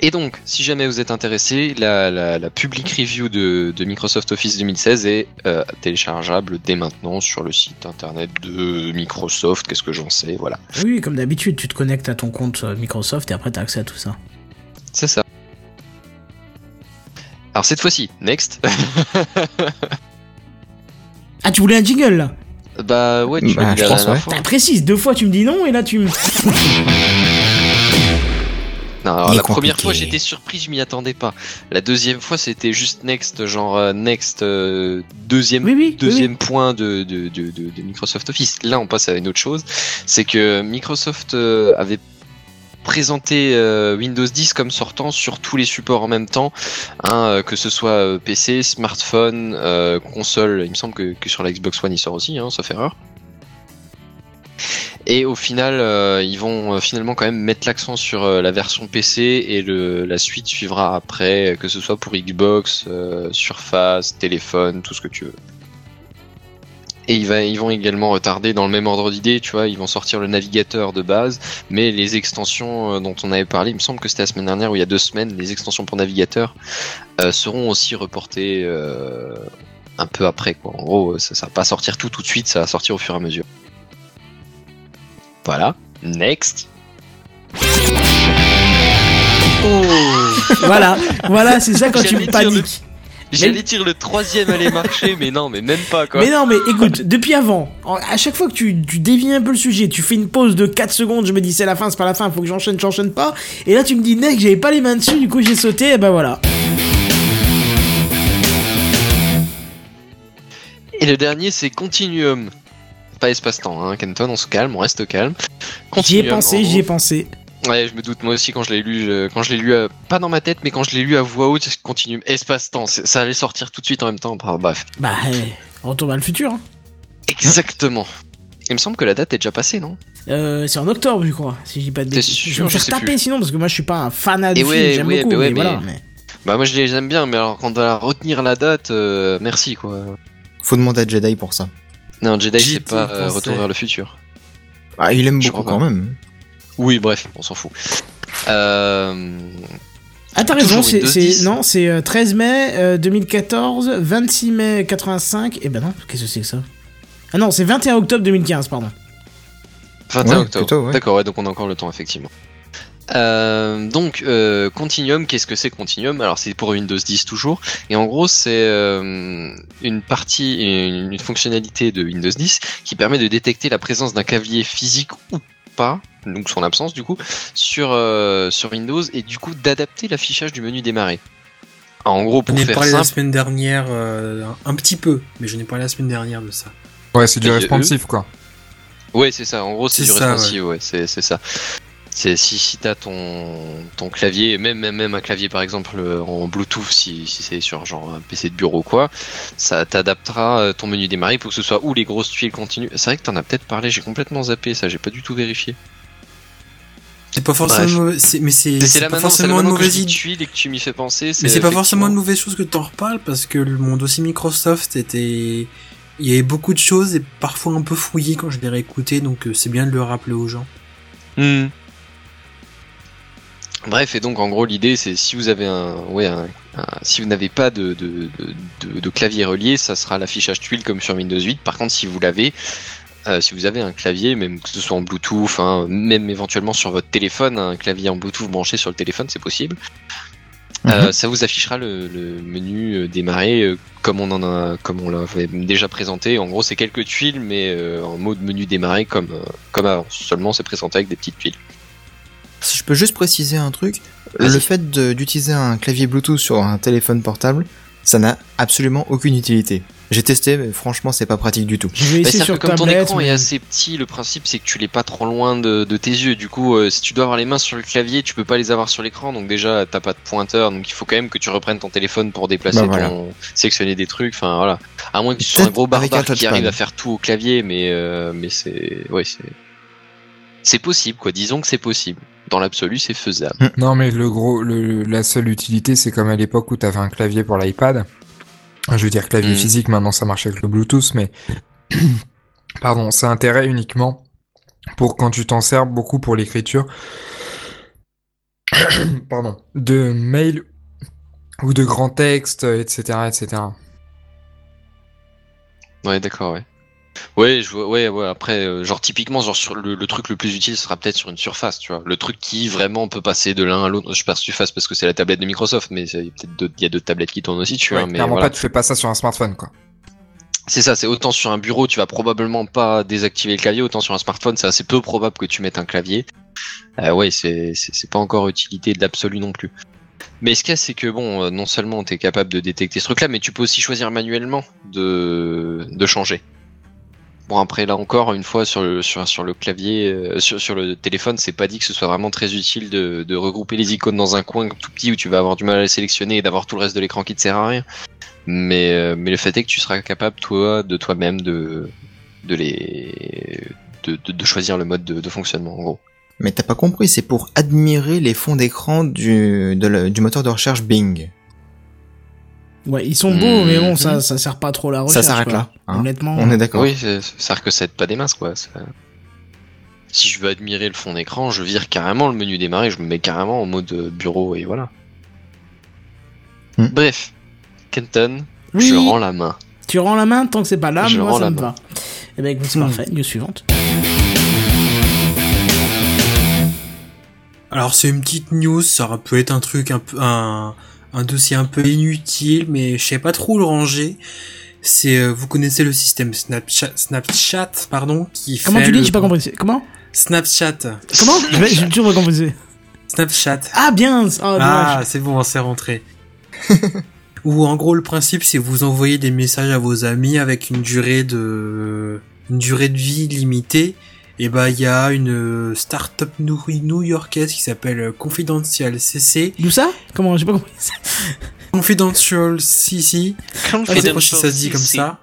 Et donc, si jamais vous êtes intéressé, la, la, la public review de, de Microsoft Office 2016 est euh, téléchargeable dès maintenant sur le site internet de Microsoft. Qu'est-ce que j'en sais Voilà. Oui, comme d'habitude, tu te connectes à ton compte euh, Microsoft et après t'as accès à tout ça. C'est ça. Alors cette fois-ci, next. Ah, tu voulais un jingle là? Bah ouais, tu Bah, m'as dit je la pense, dernière fois. T'as précise, deux fois tu me dis non et là tu me. Non, alors la première fois j'étais surpris, je m'y attendais pas. La deuxième fois c'était juste next, genre euh, next euh, deuxième Oui, oui, oui, deuxième point de, de, de, Microsoft Office. Là on passe à une autre chose, c'est que Microsoft euh, avait présenté euh, Windows 10 comme sortant sur tous les supports en même temps, hein, euh, que ce soit euh, PC, smartphone, console. Il me semble que, que sur la Xbox One il sort aussi, hein, sauf erreur. Et au final, euh, ils vont euh, finalement quand même mettre l'accent sur euh, la version PC et le, la suite suivra après, que ce soit pour Xbox, Surface, téléphone, tout ce que tu veux. Et ils, vont également retarder dans le même ordre d'idée, tu vois, ils vont sortir le navigateur de base, mais les extensions dont on avait parlé, il me semble que c'était la semaine dernière ou il y a deux semaines, les extensions pour navigateur seront aussi reportées un peu après, quoi. En gros, ça, ça va pas sortir tout tout de suite, ça va sortir au fur et à mesure. Voilà. Next. Voilà, voilà, c'est ça quand tu paniques. J'allais dire le troisième allait marcher, mais non, mais même pas quoi. Mais non, mais écoute, depuis avant, à chaque fois que tu, tu dévies un peu le sujet, tu fais une pause de 4 secondes, je me dis c'est la fin, c'est pas la fin, faut que j'enchaîne, j'enchaîne pas. Et là, tu me dis, mec, j'avais pas les mains dessus, du coup j'ai sauté, et ben voilà. Et le dernier, c'est Continuum. Pas espace-temps, hein, Kenton, on se calme, on reste calme. J'y ai pensé, j'y ai pensé. Ouais, je me doute, moi aussi, quand je l'ai lu, je- quand je l'ai lu, euh, pas dans ma tête, mais quand je l'ai lu à voix haute, c'est Continuum, espace-temps, ça allait sortir tout de suite en même temps, bah, bref. Bah, eh, retour vers le futur. hein. Exactement. Il me semble que la date est déjà passée, non? Euh, c'est en octobre, je crois, si je dis pas de bêtises. sûr, je vais me je faire taper plus. sinon, parce que moi je suis pas un fanat film, ouais, j'aime ouais, beaucoup, bah ouais, mais, mais- voilà. Mais... Bah, moi, je les aime bien, mais alors, quand on va retenir la date, euh, merci, quoi. Faut demander à Jedi pour ça. Non, Jedi, c'est pas euh. Retour vers le futur. Ah, il aime Je beaucoup crois quand même. Oui, bref, on s'en fout. Euh... Ah, t'as raison, c'est, Windows c'est- 10. non, c'est euh, 13 mai euh, 2014, 26 mai 85, et ben non, qu'est-ce que c'est que ça? Ah non, c'est 21 octobre 2015, pardon. 21 Ouais, octobre. plutôt, ouais. D'accord, ouais, donc on a encore le temps, effectivement. Euh, donc, euh, Continuum, qu'est-ce que c'est Continuum? Alors, c'est pour Windows 10 toujours. Et en gros, c'est euh, une partie, une, une fonctionnalité de Windows 10 qui permet de détecter la présence d'un clavier physique ou pas, donc son absence du coup, sur, euh, sur Windows et du coup d'adapter l'affichage du menu démarrer. En gros, pour faire parlé la simple, semaine dernière, euh, un petit peu, mais je n'ai parlé la semaine dernière de ça. Ouais, c'est du responsive, quoi. Ouais, c'est ça. En gros, c'est du ça, responsive, ouais, c'est c'est ça. C'est si, si t'as ton ton clavier, même même même un clavier par exemple euh, en Bluetooth, si, si c'est sur genre un PC de bureau ou quoi, ça t'adaptera euh, ton menu démarrer pour que ce soit ou les grosses tuiles continues. C'est vrai que t'en as peut-être parlé, j'ai complètement zappé ça, j'ai pas du tout vérifié. C'est pas forcément, mais c'est C'est c'est là pas forcément une mauvaise idée. et que tu m'y fais penser. Mais c'est pas forcément une mauvaise chose que t'en reparles parce que le- mon dossier Microsoft était, il y avait beaucoup de choses et parfois un peu fouillé quand je l'ai réécouté, donc euh, c'est bien de le rappeler aux gens. Hmm. Bref, et donc en gros l'idée c'est si vous avez un, ouais, un- un- si vous n'avez pas de, de, de, de- de clavier relié, ça sera l'affichage tuile comme sur Windows 8. Par contre, si vous l'avez, euh, si vous avez un clavier, même que ce soit en Bluetooth, hein, même éventuellement sur votre téléphone, un clavier en Bluetooth branché sur le téléphone, c'est possible. Euh, ça vous affichera le, le menu euh, démarrer euh, comme on en a, comme on l'avait déjà présenté. En gros, c'est quelques tuiles, mais en mode menu démarrer comme comme avant. Seulement, c'est présenté avec des petites tuiles. Si je peux juste préciser un truc, le fait d'utiliser un clavier Bluetooth sur un téléphone portable, ça n'a absolument aucune utilité. J'ai testé, mais franchement, c'est pas pratique du tout. Bah, sur que comme ton écran mais- est assez petit, le principe c'est que tu l'es pas trop loin de, de tes yeux. Du coup, euh, si tu dois avoir les mains sur le clavier, tu peux pas les avoir sur l'écran. Donc déjà, t'as pas de pointeur. Donc il faut quand même que tu reprennes ton téléphone pour déplacer Bah, voilà. ton, sélectionner des trucs. Enfin voilà. À moins que tu sois un gros barbare qui arrive à faire tout au clavier, mais euh, mais c'est ouais c'est c'est possible quoi. Disons que c'est possible. Dans l'absolu, c'est faisable. Non, mais le gros, le, la seule utilité, c'est comme à l'époque où t'avais un clavier pour l'iPad. Je veux dire clavier Mm. physique, maintenant ça marche avec le Bluetooth, mais pardon, c'est intérêt uniquement pour quand tu t'en sers beaucoup pour l'écriture. pardon, de mail ou de grands textes, etc., etc. Ouais, d'accord, ouais. Ouais, je vois, ouais, ouais, après, euh, genre, typiquement, genre, sur le, le truc le plus utile sera peut-être sur une surface, tu vois. Le truc qui vraiment peut passer de l'un à l'autre. Je sais pas si tu fasses parce que c'est la tablette de Microsoft, mais il y a peut-être d'autres, tablettes qui tournent aussi, tu vois. Ouais, mais clairement voilà. pas, tu fais pas ça sur un smartphone, quoi. C'est ça, c'est autant sur un bureau, tu vas probablement pas désactiver le clavier, autant sur un smartphone, c'est assez peu probable que tu mettes un clavier. Euh, ouais, c'est, pas encore utilité de l'absolu non plus. Mais ce qu'il y a, c'est que bon, euh, non seulement tu es capable de détecter ce truc-là, mais tu peux aussi choisir manuellement de, de changer. Bon après là encore une fois sur le sur, le clavier euh, sur, le téléphone c'est pas dit que ce soit vraiment très utile de, de regrouper les icônes dans un coin tout petit où tu vas avoir du mal à les sélectionner et d'avoir tout le reste de l'écran qui te sert à rien mais euh, mais le fait est que tu seras capable toi de toi-même de de les de, choisir le mode de, de fonctionnement en gros Mais t'as pas compris, c'est pour admirer les fonds d'écran du, du moteur de recherche Bing. Ouais, ils sont beaux, mais bon, ça, ça sert pas trop à la Ça recherche. s'arrête quoi. là. hein. Honnêtement. On est d'accord. oui c'est c'est vrai que ça aide pas des masses quoi ça- si je veux admirer le fond d'écran je vire carrément le menu démarrer je me mets carrément en mode euh, bureau et voilà Hmm. bref Kenton Oui. je rends la main Tu rends la main tant que c'est pas là, Je moi rends ça la me main. va. Eh ben écoute, c'est Hmm. parfait. News suivante. Alors c'est une petite news, ça aurait pu être un truc un peu un, un dossier un peu inutile, mais je sais pas trop où le ranger. C'est, euh, vous connaissez le système Snapchat, Snapchat, pardon, qui Comment fait tu dis J'ai pas compris. C'est- Comment Snapchat, Comment Je vais- J'ai toujours pas compris. Snapchat. Ah bien Ah, Ah, c'est bon, c'est rentré. Ou en gros, le principe, c'est vous envoyer des messages à vos amis avec une durée de, une durée de vie limitée. Et bah, il y a une start-up new- new-yorkaise qui s'appelle Confidential CC. D'où ça? Comment J'ai pas compris. Confidential CC. Je sais pas si ça se dit comme ça.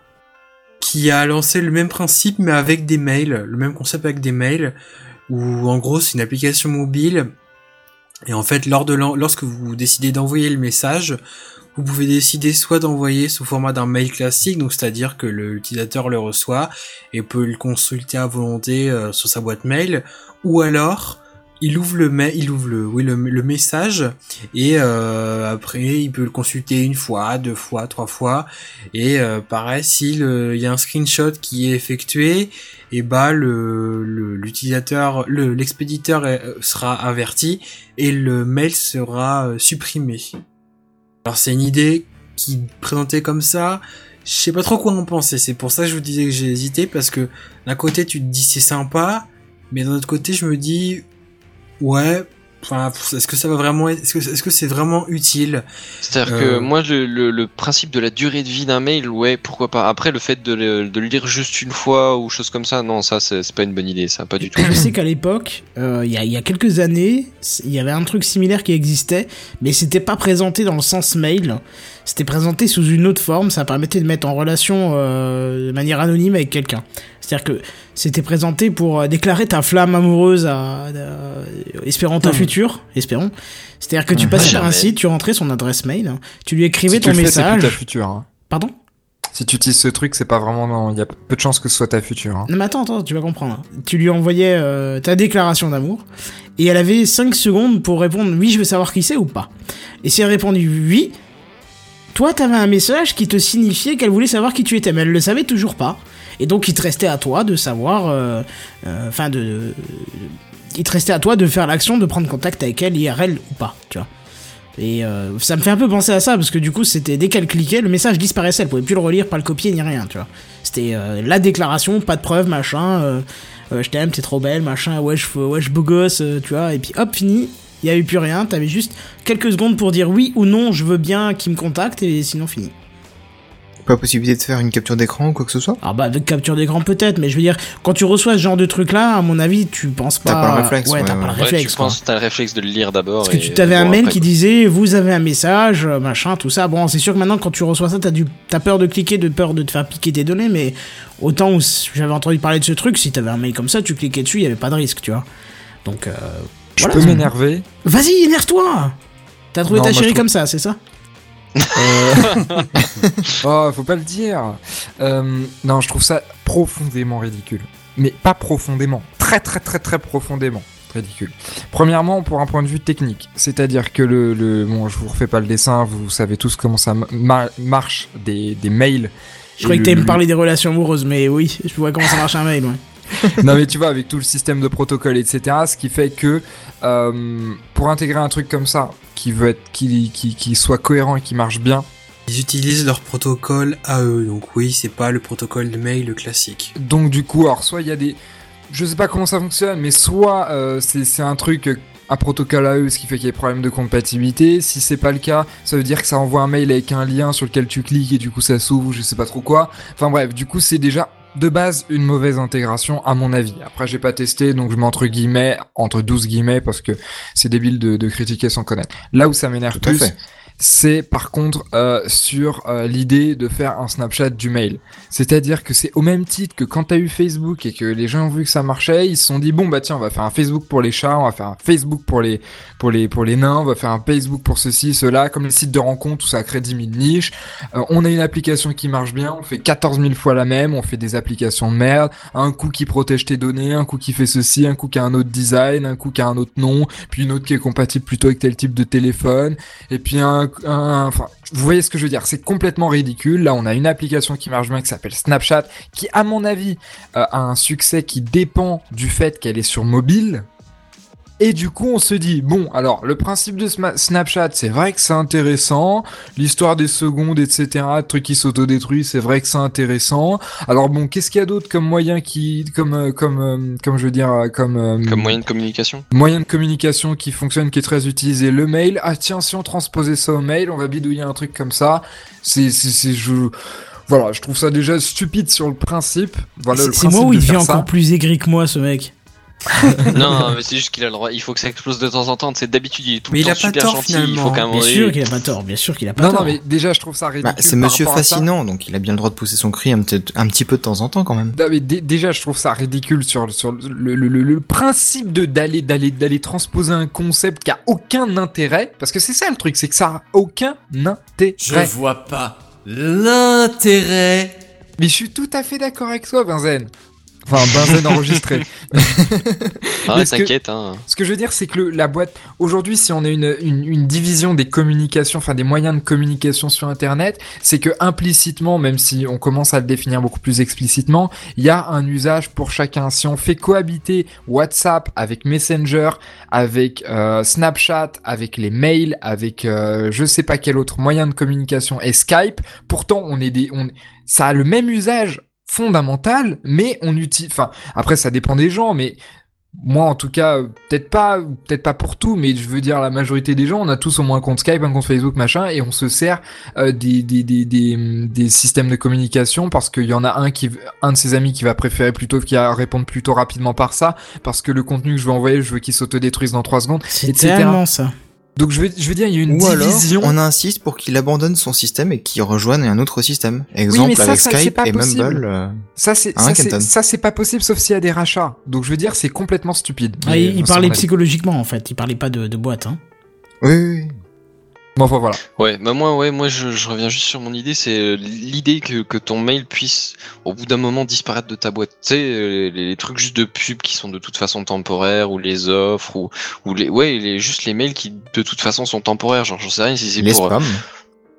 Qui a lancé le même principe, mais avec des mails. Le même concept avec des mails. Où, en gros, c'est une application mobile. Et en fait, lors de lorsque vous décidez d'envoyer le message, vous pouvez décider soit d'envoyer sous format d'un mail classique, donc c'est-à-dire que l'utilisateur le reçoit et peut le consulter à volonté euh, sur sa boîte mail, ou alors il ouvre le mail, il ouvre le, oui, le, message et euh, après il peut le consulter une fois, deux fois, trois fois et euh, pareil s'il euh, y a un screenshot qui est effectué, et bah le le- l'utilisateur, le l'expéditeur sera averti et le mail sera supprimé. Alors c'est une idée qui présentée comme ça, je sais pas trop quoi en penser. C'est pour ça que je vous disais que j'ai hésité parce que d'un côté tu te dis c'est sympa, mais d'un autre côté je me dis ouais, enfin est-ce que ça va vraiment est-ce que c'est vraiment utile? C'est-à-dire Euh. que moi, le, le, le principe de la durée de vie d'un mail, ouais, pourquoi pas. Après, le fait de le, de le lire juste une fois ou chose comme ça, non, ça, c'est pas une bonne idée, ça, pas du tout. Je sais qu'à l'époque, euh, il y, a, il y a quelques années, il y avait un truc similaire qui existait, mais c'était pas présenté dans le sens mail. C'était présenté sous une autre forme. Ça permettait de mettre en relation euh, de manière anonyme avec quelqu'un. C'est-à-dire que c'était présenté pour euh, déclarer ta flamme amoureuse à, à- espérant ta Mhm. future, espérons. C'est-à-dire que tu passais par un site, tu rentrais son adresse mail, tu lui écrivais Si tu ton le fais, c'est plus message. ta future. hein. Pardon? Si tu utilises ce truc, c'est pas vraiment. non, Il y a peu de chances que ce soit ta future. hein. Non mais attends, attends, tu vas comprendre. Tu lui envoyais euh, ta déclaration d'amour et elle avait 5 secondes pour répondre oui, je veux savoir qui c'est ou pas. Et si elle répondit oui, toi t'avais un message qui te signifiait qu'elle voulait savoir qui tu étais, mais elle le savait toujours pas. Et donc il te restait à toi de savoir, euh, euh, enfin de, il te restait à toi de faire l'action de prendre contact avec elle IRL ou pas, tu vois. Et euh, ça me fait un peu penser à ça parce que du coup c'était dès qu'elle cliquait le message disparaissait, elle pouvait plus le relire, pas le copier ni rien, tu vois. C'était la déclaration, pas de preuve, machin. je t'aime, t'es trop belle, machin. Wesh, wesh beau gosse, tu vois. Et puis hop, fini. Il y avait plus rien. T'avais juste quelques secondes pour dire oui ou non, je veux bien qu'il me contacte et sinon fini. Pas possibilité de faire une capture d'écran ou quoi que ce soit Ah bah de capture d'écran peut-être, mais je veux dire quand tu reçois ce genre de truc là, à mon avis, tu penses pas. T'as pas le réflexe, Ouais, ouais, t'as ouais. pas le Ouais, réflexe. tu quoi. penses t'as le réflexe de le lire d'abord. Parce que et tu t'avais un mail après, qui quoi. disait vous avez un message, euh, machin, tout ça. Bon, c'est sûr que maintenant quand tu reçois ça, t'as du, t'as peur de cliquer, de peur de te faire piquer tes données, mais autant où j'avais entendu parler de ce truc, si t'avais un mail comme ça, tu cliquais dessus, il y avait pas de risque, tu vois. Donc, euh, Je voilà. peux m'énerver. Vas-y, énerve-toi. T'as trouvé Non, ta chérie trouve- comme ça, c'est ça? Euh, oh, faut pas le dire. Euh, non, je trouve ça profondément ridicule. Mais pas profondément, très très très très profondément ridicule. Premièrement, pour un point de vue technique, c'est-à-dire que le, le bon, je vous refais pas le dessin, vous savez tous comment ça ma- marche des, des mails. Je croyais que t'allais me parler des relations amoureuses, mais oui, je vois comment ça marche un mail, ouais. non mais tu vois avec tout le système de protocole etc ce qui fait que euh, pour intégrer un truc comme ça qui veut être qui, qui, qui soit cohérent et qui marche bien Ils utilisent leur protocole à eux, donc oui, c'est pas le protocole de mail classique. donc du coup alors soit il y a des je sais pas comment ça fonctionne mais soit euh, c'est un truc un protocole à eux, ce qui fait qu'il y a des problèmes de compatibilité. Si c'est pas le cas, ça veut dire que ça envoie un mail avec un lien sur lequel tu cliques et du coup ça s'ouvre, ou je sais pas trop quoi. Enfin bref, du coup c'est déjà de base une mauvaise intégration à mon avis. Après j'ai pas testé donc je mets entre guillemets, entre 12 guillemets parce que c'est débile de, de critiquer sans connaître. Là où ça m'énerve plus, fait. C'est par contre euh, sur euh, l'idée de faire un Snapchat du mail. C'est-à-dire que c'est au même titre que quand t'as eu Facebook et que les gens ont vu que ça marchait, ils se sont dit bon bah tiens on va faire un Facebook pour les chats, on va faire un Facebook pour les pour les pour les nains, on va faire un Facebook pour ceci, cela, comme les sites de rencontres où ça crée 10 000 niches. Euh, on a une application qui marche bien, on fait 14 000 fois la même, on fait des applications de merde, un coup qui protège tes données, un coup qui fait ceci, un coup qui a un autre design, un coup qui a un autre nom, puis une autre qui est compatible plutôt avec tel type de téléphone, et puis un, vous voyez ce que je veux dire, c'est complètement ridicule. Là, on a une application qui marche bien qui s'appelle Snapchat, qui, à mon avis, euh, a un succès qui dépend du fait qu'elle est sur mobile. Et du coup, on se dit, bon, alors, le principe de Snapchat, c'est vrai que c'est intéressant. L'histoire des secondes, etc., trucs qui s'autodétruisent, c'est vrai que c'est intéressant. Alors bon, qu'est-ce qu'il y a d'autre comme moyen qui, comme, euh, comme, euh, comme je veux dire, euh, comme, Comme moyen de communication? moyen de communication qui fonctionne, qui est très utilisé, le mail. Ah tiens, si on transposait ça au mail, on va bidouiller un truc comme ça. C'est, c'est, c'est, je, voilà, je trouve ça déjà stupide sur le principe. Voilà, le C'est c'est moi ou il de devient encore plus aigri que moi, ce mec? non, mais c'est juste qu'il a le droit. Il faut que ça explose de temps en temps. C'est d'habitude il est tout Mais le il a temps pas super tort, gentil. Il finalement. faut qu'à un moment Bien sûr qu'il a pas tort, bien sûr qu'il a pas Non, tort. non, mais déjà, je trouve ça ridicule. Bah, c'est par Monsieur. Fascinant, donc il a bien le droit de pousser son cri un petit, un petit peu de temps en temps quand même. Non, mais dé- déjà, je trouve ça ridicule sur, sur le, le, le, le principe de d'aller d'aller d'aller transposer un concept qui a aucun intérêt, parce que c'est ça le truc, c'est que ça a aucun intérêt. Je vois pas l'intérêt. Mais je suis tout à fait d'accord avec toi, Benzen. Enfin, Benzen enregistré. Ah, Mais ce que- t'inquiète, hein. Ce que je veux dire, c'est que le- la boîte, aujourd'hui, si on a une, une, une division des communications, enfin des moyens de communication sur Internet, c'est que implicitement, même si on commence à le définir beaucoup plus explicitement, il y a un usage pour chacun. Si on fait cohabiter WhatsApp avec Messenger, avec euh, Snapchat, avec les mails, avec euh, je sais pas quel autre moyen de communication et Skype, pourtant on est des, on, ça a le même usage fondamental, mais on utilise, enfin après ça dépend des gens, mais moi en tout cas euh, peut-être pas peut-être pas pour tout mais je veux dire la majorité des gens on a tous au moins un compte Skype un compte Facebook machin et on se sert euh, des, des, des, des, des systèmes de communication parce qu'il y en a un qui un de ses amis qui va préférer plutôt qui va répondre plutôt rapidement par ça parce que le contenu que je veux envoyer je veux qu'il s'autodétruise dans 3 secondes C'est tellement ça. Donc je veux, je veux dire il y a une Ou alors, division on insiste pour qu'il abandonne son système et qu'il rejoigne un autre système. Exemple ça, avec ça, Skype et possible. Mumble. euh, ça c'est Hein, ça, c'est pas possible sauf s'il y a des rachats donc je veux dire c'est complètement stupide Ah, il, parlait psychologiquement en fait, il parlait pas de, de boîte. Hein. Oui, oui, oui. Bon enfin voilà Ouais, bah moi, ouais, moi, je, je reviens juste sur mon idée, c'est euh, l'idée que, que ton mail puisse, au bout d'un moment, disparaître de ta boîte. Tu sais, euh, les, les trucs juste de pub qui sont de toute façon temporaires, ou les offres, ou, ou les, ouais, les, juste les mails qui, de toute façon, sont temporaires. Genre, j'en sais rien si c'est Les pour. euh, spams.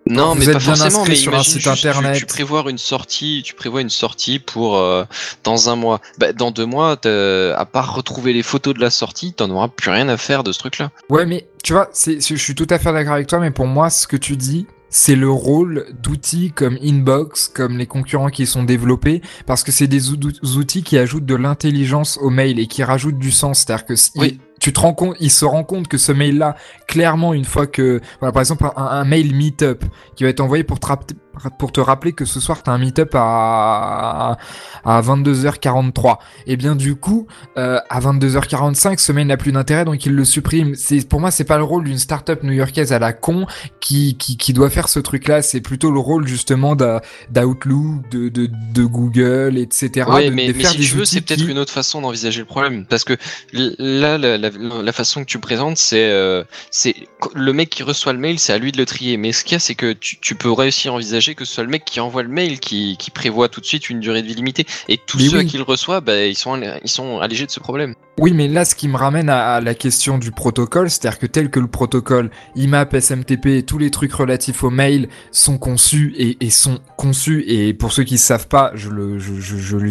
Non, mais pas forcément. Mais sur un imagine site juste, tu- internet. Tu, prévois une sortie, tu prévois une sortie pour euh, dans un mois. Bah, dans deux mois, à part retrouver les photos de la sortie, t'en auras plus rien à faire de ce truc-là. Ouais, mais tu vois, c'est, je suis tout à fait d'accord avec toi, mais pour moi, ce que tu dis, c'est le rôle d'outils comme Inbox, comme les concurrents qui sont développés, parce que c'est des ou- outils qui ajoutent de l'intelligence au mail et qui rajoutent du sens. C'est-à-dire que si- Oui. Tu te rends compte, il se rend compte que ce mail-là, clairement, une fois que, voilà, par exemple, un, un mail meetup qui va être envoyé pour te, rap- pour te rappeler que ce soir t'as un meetup à, à 22h43. Et bien, du coup, euh, à 22h45, ce mail n'a plus d'intérêt, donc il le supprime. C'est, pour moi, c'est pas le rôle d'une startup new-yorkaise à la con qui, qui, qui doit faire ce truc-là. C'est plutôt le rôle, justement, d'Outlook, de, de, de Google, etc. Ouais, de, mais, de mais si tu veux, c'est peut-être qui- une autre façon d'envisager le problème. Parce que là, la, la, la façon que tu présentes, c'est euh, c'est le mec qui reçoit le mail, c'est à lui de le trier. Mais ce qu'il y a, c'est que tu, tu peux réussir à envisager que ce soit le mec qui envoie le mail qui, qui prévoit tout de suite une durée de vie limitée. Et tous Mais ceux oui. qui le reçoit, bah, ils, sont, ils sont allégés de ce problème. Oui, mais là, ce qui me ramène à, la question du protocole, c'est-à-dire que tel que le protocole IMAP, SMTP, tous les trucs relatifs au mail sont conçus et, sont conçus, et pour ceux qui ne savent pas, je le,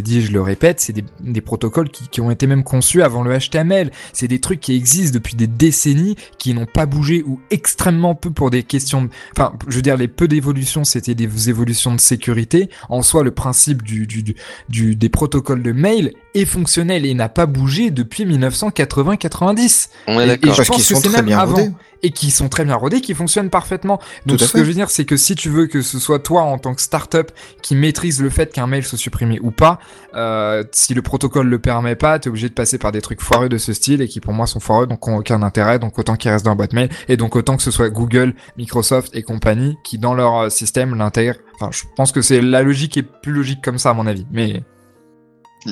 dis, je le répète, c'est des, protocoles qui, ont été même conçus avant le HTML. C'est des trucs qui existent depuis des décennies, qui n'ont pas bougé ou extrêmement peu pour des questions... Enfin, je veux dire, les peu d'évolutions, c'était des évolutions de sécurité. En soi, le principe des protocoles de mail est fonctionnel et n'a pas bougé depuis 1980-90. On est Et- d'accord. et je pense que c'est même avant. rodés. Et qui sont très bien rodés, qui fonctionnent parfaitement. Donc Tout ce que je veux dire, c'est que si tu veux que ce soit toi en tant que startup qui maîtrise le fait qu'un mail soit supprimé ou pas, euh, si le protocole le permet pas, t'es obligé de passer par des trucs foireux de ce style et qui pour moi sont foireux, donc ont aucun intérêt, donc autant qu'ils restent dans la boîte mail et donc autant que ce soit Google, Microsoft et compagnie qui dans leur euh, système l'intègrent. Enfin, je pense que c'est la logique est plus logique comme ça à mon avis. Mais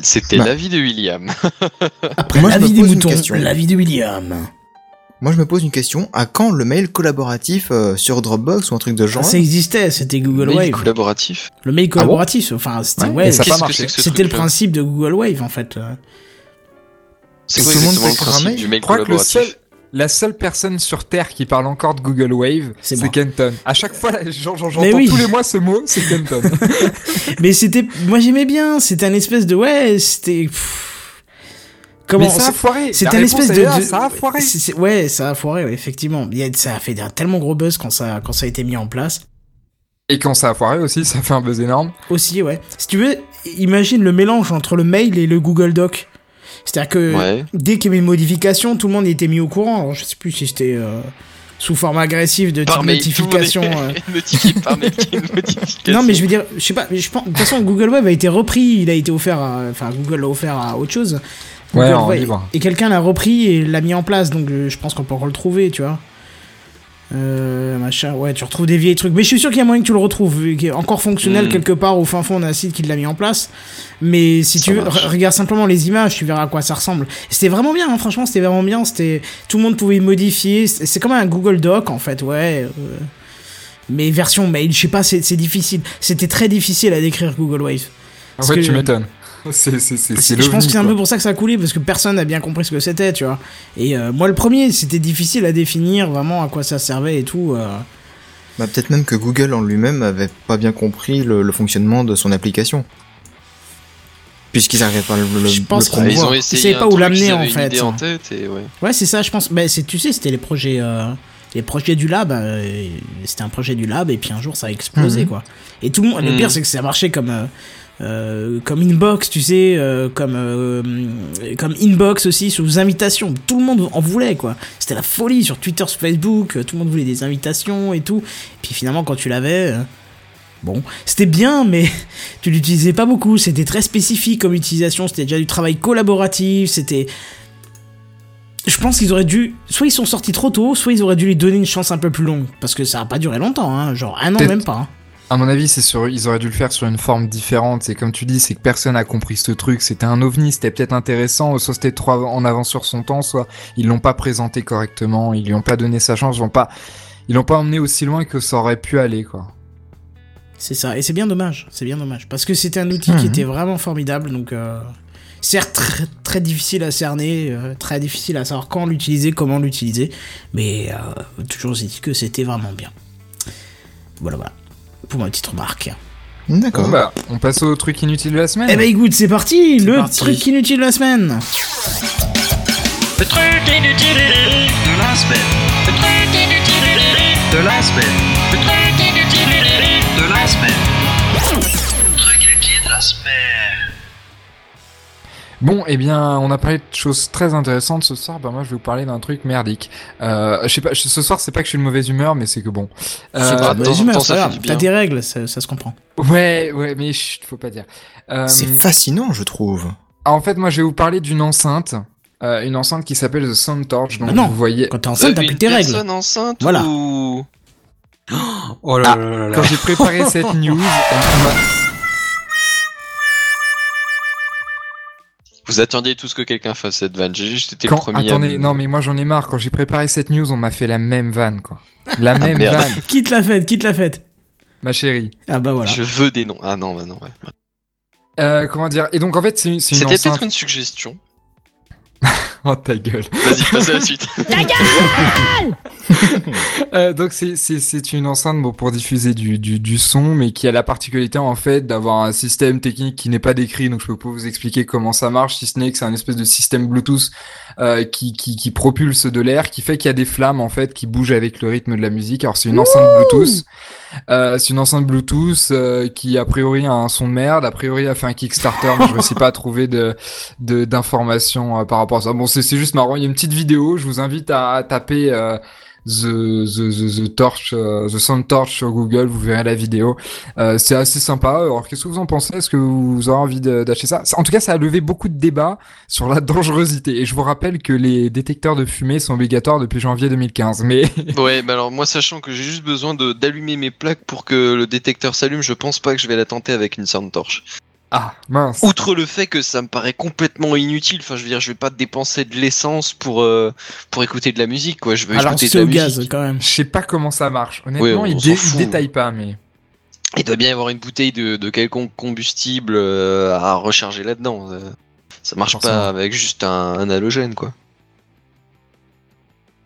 C'était Bah. l'avis de William. Après, Moi, la je me vie des pose une moutons, question. la vie de William. Moi, je me pose une question. À quand le mail collaboratif euh, sur Dropbox ou un truc de genre Ça existait, c'était Google Mail Wave. collaboratif. Le mail Ah bon collaboratif, enfin, c'était, Ouais, c'était le principe de Google Wave, en fait. euh. C'est Tout quoi le monde exactement le principe mail du mail je crois que le collaboratif la seule personne sur Terre qui parle encore de Google Wave, C'est. Kenton. À chaque fois, j'entends oui. tous les mois ce mot, c'est Kenton. Mais c'était, moi j'aimais bien, c'était un espèce de, ouais, c'était, comment Mais ça a foiré. C'est un espèce de, est là, de- Ça a foiré. ouais, ça a foiré, ouais, effectivement. Ça a fait un tellement gros buzz quand ça, quand ça a été mis en place. Et quand ça a foiré aussi, ça fait un buzz énorme. Aussi, ouais. Si tu veux, imagine le mélange entre le mail et le Google Doc. C'est-à-dire que Ouais. dès qu'il y avait une modification, tout le monde était mis au courant. Alors, je sais plus si c'était euh, sous forme agressif de Par notification. euh. est par notification. Non, mais je veux dire, je sais pas, je pense, de toute façon, Google Web a été repris, il a été offert à, enfin, Google l'a offert à autre chose. Ouais, Google en Web- libre. Et quelqu'un l'a repris et l'a mis en place, donc euh, je pense qu'on peut le retrouver, tu vois. Euh, machin, ouais, tu retrouves des vieilles trucs. Mais je suis sûr qu'il y a moyen que tu le retrouves, est encore fonctionnel Mm. quelque part au fin fond d'un site qui l'a mis en place. Mais si Ça tu veux, regarde simplement les images, tu verras à quoi ça ressemble. C'était vraiment bien, hein, franchement, c'était vraiment bien. C'était, tout le monde pouvait modifier. C'est comme un Google Doc, en fait, ouais. euh, mais version mail, je sais pas, c'est difficile. C'était très difficile à décrire Google Wave. En fait, tu m'étonnes. C'est, c'est, c'est, c'est je pense que c'est un peu pour ça que ça a coulé, parce que personne n'a bien compris ce que c'était, tu vois. Et euh, moi, le premier, c'était difficile à définir vraiment à quoi ça servait et tout. euh. Bah, peut-être même que Google en lui-même avait pas bien compris le, le fonctionnement de son application. Puisqu'ils n'arrivaient pas à le, le, Je pense le Ah, ils promouvoir. ont Ils essayé pas où l'amener, ils en fait. en tête et ouais. Ouais, c'est ça, je pense. Bah, c'est, tu sais, c'était les projets, euh, les projets du lab. euh, c'était un projet du lab, et puis un jour, ça a explosé, Mhm. quoi. Et tout le monde, le Mhm. pire, c'est que ça marchait comme. euh, euh, comme inbox, tu sais, euh, comme euh, comme inbox aussi sous invitation. Tout le monde en voulait quoi. C'était la folie sur Twitter, sur Facebook. Tout le monde voulait des invitations et tout. puis finalement, quand tu l'avais, bon, c'était bien, mais tu l'utilisais pas beaucoup. C'était très spécifique comme utilisation. C'était déjà du travail collaboratif. C'était je pense qu'ils auraient dû. Soit ils sont sortis trop tôt, soit ils auraient dû lui donner une chance un peu plus longue. Parce que ça a pas duré longtemps, hein. Genre un an, même pas. hein. À mon avis, c'est sur, ils auraient dû le faire sur une forme différente. C'est comme tu dis, c'est que personne a compris ce truc. C'était un ovni, c'était peut-être intéressant, soit c'était trop en avance sur son temps, soit ils l'ont pas présenté correctement, ils lui ont pas donné sa chance, ils l'ont pas, ils l'ont pas emmené aussi loin que ça aurait pu aller, quoi. C'est ça. Et c'est bien dommage. C'est bien dommage. Parce que c'était un outil qui Mhm. était vraiment formidable. Donc, euh, certes, très, très difficile à cerner, euh, très difficile à savoir quand l'utiliser, comment l'utiliser. Mais euh, toujours j'ai dit que c'était vraiment bien. Voilà, voilà. Pour ma petite remarque. D'accord. Bon, bah, on passe au truc inutile de la semaine. Eh ben écoute, c'est parti, le parti. truc inutile de la semaine. Le truc inutile de la semaine. Le truc inutile de la semaine. Bon, eh bien, on a parlé de choses très intéressantes ce soir. Bah moi, je vais vous parler d'un truc merdique. Euh, je sais pas, ce soir, c'est pas que je suis de mauvaise humeur, mais c'est que bon. C'est Euh, pas- Bah, de en humeur, c'est ça pas T'as des règles, ça, ça se comprend. Ouais, ouais, mais chut, faut pas dire. Euh, C'est fascinant, je trouve. En fait, moi, je vais vous parler d'une enceinte, euh, une enceinte qui s'appelle The Sound Torch. Donc, Ah non. vous voyez, Quand t'es enceinte, t'as plus une tes règles. personne enceinte Voilà. ou... Oh là Ah, là là là. quand j'ai préparé cette news, on Vous attendiez tous que quelqu'un fasse cette vanne. J'ai juste été quand, le premier. attendez, non, mais moi, j'en ai marre. Quand j'ai préparé cette news, on m'a fait la même vanne, quoi. La même merde. vanne, Quitte la fête, quitte la fête. ma chérie. Ah bah voilà. Je veux des noms. Ah non, bah non. Ouais. Euh, comment dire? Et donc, en fait, c'est une, c'est une C'était enceinte. peut-être une suggestion. Oh ta gueule. Vas-y, passe à la suite. Euh, donc c'est c'est c'est une enceinte bon, pour diffuser du, du du son, mais qui a la particularité en fait d'avoir un système technique qui n'est pas décrit, donc je peux pas vous expliquer comment ça marche, si ce n'est que c'est un espèce de système Bluetooth euh, qui qui qui propulse de l'air, qui fait qu'il y a des flammes en fait qui bougent avec le rythme de la musique. Alors c'est une enceinte Bluetooth, euh, c'est une enceinte Bluetooth euh, qui a priori a un son de merde, a priori a fait un Kickstarter, mais je réussis pas à trouver de de d'informations euh, par rapport à ça. Bon c'est c'est juste marrant, il y a une petite vidéo, je vous invite à, à taper euh, The, the, the, the Torch, euh, The Sound Torch sur Google, vous verrez la vidéo. Euh, c'est assez sympa. Alors, qu'est-ce que vous en pensez? Est-ce que vous aurez envie d'acheter ça? En tout cas, ça a levé beaucoup de débats sur la dangerosité. Et je vous rappelle que les détecteurs de fumée sont obligatoires depuis janvier 2015. Mais Ouais, bah alors moi, sachant que j'ai juste besoin d'allumer mes plaques pour que le détecteur s'allume, je pense pas que je vais la tenter avec une sound torch. Ah mince. Outre le fait que ça me paraît complètement inutile, enfin je veux dire, je vais pas dépenser de l'essence pour euh, pour écouter de la musique, quoi. Je veux Alors écouter de la au gaz musique. quand même. Je sais pas comment ça marche. Honnêtement, Ouais, il, dé- détaille pas, mais Il doit bien y avoir une bouteille de, de quelconque combustible euh, à recharger là-dedans. euh. Ça marche Forcément. pas avec juste un, un halogène, quoi.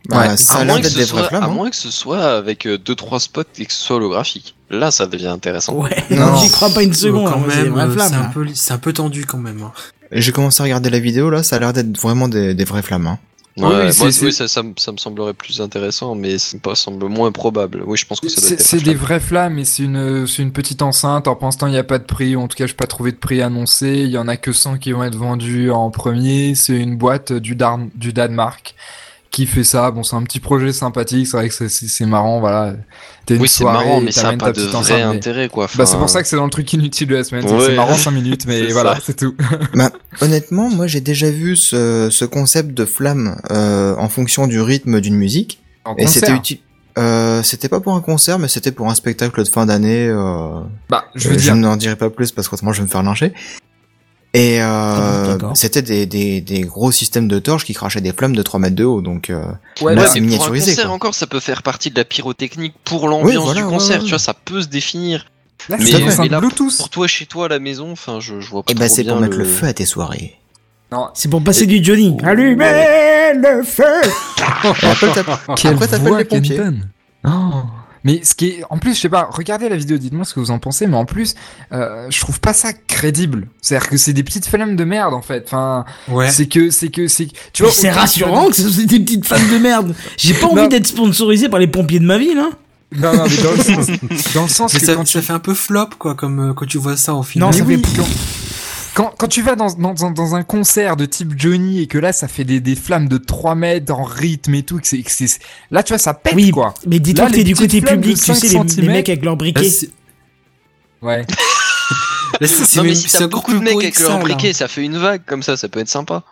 Bah, Ouais. ça à moins que ce soit-. À hein. moins que ce soit avec 2-3 spots et que ce soit holographique. Là, ça devient intéressant. Ouais, Non. j'y crois pas une seconde. quand hein, même, c'est un peu, c'est un peu tendu quand même. hein. J'ai commencé à regarder la vidéo là, ça a l'air d'être vraiment des, des vraies flammes. hein. Ouais, Oui, moi, c'est- c'est- oui, ça, ça, me- ça me semblerait plus intéressant, mais ça me semble moins probable. Oui, je pense que ça doit C'est être c'est des vraies flammes et c'est une, c'est une petite enceinte. Alors pour l'instant, il n'y a pas de prix, ou en tout cas, je n'ai pas trouvé de prix annoncé. Il y en a que 100 qui vont être vendus en premier. C'est une boîte du, Dar- du Danemark qui fait ça. Bon, c'est un petit projet sympathique. C'est vrai que c'est- c'est c'est marrant, voilà. Une Oui, c'est marrant, mais ça n'a pas de vrai enceinte, mais- intérêt, quoi. Bah, c'est pour ça que c'est dans le truc inutile de la semaine. c'est que Ouais. C'est marrant 5 minutes, mais C'est voilà, ça. c'est tout. Bah, honnêtement, moi j'ai déjà vu ce, ce concept de flamme euh, en fonction du rythme d'une musique. En Et c'était concert. utile. Euh, c'était pas pour un concert, mais c'était pour un spectacle de fin d'année. Euh, Bah, je euh, veux je dire, n'en dirai pas plus parce qu'autrement je vais me faire lyncher. Et Ah bon, euh, d'accord. c'était des, des, des gros systèmes de torches qui crachaient des flammes de 3 mètres de haut, donc euh, ouais, là, c'est mais pour un miniaturisé, concert encore, ça peut faire partie de la pyrotechnique pour l'ambiance voilà, du concert. ouais. Tu vois, ça peut se définir. là, mais- mais enceinte là, Bluetooth. Pour toi, chez toi, à la maison, enfin, je, je vois pas et bah trop c'est pour mettre le feu à tes soirées. Non, C'est pour passer du Johnny. Allumez le feu Et après t'appelles les pompiers. Oh. Mais ce qui est, en plus, je sais pas, regardez la vidéo, dites-moi ce que vous en pensez, mais en plus, euh, je trouve pas ça crédible. C'est-à-dire que c'est des petites flammes de merde, en fait. Enfin, Ouais. c'est que, c'est que, c'est, tu vois. c'est rassurant tu que ce soit des petites flammes de merde. J'ai pas envie d'être sponsorisé par les pompiers de ma ville, hein. Non, non, mais dans le sens, dans le sens Mais que ça, quand tu, ça fait un peu flop, quoi, comme euh, quand tu vois ça au final. Non, ça Mais fait quand, quand, quand tu vas dans, dans, dans, dans un concert de type Johnny et que là, ça fait des, des flammes de 3 mètres en rythme et tout, que c'est, que c'est, là, tu vois, ça pète, Oui, quoi. mais dis-toi que t'es du côté public, tu 5 sais, les, les mecs avec leurs Là, briquets. c'est- Ouais. c'est- Non, mais si t'as beaucoup de mecs avec leur briquet, ça fait une vague comme ça, ça peut être sympa.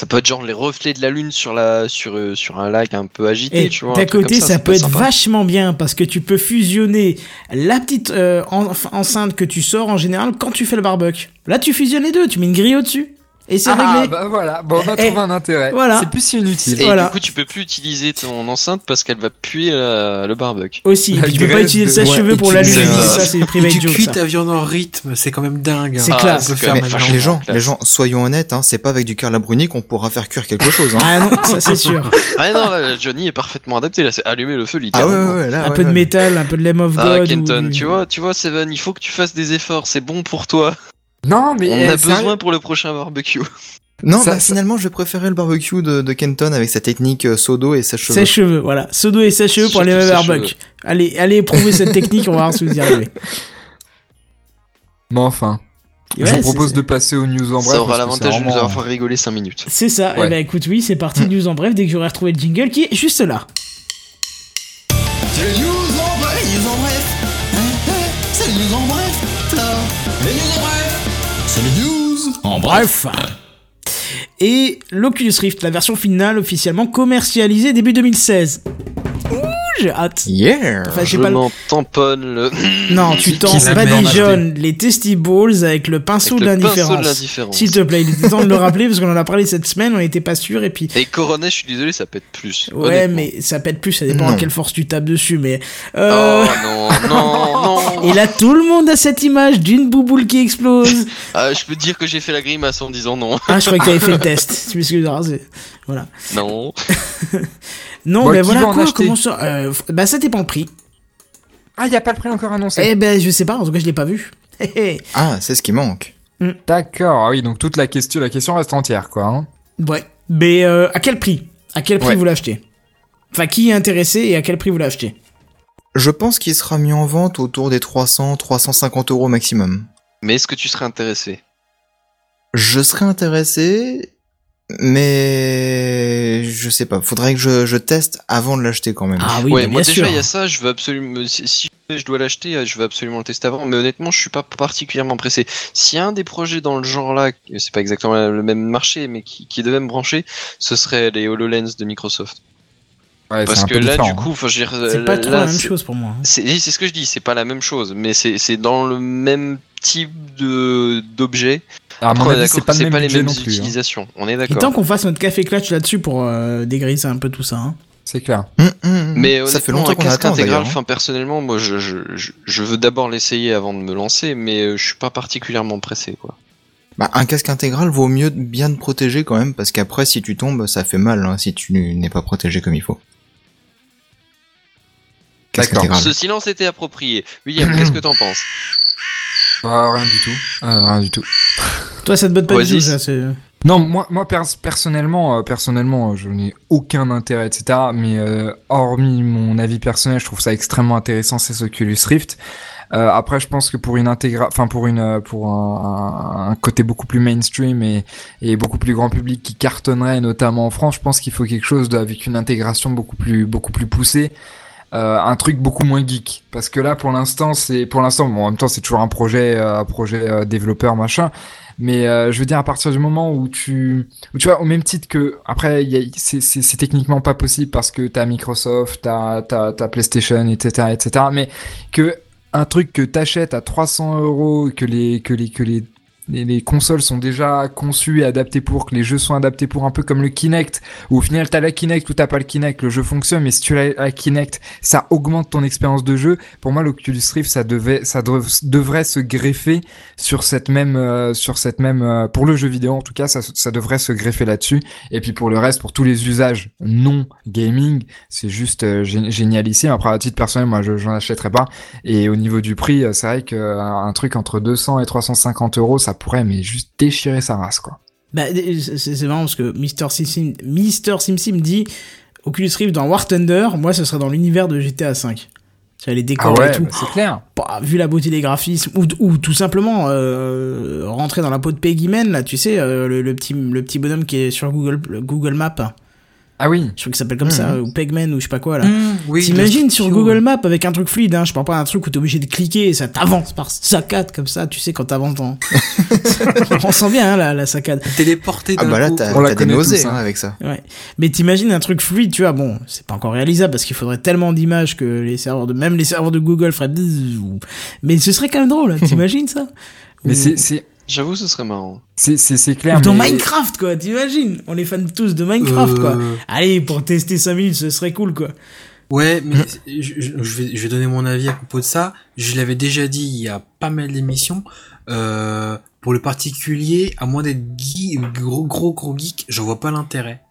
Ça peut être genre les reflets de la lune sur la sur euh, sur un lac un peu agité, Et tu vois. un d'à truc côté, ça, peut être sympa. vachement bien parce que tu peux fusionner la petite euh, en- enceinte que tu sors en général quand tu fais le barbecue. Là, tu fusionnes les deux, tu mets une grille au-dessus et c'est Ah, réglé. bah voilà, bon, on a trouvé un intérêt. voilà. C'est plus si inutile. Et Voilà. du coup, tu peux plus utiliser ton enceinte parce qu'elle va puer la- le barbecue. Aussi, La tu peux pas utiliser de- le sèche-cheveux ouais, pour et la tu- lune. c'est- Ça, c'est private tu cuis ta viande en rythme, c'est quand même dingue. hein. C'est Ah, classe. peut faire. Les gens, classe. les gens, soyons honnêtes, hein, c'est pas avec du cœur la bruni qu'on pourra faire cuire quelque chose. Hein. Ah non, ça c'est sûr. Ah non, là, Johnny est parfaitement adapté. Là, c'est allumer le feu Ah ouais, littéralement. ouais, là, Un peu de métal, un peu de Lamb of Ah, God. Kenton, ou- tu vois, tu vois, Seven, il faut que tu fasses des efforts. C'est bon pour toi. Non, mais On eh, a sérieux, besoin pour le prochain barbecue. Non, Ça- bah, ça- finalement, je préférer le barbecue de, de Kenton avec sa technique euh, sodo et sèche-cheveux. Sèche-cheveux, voilà. Sodo et sèche-cheveux pour aller au barbecue. Allez, allez éprouver cette technique, on va voir si vous y arrivez. Mais enfin, Ouais, je vous propose de passer aux news en bref. Ça aura l'avantage de nous avoir fait rigoler 5 minutes. C'est ça. Ouais. Et ben écoute, oui, c'est parti. News en bref dès que j'aurai retrouvé le jingle qui est juste là. C'est news C'est les news en bref. Et l'Oculus Rift, la version finale officiellement commercialisée début 2016. Ouh, j'ai hâte. Yeah! Enfin, j'ai Je pas le- m'en tamponne le. Non, tu t'en badigeonnes les testiballs avec le pinceau Avec de le pinceau de l'indifférence. S'il te plaît, il était temps de le rappeler parce qu'on en a parlé cette semaine, on n'était pas sûr et puis. Et Coronet, je suis désolé, ça pète plus. Ouais, mais ça pète plus, ça dépend Non. à quelle force tu tapes dessus, mais. Euh... Oh non, non, non. Et là, tout le monde a cette image d'une bouboule qui explose. Ah, je peux te dire que j'ai fait la grimace en disant non. Ah, je croyais que t'avais fait le test. Tu m'excuseras, c'est- Voilà. Non. Non, Bon, mais qui voilà va en quoi, comment ça euh, Bah, ça dépend le prix. Ah, il y a pas le prix encore annoncé. Eh ben, je sais pas, en tout cas, je l'ai pas vu. Ah, c'est ce qui manque. D'accord. Ah oui, donc toute la question, la question reste entière, quoi. hein. ouais. Mais euh, à quel prix? À quel prix Ouais. vous l'achetez? Enfin, qui est intéressé et à quel prix vous l'achetez? Je pense qu'il sera mis en vente autour des 300, 350 euros maximum. Mais est-ce que tu serais intéressé? Je serais intéressé, mais je sais pas. Faudrait que je, je teste avant de l'acheter quand même. Ah oui, Ouais, moi bien déjà il y a ça, je veux absolument si, si je dois l'acheter, je veux absolument le tester avant, mais honnêtement, je suis pas particulièrement pressé. S'il y a un des projets dans le genre là, c'est pas exactement le même marché, mais qui, qui devait me brancher, ce serait les HoloLens de Microsoft. Ouais, Parce que là, du hein. coup, dire, C'est pas trop là, la même chose pour moi. hein. C'est c'est ce que je dis, c'est pas la même chose, mais c'est c'est dans le même type de d'objet. Ah, Après, on c'est d'accord pas que le c'est même pas les mêmes non plus. hein. utilisations. On est Et tant d'accord. qu'on fasse notre café clutch là-dessus pour euh, dégriser un peu tout ça. Hein. C'est clair. Hum, hum, hum. Mais ça fait longtemps qu'on casque attend intégral, hein. enfin personnellement, moi je, je, je, je veux d'abord l'essayer avant de me lancer, mais euh, je suis pas particulièrement pressé quoi. Bah, un casque intégral vaut mieux bien te protéger quand même, parce qu'après, si tu tombes, ça fait mal hein, si tu n'es pas protégé comme il faut. D'accord. Ce silence était approprié. William, qu'est-ce que t'en penses Ah, rien du tout. Ah, rien du tout. Toi, ça te botte pas du tout, Oasis. ça. c'est- Non, moi, moi pers- personnellement, euh, personnellement, euh, je n'ai aucun intérêt, etc. Mais euh, hormis mon avis personnel, je trouve ça extrêmement intéressant, c'est Oculus Rift. Euh, après, je pense que pour une intégra, enfin pour une, euh, pour un, un- un côté beaucoup plus mainstream et, et beaucoup plus grand public qui cartonnerait, notamment en France, je pense qu'il faut quelque chose de- avec une intégration beaucoup plus, beaucoup plus poussée. Euh, un truc beaucoup moins geek. Parce que là pour l'instant c'est pour l'instant bon en même temps c'est toujours un projet euh, projet euh, développeur machin. Mais euh, je veux dire à partir du moment où tu où tu vois au même titre que après c'est techniquement pas possible parce que t'as Microsoft t'as t'as PlayStation etc etc mais que un truc que t'achètes à 300 euros que les que les que les les, les consoles sont déjà conçues et adaptées pour, que les jeux sont adaptés pour, un peu comme le Kinect, où au final t'as la Kinect ou t'as pas le Kinect, le jeu fonctionne, mais si tu as la Kinect, ça augmente ton expérience de jeu. Pour moi, l'Oculus Rift, ça devait, ça dev- devrait se greffer sur cette même, euh, sur cette même, euh, pour le jeu vidéo en tout cas, ça, devrait se greffer là-dessus. Et puis pour le reste, pour tous les usages non gaming, c'est juste euh, gé- génialissime. Après, à titre personnel, moi, je j'en achèterais pas. Et au niveau du prix, c'est vrai qu'un un truc entre 200 et 350 euros, ça pourrait mais juste déchirer sa race, quoi. Bah, c'est c'est marrant parce que Mister Simsim, Mister Simsim dit Oculus Rift dans War Thunder, moi ce serait dans l'univers de GTA V. Tu vois, les Ah décors et tout. bah, c'est clair. Bah, vu la beauté des graphismes, ou, ou tout simplement euh, rentrer dans la peau de Peggy Man, là, tu sais, euh, le, le petit, le petit bonhomme qui est sur Google, le Google Maps. Ah oui. Je crois qu'il s'appelle comme ça, ou Pegman, ou je sais pas quoi, là. Mmh, oui, T'imagines sur. Google Maps avec un truc fluide, hein, je parle pas d'un truc où t'es obligé de cliquer et ça t'avance par saccade comme ça, tu sais, quand t'avances dans. On sent bien hein, la, la saccade. Téléporté Ah d'un bah là, coup. t'as On la t'as des nausées hein. hein, avec ça. Ouais. Mais t'imagines un truc fluide, tu vois, bon, c'est pas encore réalisable parce qu'il faudrait tellement d'images que les serveurs de, même les serveurs de Google feraient mais ce serait quand même drôle, hein, t'imagines ça? Mais c'est, J'avoue, ce serait marrant. c'est, c'est, c'est ou clair. dans mais- Minecraft, quoi, t'imagines? On est fans tous de Minecraft, quoi. Euh, Allez, pour tester 5 minutes, ce serait cool, quoi. Ouais, mais je, je- je vais, je vais donner mon avis à propos de ça. Je l'avais déjà dit il y a pas mal d'émissions. Euh, pour le particulier, à moins d'être geek, gros gros gros geek, j'en vois pas l'intérêt.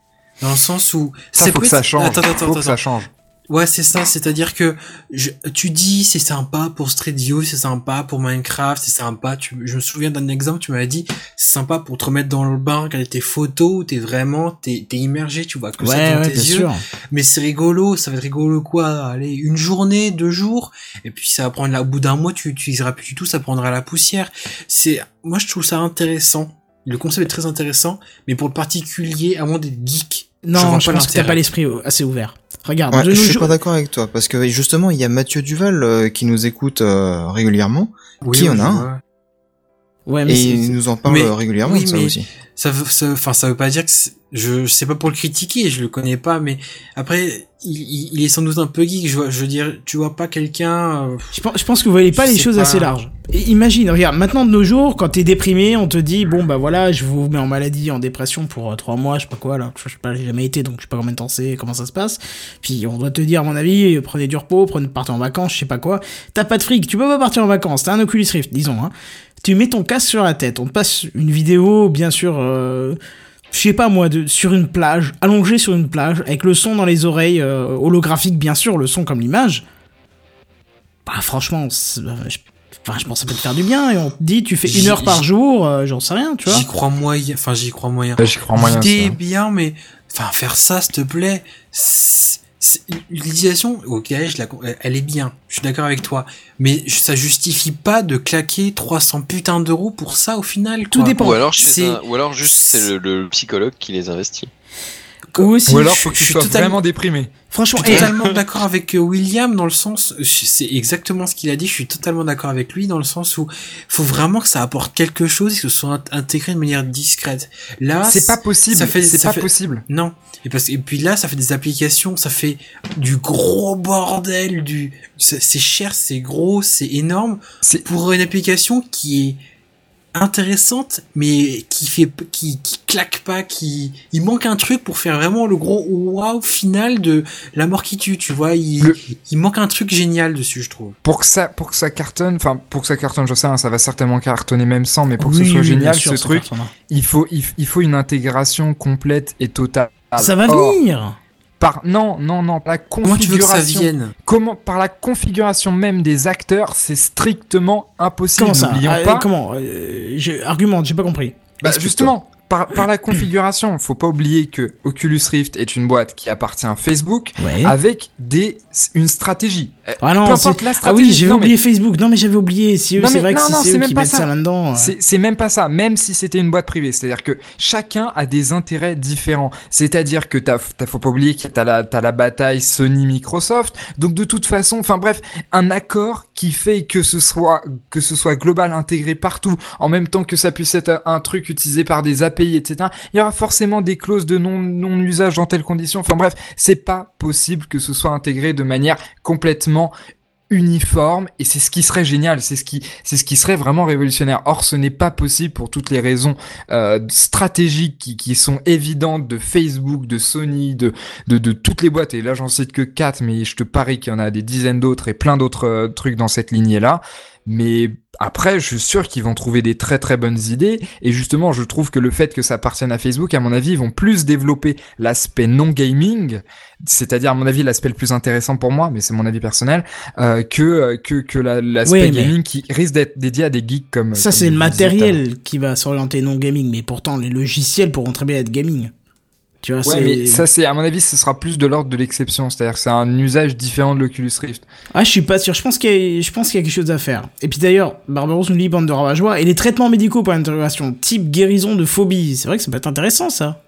Dans le sens où Ça, c'est faut que ça change. Attends, attends, faut attends, que ça change. Ouais, c'est ça, c'est-à-dire que je, tu dis c'est sympa pour Street View, c'est sympa pour Minecraft, c'est sympa. Tu, je me souviens d'un exemple, tu m'avais dit c'est sympa pour te remettre dans le bain, regarder tes photos, t'es vraiment t'es t'es immergé, tu vois que ça Ouais, dans ouais, tes bien yeux. sûr. Mais c'est rigolo, ça va être rigolo quoi Allez, une journée, deux jours, et puis ça va prendre là au bout d'un mois, tu utiliseras plus du tout, ça prendra la poussière. C'est, moi je trouve ça intéressant. Le concept est très intéressant, mais pour le particulier, à moins d'être geek, Non, je pas pense que t'as pas l'esprit euh, assez ouvert. Regarde, Ouais, je suis jours- pas d'accord avec toi parce que justement il y a Mathieu Duval euh, qui nous écoute euh, régulièrement Oui, qui oui, en a je un. Ouais, mais et il nous en parle Mais- régulièrement oui, de ça mais- aussi. ça veut, ça, enfin, ça veut pas dire que je, je sais pas pour le critiquer, je le connais pas, mais après, il, est sans doute un peu geek. Je, vois, je veux dire, tu vois pas quelqu'un. euh, Je pense, je pense que vous voyez pas Je les choses pas. assez larges. Imagine, regarde, maintenant de nos jours, quand t'es déprimé, on te dit, bon bah voilà, je vous mets en maladie, en dépression pour euh, trois mois, je sais pas quoi, là, je sais pas, j'ai jamais été, donc je sais pas combien de temps c'est, comment ça se passe. Puis on doit te dire, à mon avis, euh, prenez du repos, prenez, partez en vacances, je sais pas quoi. T'as pas de fric, tu peux pas partir en vacances, t'as un Oculus Rift, disons, hein. Tu mets ton casque sur la tête, on te passe une vidéo, bien sûr, euh, je sais pas moi, sur une plage, allongé sur une plage, avec le son dans les oreilles, holographique bien sûr, le son comme l'image. Bah franchement, je, enfin, je pense que ça peut te faire du bien, et on te dit, tu fais une heure par jour, euh, j'en sais rien, tu vois. J'y crois moyen. Enfin, j'y crois moyen. Ouais, J'y crois moyen. L'idée est bien, mais enfin, faire ça, s'il te plaît. L'utilisation, ok, je la, elle est bien. Je suis d'accord avec toi, mais ça justifie pas de claquer 300 putains d'euros pour ça au final. Tout quoi. dépend. Ou alors, chez C'est- un- ou alors juste c'est le, le psychologue qui les investit. Ou aussi, Ou alors je- faut que je tu suis sois totalement- vraiment déprimé. franchement, Je suis totalement d'accord avec euh, William dans le sens, c'est exactement ce qu'il a dit. Je suis totalement d'accord avec lui dans le sens où faut vraiment que ça apporte quelque chose et que ce soit int- intégré de manière discrète. Là, C'est pas possible. ça fait- C'est pas fait- possible. Non. Et parce et puis là, ça fait des applications, ça fait du gros bordel, du c'est c'est cher, c'est gros, c'est énorme C'est- pour une application qui est intéressante, mais qui fait, qui, qui claque pas, qui, il manque un truc pour faire vraiment le gros wow final de la mort qui tue, tu vois. Il, Le- il manque un truc génial dessus, je trouve. Pour que ça, pour que ça cartonne, enfin, pour que ça cartonne, je sais, hein, ça va certainement cartonner même sans, mais pour que ce soit oui, génial, sûr, ce truc, il faut, il, il faut une intégration complète et totale. Ça va Or, venir Par, non, non, non, la Comment tu veux que ça configuration. vienne Comment, par la configuration même des acteurs, c'est strictement impossible. Comment ça N'oublions Ah, pas. Comment Euh, Argumente, j'ai pas compris. Bah, justement, par, par la configuration, faut pas oublier que Oculus Rift est une boîte qui appartient à Facebook Ouais. avec des, une stratégie. Euh, Ah non, peu c'est- importe la ah stratégie. oui, j'avais mais- oublié Facebook. Non, mais j'avais oublié. Si eux, c'est vrai que non, non, c'est c'est eux même qui pas mettent ça, ça. là-dedans. euh, C'est c'est même pas ça, même si c'était une boîte privée. C'est-à-dire que chacun a des intérêts différents. C'est-à-dire que t'as, faut pas oublier que t'as la, t'as la bataille Sony-Microsoft. Donc de toute façon, enfin bref, un accord qui fait que ce soit, que ce soit global, intégré partout, en même temps que ça puisse être un truc utilisé par des Etc. Il y aura forcément des clauses de non, non-usage dans telles conditions. Enfin bref, c'est pas possible que ce soit intégré de manière complètement uniforme et c'est ce qui serait génial, c'est ce qui serait vraiment révolutionnaire. Or ce n'est pas possible pour toutes les raisons euh, stratégiques qui, sont évidentes de Facebook, de Sony, de toutes les boîtes et là j'en cite que quatre mais je te parie qu'il y en a des dizaines d'autres et plein d'autres euh, trucs dans cette lignée là. Mais après, je suis sûr qu'ils vont trouver des très très bonnes idées. Et justement, je trouve que le fait que ça appartienne à Facebook, à mon avis, ils vont plus développer l'aspect non gaming, c'est-à-dire à mon avis l'aspect le plus intéressant pour moi, mais c'est mon avis personnel, euh, que euh, que que la- l'aspect Oui, mais- gaming qui risque d'être dédié à des geeks comme Ça, c'est le matériel qui va s'orienter non gaming, mais pourtant, les logiciels pourront très bien être gaming. Tu vois, Ouais, c'est. mais ça c'est à mon avis, ce sera plus de l'ordre de l'exception, c'est-à-dire que c'est un usage différent de l'Oculus Rift. Ah, je suis pas sûr. Je pense qu'il y, a- je pense qu'il y a quelque chose à faire. Et puis d'ailleurs, Barbaros nous dit bande de ravageois et les traitements médicaux pour l'interrogation, type guérison de phobie. C'est vrai que ça peut être intéressant, ça.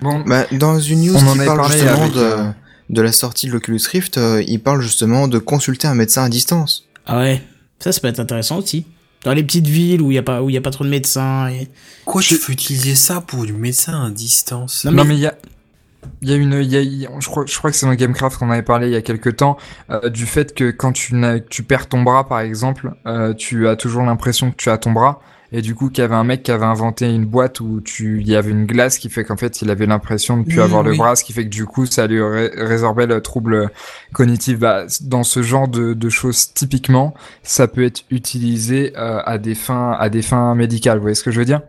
Bon, Bah, dans une news On en qui parle parlé justement avec, de, euh, de la sortie de l'Oculus Rift, euh, il parle justement de consulter un médecin à distance. Ah ouais, ça, ça peut être intéressant aussi. Dans les petites villes où il y a pas, où il y a pas trop de médecins. Et... Quoi, tu veux utiliser ça pour du médecin à distance? Non, Non mais- il y a il y a une il y a, il y a- je crois je crois que c'est dans Gamecraft qu'on avait parlé il y a quelques temps euh, du fait que quand tu tu perds ton bras par exemple euh, tu as toujours l'impression que tu as ton bras et du coup qu'il y avait un mec qui avait inventé une boîte où tu il y avait une glace qui fait qu'en fait il avait l'impression de plus Mmh, avoir le bras ce qui fait que du coup ça lui ré- résorbait le trouble cognitif. Bah, dans ce genre de, de choses typiquement ça peut être utilisé euh, à des fins à des fins médicales vous voyez ce que je veux dire?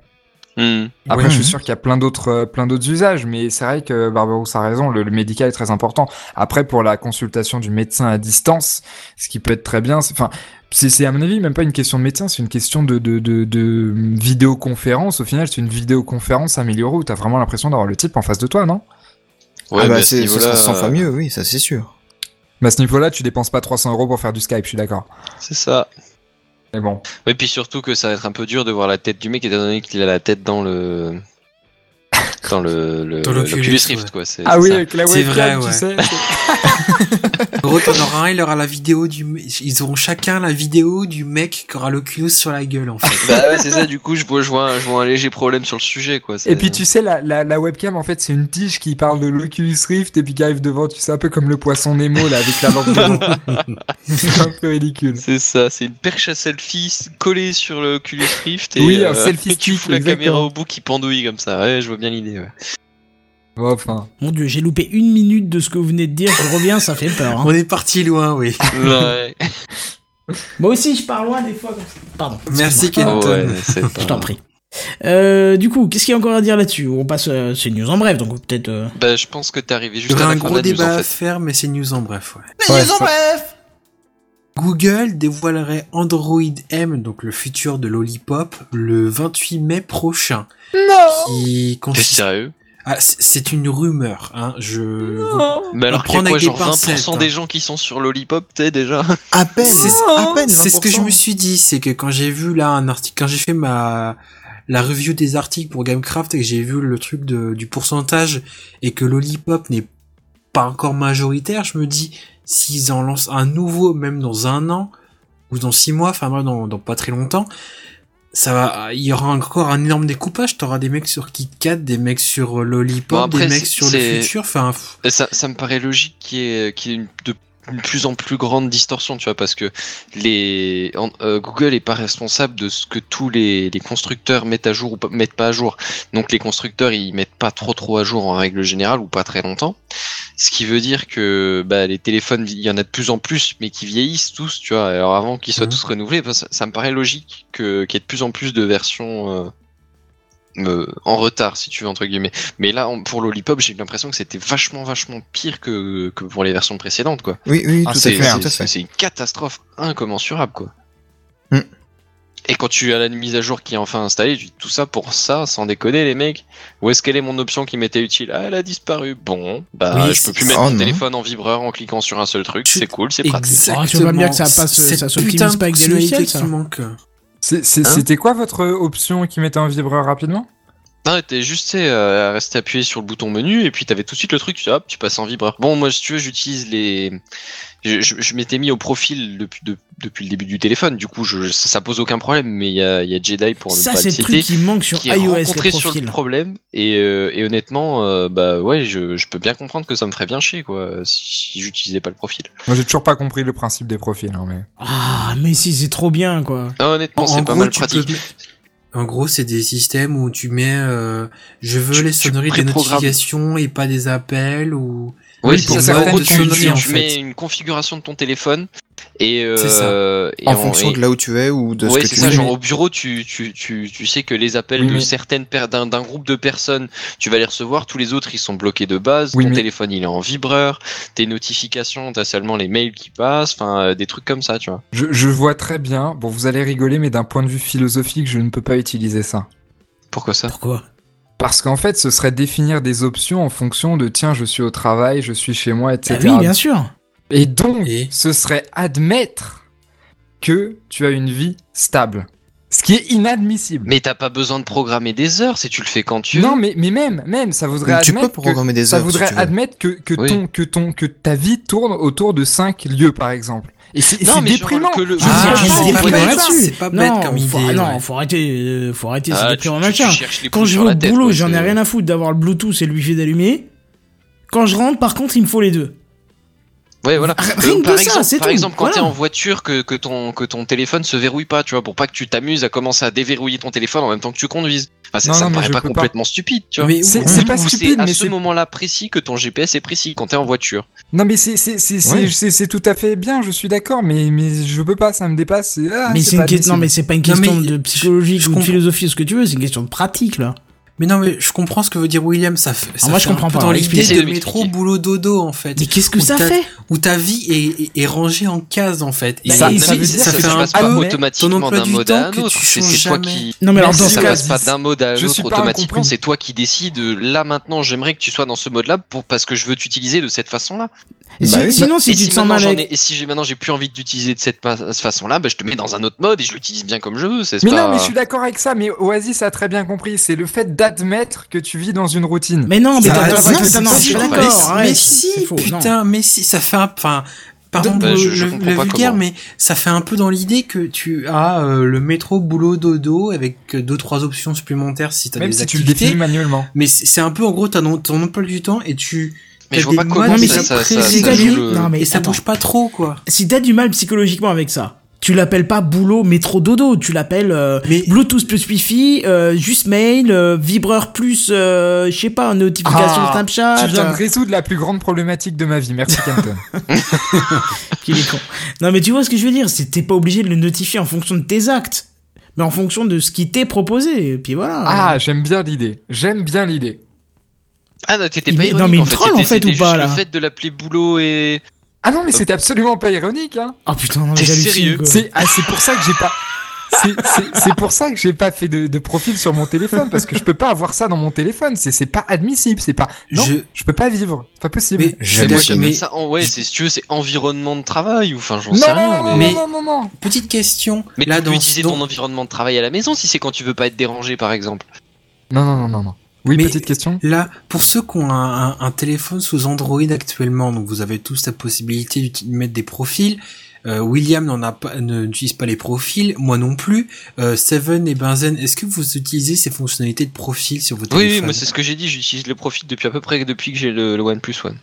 Hmm. après, Ouais. je suis sûr qu'il y a plein d'autres, euh, plein d'autres usages, mais c'est vrai que Barbarousse a raison, le, le médical est très important. Après, pour la consultation du médecin à distance, ce qui peut être très bien, c'est, enfin, c'est, à mon avis même pas une question de médecin, c'est une question de, de, de, de vidéoconférence. Au final, c'est une vidéoconférence améliorée où t'as vraiment l'impression d'avoir le type en face de toi, non? Ouais, ah mais bah à ce c'est, ce niveau-là, sera 100 fois euh, mieux, oui, ça c'est sûr. Mais à ce niveau-là, tu dépenses pas 300 euros pour faire du Skype, je suis d'accord. C'est ça. Mais bon. Et puis surtout que ça va être un peu dur de voir la tête du mec étant donné qu'il a la tête dans le dans le, le Dans l'Oculus, l'Oculus Rift ouais. quoi. C'est Ah c'est oui, ça. avec la webcam, vrai, tu ouais. sais. Gros, t'en auras un, il aura la vidéo du, me- ils auront chacun la vidéo du mec qui aura l'Oculus sur la gueule, en fait. Bah ouais, c'est ça. Du coup, je vois, je vois, un- je vois un léger problème sur le sujet quoi. Et puis tu sais, la, la, la webcam, en fait, c'est une tige qui parle de l'Oculus Rift et puis qui arrive devant, tu sais, un peu comme le poisson Nemo, là, avec la lampe c'est un peu ridicule. C'est ça, c'est une perche à selfie collée sur le Oculus Rift et Oui, un euh, selfie tu fous la exactement. caméra au bout qui pendouille comme ça. Ouais, je vois bien l'idée. Ouais. Bon, Enfin, Mon dieu, j'ai loupé une minute de ce que vous venez de dire. Je reviens, ça fait peur. hein. On est parti loin, oui. Ouais. Moi aussi, je pars loin des fois. comme ça. Pardon. Merci. Kenton. ouais, c'est Je t'en prie. Euh, du coup, qu'est-ce qu'il y a encore à dire là-dessus? On passe, euh, c'est news en bref, donc peut-être. euh, Bah, je pense que t'es arrivé Il y juste à un la fin gros de la news, débat à faire, mais c'est news en bref, ouais. Ouais, News en bref Google dévoilerait Android M, donc le futur de Lollipop, le 28 mai prochain. Non Qui T'es consiste... sérieux? Ah, c'est- c'est une rumeur, hein. Je... Mais alors qu'il y a quoi, genre 20% pincettes, des hein. gens qui sont sur Lollipop, t'es déjà À peine, C'est à peine. C'est ce que je 20%. me suis dit, c'est que quand j'ai vu là un article, quand j'ai fait ma la review des articles pour Gamecraft et que j'ai vu le truc de, du pourcentage et que Lollipop n'est pas encore majoritaire, je me dis s'ils en lancent un nouveau, même dans un an ou dans six mois, enfin moi dans, dans pas très longtemps, ça va, il y aura encore un énorme découpage. T'auras des mecs sur KitKat, des mecs sur Lollipop, Bon, après, des mecs sur le futur. Enfin, ça, ça me paraît logique qu'il y ait, qu'il y ait une, de une plus en plus grande distorsion, tu vois, parce que les en- euh, Google est pas responsable de ce que tous les, les constructeurs mettent à jour ou pas, mettent pas à jour. Donc les constructeurs ils mettent pas trop trop à jour en règle générale ou pas très longtemps. Ce qui veut dire que bah, les téléphones, il y en a de plus en plus, mais qui vieillissent tous, tu vois. Alors avant qu'ils soient Mhm. tous renouvelés, bah, ça, ça me paraît logique que qu'il y ait de plus en plus de versions euh, euh, en retard, si tu veux entre guillemets. Mais là, on- pour Lollipop, j'ai eu l'impression que c'était vachement vachement pire que que pour les versions précédentes, quoi. Oui, oui, Ah, tout à c'est fait, clair, tout à C'est fait. c'est une catastrophe incommensurable, quoi. Hmm. Et quand tu as la mise à jour qui est enfin installée, tu dis tout ça pour ça, sans déconner les mecs. Où est-ce qu'elle est mon option qui m'était utile? Ah, elle a disparu. Bon, bah Oui, je peux plus mettre oh mon non. téléphone en vibreur en cliquant sur un seul truc. Tu- C'est cool, c'est pratique. Exactement. Ah, tu vois bien que ça passe- Cette ça s'optimise putain de pas avec des logiciels, ça. manque. Hein C'était quoi votre option qui mettait en vibreur rapidement? Non, t'es juste euh, à rester appuyé sur le bouton menu et puis t'avais tout de suite le truc, tu, hop, tu passes en vibreur. Bon, moi, si tu veux, j'utilise les. Je, je, je m'étais mis au profil depuis, de- depuis le début du téléphone, du coup, je, ça, ça pose aucun problème, mais il y a, il y a Jedi pour ne Ça, pas c'est le le truc citer. qui manque sur qui iOS, rencontré sur le problème et, euh, et honnêtement euh, bah ouais je, je peux bien comprendre que ça me ferait bien chier quoi si, si j'utilisais pas le profil Moi, j'ai toujours pas compris le principe des profils. hein, mais... Ah, mais si, c'est trop bien, quoi. Honnêtement En, c'est pas gros, mal peux pratique mettre- En gros, c'est des systèmes où tu mets, euh, je veux Tu- les sonneries des notifications et pas des appels ou. Oui, c'est pour ça, en certaines gros tu, sonneries, tu- en tu fait. mets une configuration de ton téléphone et, C'est ça. euh, et En fonction et- de là où tu es ou de ouais, ce que c'est tu ça, fais. genre au bureau, tu, tu, tu, tu sais que les appels Oui, de mais- certaines d'un, d'un groupe de personnes, tu vas les recevoir, tous les autres ils sont bloqués de base, Oui, ton mais- téléphone il est en vibreur, tes notifications, t'as seulement les mails qui passent, enfin euh, des trucs comme ça, tu vois. Je, je vois très bien. Bon, vous allez rigoler, mais d'un point de vue philosophique, je ne peux pas utiliser ça. Pourquoi ça? Pourquoi? Parce qu'en fait, ce serait définir des options en fonction de tiens, je suis au travail, je suis chez moi, Ah etc. oui, bien sûr. Et donc, Et ce serait admettre que tu as une vie stable. Ce qui est inadmissible. Mais t'as pas besoin de programmer des heures si tu le fais quand tu veux. non, mais, mais même, même, ça voudrait Mais tu admettre peux programmer que, des ça heures, si voudrait tu veux. admettre que, que Oui. ton, que ton, que ta vie tourne autour de 5 lieux, par exemple. Et c'est Non, c'est mais genre déprimant. que le- Je Ah, c'est pas pas que déprimant c'est là-dessus. ça. c'est pas bête non, comme faut, idée, non, faut arrêter, euh, faut arrêter, c'est Ah, déprimant tu- tu- tu machin. Quand je vais au boulot, j'en ai c'est- rien à foutre d'avoir le Bluetooth et le Wi-Fi d'allumer. Quand je rentre, par contre, il me faut les deux. Ouais, voilà. Rien Euh, que par exemple, par tout, exemple, quand voilà. t'es en voiture, que, que ton que ton téléphone se verrouille pas, tu vois, pour pas que tu t'amuses à commencer à déverrouiller ton téléphone en même temps que tu conduises. Enfin, ça, Non, ça non, me mais paraît pas complètement stupide, tu vois. Mais C'est- ou- ou- pas Ou stupide, à mais ce c'est- moment-là précis que ton GPS est précis quand t'es en voiture. Non, mais c'est c'est- c'est- c'est- Ouais. c'est- c'est tout à fait bien, je suis d'accord, mais, mais je peux pas, ça me dépasse. ah, mais c'est une pas question, non, admissible. mais c'est pas une question de psychologie ou de philosophie, ce que tu veux, c'est une question de pratique, là. Mais non, mais je comprends ce que veut dire William. Ça fait, ça moi, je fait un comprends peu pas, dans alors, l'idée explique. de métro, boulot, dodo, en fait. Mais qu'est-ce que ça fait? Où ta vie est, rangée en cases, en fait. Et Ça- ça dire ça que fait ça un passe pas automatiquement d'un du mode à un autre. C'est toi qui. Non, mais alors, dans ça ce cas, passe pas d'un mode à suis pas automatiquement. C'est toi qui décides. euh, Là maintenant, j'aimerais que tu sois dans ce mode-là pour parce que je veux t'utiliser de cette façon-là. Et si- Bah oui. sinon, si et tu si te sens mal j'en avec. ai- et si j'ai maintenant j'ai plus envie d'utiliser de cette façon-là, bah, je te mets dans un autre mode et je l'utilise bien comme je veux. C'est Mais pas... non, mais je suis d'accord avec ça, mais Oasis a très bien compris. C'est le fait d'admettre que tu vis dans une routine. Mais non, mais d'accord. Mais- si, faux, non. putain, mais si, ça fait un, enfin, pardon Bah, je- le, je le comprends pas vulgaire, comment. mais ça fait un peu dans l'idée que tu as euh, le métro boulot dodo avec deux trois options supplémentaires si t'as Même des si tu le activités. définis manuellement. mais c'est c'est un peu en gros t'as ton, ton emploi du temps et tu Mais je vois pas comment ça, c'est ça, ça, ça joue le- Non, mais et ça attends. bouge pas trop quoi. Si t'as du mal psychologiquement avec ça, tu l'appelles pas boulot métro dodo, tu l'appelles euh, Mais Bluetooth plus Wi-Fi, euh, juste mail, euh, vibreur plus, euh, je sais pas, notification Ah, Snapchat. tu viens de résoudre la plus grande problématique de ma vie. Merci, Kenton. qu'il est con. Non mais tu vois ce que je veux dire, c'est t'es pas obligé de le notifier en fonction de tes actes, mais en fonction de ce qui t'est proposé. Et puis voilà. ah, j'aime bien l'idée. J'aime bien l'idée. Ah non, t'étais pas est- non, ironique mais il en fait. troll, en C'était- fait, c'était ou pas, juste là Le fait de l'appeler boulot et. Ah non, mais c'est absolument pas ironique, hein. Oh putain, non sérieux. C'est ah, c'est pour ça que j'ai pas. c'est- C'est c'est pour ça que j'ai pas fait de, de profil sur mon téléphone parce que je peux pas avoir ça dans mon téléphone. C'est c'est pas admissible. C'est pas. Non, Je- je... peux pas vivre. Pas possible. Mais- Je moi, mais- ça. en- Ouais, c'est si tu veux, c'est environnement de travail ou enfin, j'en sais non, rien. non, mais... non, non, non, non. petite question. Mais là tu peux dans utiliser dans- ton environnement de travail à la maison si c'est quand tu veux pas être dérangé, par exemple. Non, non, non, non, non. Oui, Mais- petite question. Là, pour ceux qui ont un, un- un téléphone sous Android actuellement, donc vous avez tous la possibilité de mettre des profils. Euh, William n'en a pas, ne- n'utilise pas les profils, moi non plus. Euh, Seven et Benzen, est-ce que vous utilisez ces fonctionnalités de profil sur vos Oui, téléphones oui, moi c'est ce que j'ai dit. J'utilise le profil depuis à peu près depuis que j'ai le, le OnePlus One.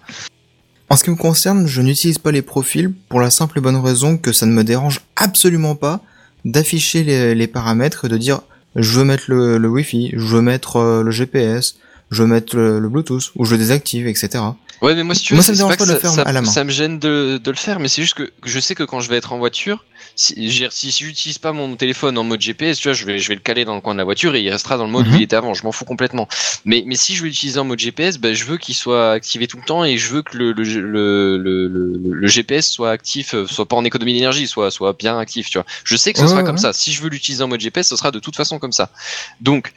En ce qui me concerne, je n'utilise pas les profils pour la simple et bonne raison que ça ne me dérange absolument pas d'afficher les, les paramètres et de dire je veux mettre le, le Wi-Fi, je veux mettre euh, le GPS, je veux mettre le, le Bluetooth, ou je le désactive, etc. Ouais, mais moi, si tu veux, Moi, ça me c'est dérange pas pas que de ça, le faire ça- à la main. ça me gêne de, de le faire, mais c'est juste que je sais que quand je vais être en voiture, si, si, j'utilise pas mon téléphone en mode GPS, tu vois, je vais, je vais le caler dans le coin de la voiture et il restera dans le mode où Mhm. il était avant. Je m'en fous complètement. Mais, mais si je veux l'utiliser en mode GPS, ben, je veux qu'il soit activé tout le temps et je veux que le, le, le, le, le- GPS soit actif, euh, soit pas en économie d'énergie, soit, soit bien actif, tu vois. Je sais que ce Ouais, sera ouais, comme ça. Si je veux l'utiliser en mode GPS, ce sera de toute façon comme ça. Donc,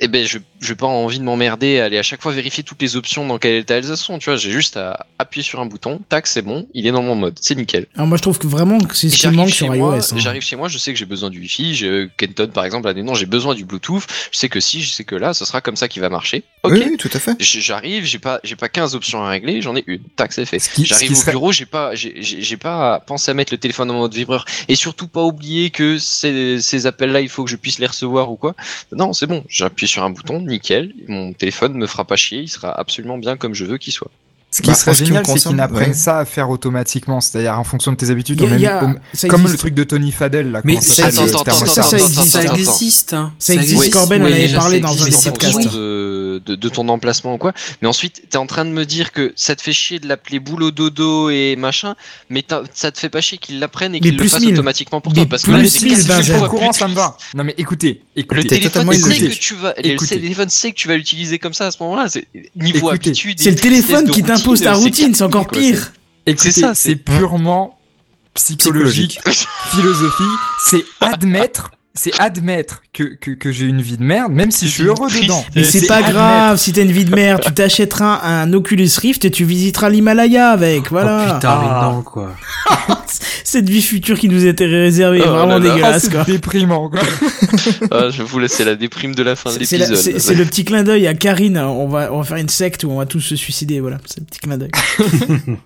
eh ben, je j'ai pas envie de m'emmerder à aller à chaque fois vérifier toutes les options dans quel état elles sont. Tu vois, j'ai juste à appuyer sur un bouton, tac, c'est bon, il est dans mon mode, c'est nickel. Alors moi je trouve que vraiment que c'est ce qui J'arrive manque chez sur moi, iOS. hein. j'arrive chez moi, je sais que j'ai besoin du Wi-Fi. Kenton par exemple, là non, j'ai besoin du Bluetooth. Je sais que si, je sais que là, ce sera comme ça qui va marcher. Ok. Oui, oui, tout à fait. J'arrive, j'ai pas, j'ai pas 15 options à régler, j'en ai une. Tac, c'est fait. Ce qui- ce J'arrive au serait- bureau, j'ai pas, j'ai- j'ai j'ai pas pensé à mettre le téléphone en mode vibreur et surtout pas oublier que ces, ces appels-là, il faut que je puisse les recevoir ou quoi. Non, c'est bon. J'appuie sur un bouton, nickel. Mon téléphone me fera pas chier, il sera absolument bien comme je veux qu'il soit. Ce qui Bah, serait ce génial, c'est qu'ils ouais. ça à faire automatiquement, c'est-à-dire en fonction de tes habitudes, a- même- comme existe. le truc de Tony Fadel là. Mais ça ça- ça, ça existe. Ça existe. hein. Ça existe. Corben en Oui, avait parlé dans un des podcasts. De, de, de ton emplacement ou quoi. Mais ensuite, t'es en train de me dire que ça te fait chier de l'appeler boulot dodo et machin, mais ça te fait pas chier qu'ils l'apprennent et qu'ils le mille. automatiquement pour Mais toi. Parce que là, c'est courant, ça me va. Non mais écoutez, Le écoutez. T'es téléphone sait que tu vas, le téléphone sait que tu vas l'utiliser comme ça à ce moment-là. C'est niveau Écoutez. habitude. C'est le téléphone qui t'impose ta routine, c'est encore pire. C'est ça, c'est c'est- purement psychologique, philosophie, c'est admettre, c'est admettre que, que, que j'ai une vie de merde, même si je suis heureux dedans. Mais c'est pas admettre. grave, si t'as une vie de merde, tu t'achèteras un Oculus Rift et tu visiteras l'Himalaya avec, voilà. Oh putain, mais Ah. non, quoi. Cette vie future qui nous était réservée, est Oh vraiment là là. Ah, dégueulasse, c'est quoi. déprimant, quoi. Ah, je vais vous laisser la déprime de la fin de l'épisode. c'est- c'est le petit clin d'œil à Karine, on va, on va faire une secte où on va tous se suicider, voilà, c'est le petit clin d'œil.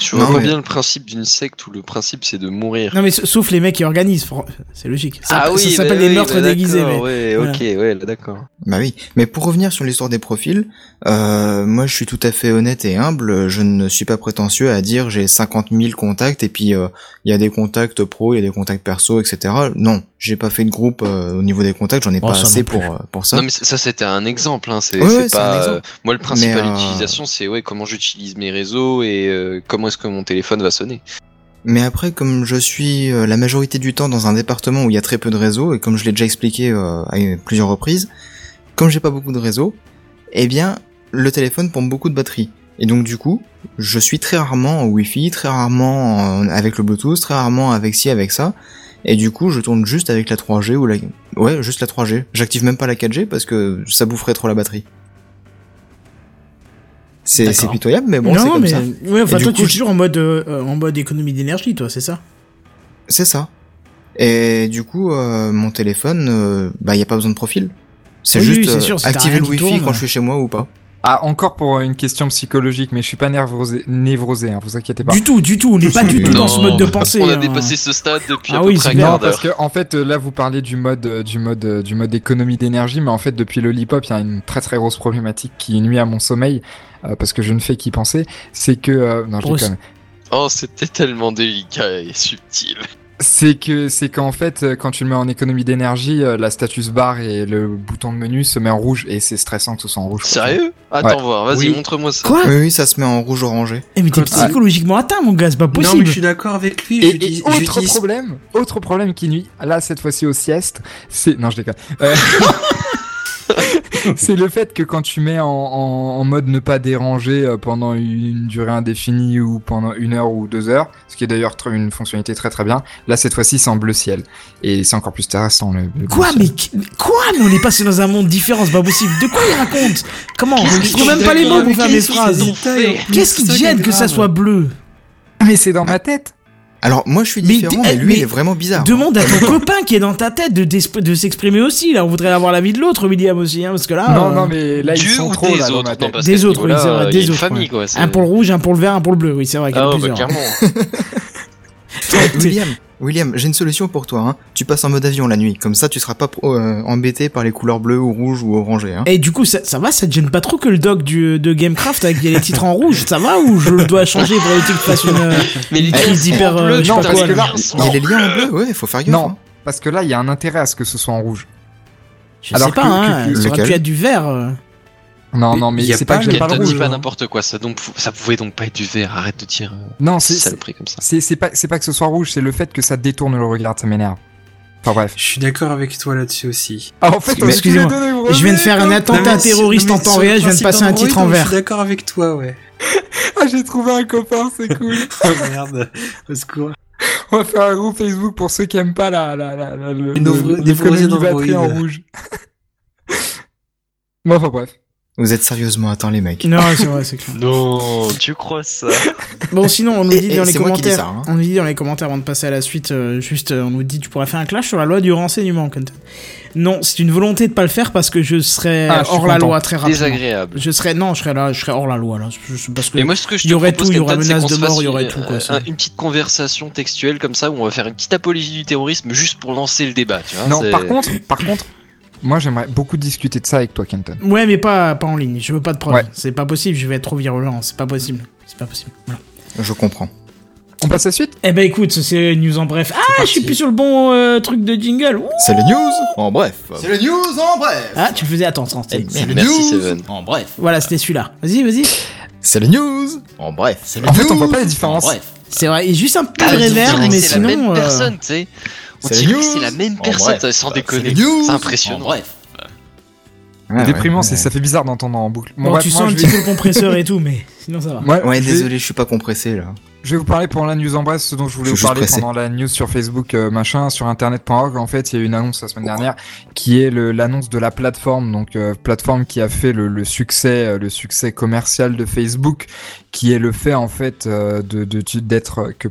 Je Non, vois mais- bien le principe d'une secte où le principe c'est de mourir. Non mais sa- sauf les mecs qui organisent, c'est logique. Ça, ah oui, ça bah s'appelle oui, des meurtres bah déguisés, d'accord, mais... Ouais, voilà. ok, ouais, d'accord. Bah oui, mais pour revenir sur l'histoire des profils, euh, moi je suis tout à fait honnête et humble, je ne suis pas prétentieux à dire j'ai 50 000 contacts et puis euh, il y a des contacts pro, il y a des contacts perso, etc. Non, j'ai pas fait de groupe euh, au niveau des contacts, j'en ai Oh, pas assez pour, euh, pour ça. Non mais ça c'était un exemple, hein. c'est Ouais, pas. exemple. euh, moi le principal euh, utilisation c'est ouais comment j'utilise mes réseaux et euh, comment est-ce que mon téléphone va sonner. Mais après, comme je suis euh, la majorité du temps dans un département où il y a très peu de réseaux, et comme je l'ai déjà expliqué euh, à plusieurs reprises, comme j'ai pas beaucoup de réseaux, eh bien, le téléphone pompe beaucoup de batterie. Et donc du coup, je suis très rarement en Wi-Fi, très rarement en- avec le Bluetooth, très rarement avec ci, avec ça. Et du coup, je tourne juste avec la 3G ou la... Ouais, juste la 3G. J'active même pas la 4G parce que ça boufferait trop la batterie. C'est pitoyable, mais bon, c'est non, comme mais ça. ouais, enfin toi coup, tu es je- toujours en mode euh, en mode économie d'énergie, toi, c'est ça? C'est ça. Et du coup, euh, mon téléphone, euh, bah, y a pas besoin de profil. C'est Oui, juste oui, sûr, activer le Wi-Fi tourne. quand je suis chez moi ou pas. Ah, encore pour une question psychologique, mais je suis pas névrosé, névrosé hein, vous inquiétez pas. Du tout, du tout, on n'est pas du tout Non, dans ce mode de pensée. On a hein. dépassé ce stade depuis Ah à peu oui, près. Non, parce que en fait, euh, là, vous parlez du mode, euh, du mode, euh, du mode économie d'énergie, mais en fait, depuis le Lipop, il y a une très très grosse problématique qui nuit à mon sommeil, euh, parce que je ne fais qu'y penser. C'est que, euh, non, je déconne. Oh c'était tellement délicat et subtil. C'est que, c'est qu'en fait, euh, quand tu le mets en économie d'énergie, euh, la status bar et le bouton de menu se met en rouge, et c'est stressant que ce soit en rouge. Sérieux? Attends voir, vas-y Oui. montre-moi ça. Quoi? Oui, oui, ça se met en rouge orangé. Eh mais t'es psychologiquement atteint, mon gars, c'est pas Non, mais possible. je suis d'accord avec lui. Et, j'utilise- et autre problème, autre problème qui nuit, là cette fois-ci aux siestes, c'est non je déconne. Euh, c'est le fait que quand tu mets en, en, en mode ne pas déranger euh, pendant une durée indéfinie ou pendant une heure ou deux heures, ce qui est d'ailleurs une fonctionnalité très très bien. Là cette fois-ci c'est en bleu ciel et c'est encore plus terrassant. Le, le bleu Quoi mais, quoi Mais on est passé dans un monde différent, c'est pas possible. De quoi il raconte? Comment? Je trouve même pas les mots pour faire des phrases. Qu'est-ce qui te gêne que ça soit bleu? Mais c'est dans ma tête. Alors, moi, je suis différent, mais, lui, mais il est vraiment bizarre. Demande à ton copain qui est dans ta tête de, de s'exprimer aussi. Là, on voudrait avoir l'avis de l'autre, William aussi, hein, parce que là, non euh, non mais là ils Dieu sont trop des là autres Non, Des autres, oui, niveau-là, c'est vrai, il des y a une autres, famille, ouais. quoi. un pour le rouge, un pour le vert, un pour le bleu. Oui, c'est vrai qu'il y en Ah a ouais, bah, plusieurs. clairement. William, William, j'ai une solution pour toi. Hein. Tu passes en mode avion la nuit, comme ça tu seras pas euh, embêté par les couleurs bleues ou rouges ou orangées. Hein. Et du coup, ça, ça va, ça te gêne pas trop que le doc du, de Gamecraft avec les titres en rouge, ça va ou je dois changer pour les titres fasse une, euh, Mais les crise d'hyper, euh, non, parce quoi, que là. Il y a les liens en bleu, ouais, faut faire gaffe. Non, hein. parce que là, il y a un intérêt à ce que ce soit en rouge. Je Alors sais pas, que- hein, que- ça aurait lequel pu être du vert. Non, Mais non, mais y a c'est pas pas que j'aime pas le rouge. dit pas hein. n'importe quoi, ça, donc, ça pouvait donc pas être du vert, arrête de dire. euh, Non, c'est- c'est saloperie comme ça. c'est c'est pas, c'est pas que ce soit rouge, c'est le fait que ça détourne le regard, ça m'énerve. Enfin bref. Je suis d'accord avec toi là-dessus aussi. Ah, en fait, excusez-moi, je viens de faire un attentat Non, terroriste non, en temps le réel, je viens de passer un titre en Je vert. suis d'accord avec toi, ouais. Ah, j'ai trouvé un copain, c'est cool. Oh merde, au secours. On va faire un groupe Facebook pour ceux qui aiment pas la, la, la, la, le, le- de batterie en rouge. bon, enfin bref. Vous êtes sérieusement atteints les mecs. Non, c'est vrai, c'est clair. Non, tu crois ça Bon, sinon, on nous dit et dans les commentaires, ça, hein. on nous dit dans les commentaires avant de passer à la suite, euh, juste, euh, on nous dit, tu pourrais faire un clash sur la loi du renseignement. Non, c'est une volonté de pas le faire parce que je serais Ah, je hors la loi très rapidement. Désagréable. Je serais, non, je serais là, je serais hors la loi, là. Parce que Et moi, ce que je te il y aurait propose, tout, il y aurait menace de mort, il y aurait une- tout, quoi, euh, une petite conversation textuelle comme ça où on va faire une petite apologie du terrorisme juste pour lancer le débat, tu vois. non, par contre, par contre, moi j'aimerais beaucoup discuter de ça avec toi, Kenton. Ouais, mais pas, pas en ligne. Je veux pas de preuves. Ouais. C'est pas possible. Je vais être trop virulent. C'est pas possible. C'est pas possible. Voilà. Je comprends. On passe à la suite? Eh ben écoute, c'est news en bref. Ah, je suis plus sur le bon euh, truc de jingle. C'est les news En bref. C'est le news en bref. Ah, tu le faisais. Attends, attends. c'est- C'est le Merci, news Seven. en bref. Voilà, c'était celui-là. Vas-y, vas-y. C'est les news En bref. C'est le En fait, on news voit pas la différence. en bref. C'est vrai. Il y a juste un peu Ah, réverb, mais c'est la même sinon. euh, personne, tu sais. On c'est les dirait que news. c'est la même personne, bref. sans C'est déconner. C'est En impressionnant. bref. Ouais, Déprimant, ouais, c'est ouais. ça fait bizarre d'entendre en boucle. Bon, Bon, bref, tu moi, sens un petit vais- peu le compresseur et tout, mais sinon ça va. Ouais, désolé, je suis pas compressé là. Je vais vous parler pour la news en bref, ce dont je voulais Je vous parler pendant la news sur Facebook, euh, machin, sur internet.org. En fait, il y a eu une annonce la semaine dernière qui est l'annonce de la plateforme, donc euh, plateforme qui a fait le, le succès, euh, le succès commercial de Facebook, qui est le fait en fait euh, de de- d'être que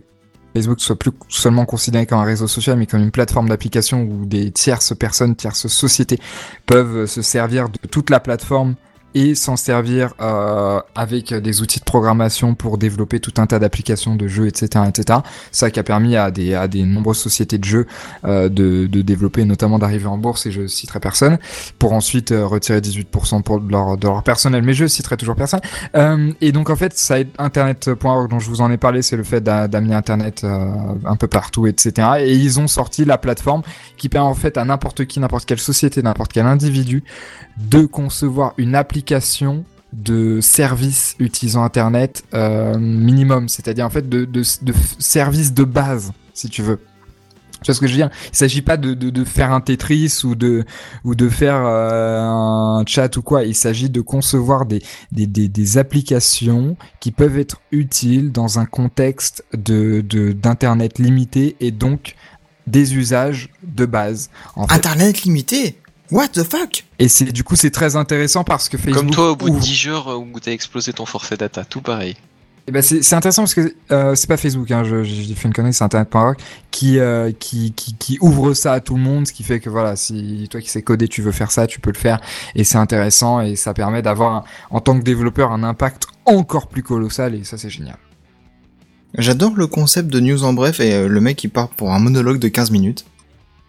Facebook soit plus seulement considéré comme un réseau social, mais comme une plateforme d'application où des tierces personnes, tierces sociétés peuvent se servir de toute la plateforme et s'en servir euh, avec des outils de programmation pour développer tout un tas d'applications de jeux, etc., etc. Ça qui a permis à des, à des nombreuses sociétés de jeux euh, de, de développer, notamment d'arriver en bourse, et je citerai personne, pour ensuite euh, retirer 18% pour de leur, de leur personnel, mais je citerai toujours personne. Euh, et donc en fait, ça aide Internet.org dont je vous en ai parlé, c'est le fait d'a- d'amener Internet euh, un peu partout, etc. Et ils ont sorti la plateforme qui permet en fait à n'importe qui, n'importe quelle société, n'importe quel individu de concevoir une application de services utilisant Internet euh, minimum, c'est-à-dire en fait de, de, de services de base, si tu veux. Tu vois ce que je veux dire? Il s'agit pas de, faire un Tetris ou de faire euh, un chat ou quoi. Il s'agit de concevoir des, applications qui peuvent être utiles dans un contexte d'internet limité et donc des usages de base. Internet limité? What the fuck? Et c'est du coup c'est très intéressant parce que Facebook Comme toi, au bout de ouvre- 10 jours euh, où t'as explosé ton forfait data, tout pareil. Eh ben c'est c'est intéressant parce que euh, c'est pas Facebook, hein, je- j'ai fait une connerie, c'est Internet.org qui, euh, qui, qui, qui ouvre ça à tout le monde, ce qui fait que voilà, si toi qui sais coder, tu veux faire ça, tu peux le faire, et c'est intéressant et ça permet d'avoir un- en tant que développeur un impact encore plus colossal et ça c'est génial. J'adore le concept de news en bref et euh, le mec il part pour un monologue de 15 minutes.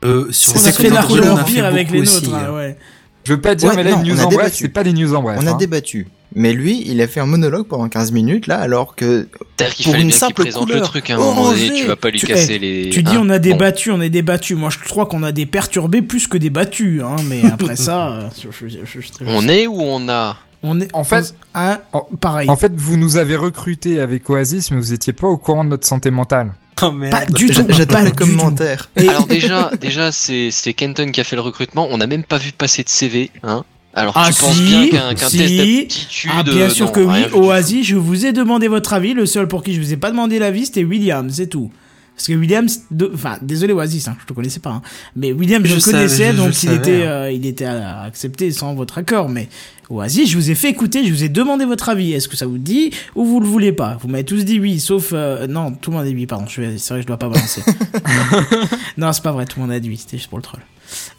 Euh, sur On a C'est fait la couleur avec les nôtres. hein, hein. ouais. Je veux pas dire Ouais, mais là non, news en bref, débattu. c'est pas des news en bref. On a hein. débattu. Mais lui, il a fait un monologue pendant 15 minutes là, alors que C'est-à-dire qu'il Pour une simple présente le couleur truc à un moment donné, tu vas pas lui Tu- casser eh, les. Tu dis hein. on a Bon. débattu, on a débattu. Moi, je crois qu'on a des perturbés plus que des battus, hein. Mais après ça, euh, je- je- je- On est ou on a on est En fait- hein, en- pareil. En fait, vous nous avez recruté avec Oasis, mais vous étiez pas au courant de notre santé mentale. Oh pas merde. du tout. j'a- j'adore pas commentaires. Et- Alors déjà, déjà c'est c'est Kenton qui a fait le recrutement. On n'a même pas vu passer de CV, hein. Alors Ah, tu penses bien qu'un si. test d'aptitude. Ah bien euh, sûr non, que oui. Oasis, je vous ai demandé votre avis, le seul pour qui je vous ai pas demandé l'avis, c'était William, c'est tout. Parce que William, de- enfin, désolé Oasis, hein, je te connaissais pas, hein. mais William, je, Je savais, connaissais, je- donc je il savais, était, hein. euh, il était accepté sans votre accord. Mais Oasis, je vous ai fait écouter, je vous ai demandé votre avis. Est-ce que ça vous dit ou vous le voulez pas? Vous m'avez tous dit oui, sauf euh, non, tout le monde a dit oui. Pardon, vais- c'est vrai, je dois pas balancer. non, c'est pas vrai, tout le monde a dit oui, c'était juste pour le troll.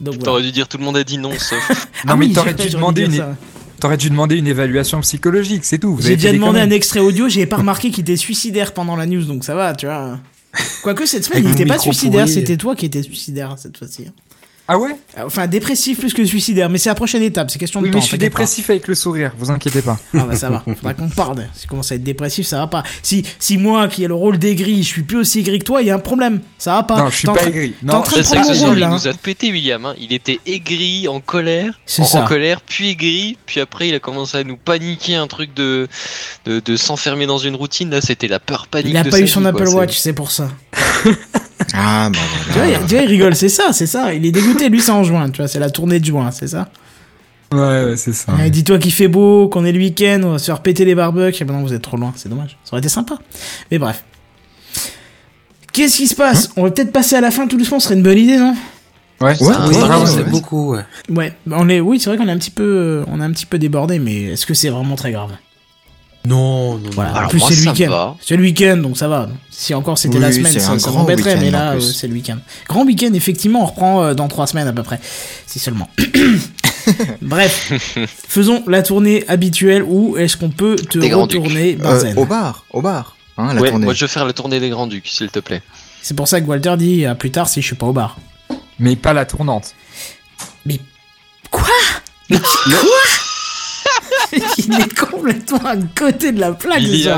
Donc voilà. T'aurais dû dire tout le monde a dit non, sauf. Non Ah mais oui, t'aurais j'ai- dû demander une, ça. t'aurais dû demander une évaluation psychologique, c'est tout. J'ai déjà demandé un extrait audio, j'ai pas remarqué qu'il était suicidaire pendant la news, donc ça va, tu vois. Quoique cette semaine, il mon était pas suicidaire, c'était toi qui étais suicidaire cette fois-ci. Ah ouais Enfin, dépressif plus que suicidaire, mais c'est la prochaine étape, c'est question de Oui, temps. mais je suis pas. dépressif avec le sourire, vous inquiétez pas. Ah bah ça va, faudra qu'on parle. Si tu commences à être dépressif, ça va pas. Si, si moi, qui ai le rôle d'aigri, je suis plus aussi aigri que toi, il y a un problème. Ça va pas. non, je suis pas aigri. Non, Je sais que ce soir, rôle, il là. nous a pété William. hein. Il était aigri, en colère, C'est en, ça. en colère, puis aigri, puis après il a commencé à nous paniquer un truc de de, de s'enfermer dans une routine. Là, c'était la peur panique. Il a de pas sa eu son Apple. Watch, c'est pour ça. Ah, bah Tu vois, il- tu vois, il rigole, c'est ça, c'est ça. Il est dégoûté, lui, c'est en juin, tu vois, c'est la tournée de juin, c'est ça. Ouais, ouais, c'est ça. Ouais, Dis-toi qu'il fait beau, qu'on est le week-end, on va se faire péter les barbecues. Et ben non, vous êtes trop loin, c'est dommage. Ça aurait été sympa. Mais bref. Qu'est-ce qui se passe? On va peut-être passer à la fin tout doucement, ce serait une bonne idée, non? Ouais, Ouais, c'est ouais, grave, ouais, ouais. c'est ouais. beaucoup, ouais. Ouais, on est, oui, c'est vrai qu'on est un petit peu, on est un petit peu débordé, mais est-ce que c'est vraiment très grave? Non, non, Voilà. non. en plus, c'est le week-end. C'est le week-end, donc ça va. Si encore c'était Oui, la semaine, c'est ça, un ça grand m'embêterait, mais là, euh, c'est le week-end. Grand week-end, effectivement, on reprend euh, dans trois semaines à peu près. Si seulement. Bref, faisons la tournée habituelle où est-ce qu'on peut te Des retourner Euh, au bar, au bar. Hein, la Ouais, tournée. moi je veux faire la tournée des Grands Ducs, s'il te plaît. C'est pour ça que Walter dit à plus tard si je suis pas au bar. Mais pas la tournante. Quoi? Il est complètement à côté de la plaque, Il.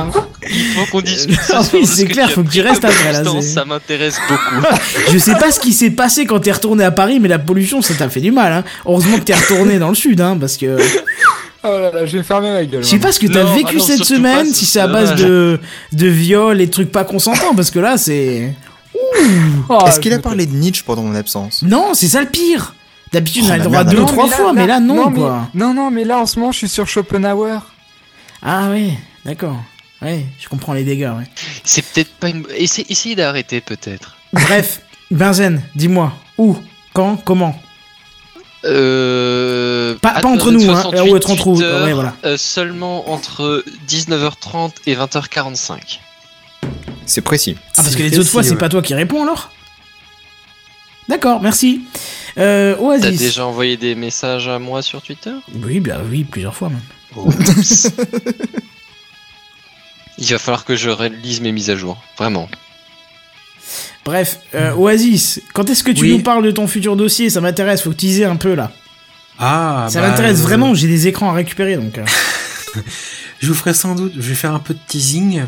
Il faut qu'on discute. ce Ah oui, c'est clair, faut que tu restes après, là, Ça m'intéresse beaucoup. Je sais pas ce qui s'est passé quand t'es retourné à Paris, mais la pollution, ça t'a fait du mal. Hein. Heureusement que t'es retourné dans le sud, hein, parce que Oh là là, je vais fermer ma gueule. je sais pas ce que t'as vécu ah non, cette semaine, pas, si c'est à base de de viol et de trucs pas consentants, parce que là, c'est Oh, Est-ce qu'il a parlé de Nietzsche pendant mon absence? Non, c'est ça le pire. D'habitude, Oh, on a le droit deux ou trois fois, mais là, non, quoi. Non, non, mais là, en ce moment, je suis sur Schopenhauer. Ah ouais, d'accord. Ouais, je comprends les dégâts. Ouais. C'est peut-être pas une. Essayez, essayez d'arrêter peut-être. Bref, Benzen, dis-moi où, quand, comment. Euh... Pas- pas entre euh, nous, hein, 68 ou être entre nous, heures, ouais, voilà. euh, seulement entre 19h30 et 20h45. C'est précis. Ah, parce que les autres fois, c'est ouais. pas toi qui réponds alors D'accord, merci. Euh, T'as Oasis. déjà envoyé des messages à moi sur Twitter? Oui, bah oui, plusieurs fois même. Oups. Il va falloir que je relise mes mises à jour. Vraiment. Bref, euh, Oasis, quand est-ce que tu Oui. nous parles de ton futur dossier? Ça m'intéresse, faut teaser un peu là. Ah, Ça bah, m'intéresse euh, vraiment, j'ai des écrans à récupérer donc. Je vous ferai sans doute, je vais faire un peu de teasing.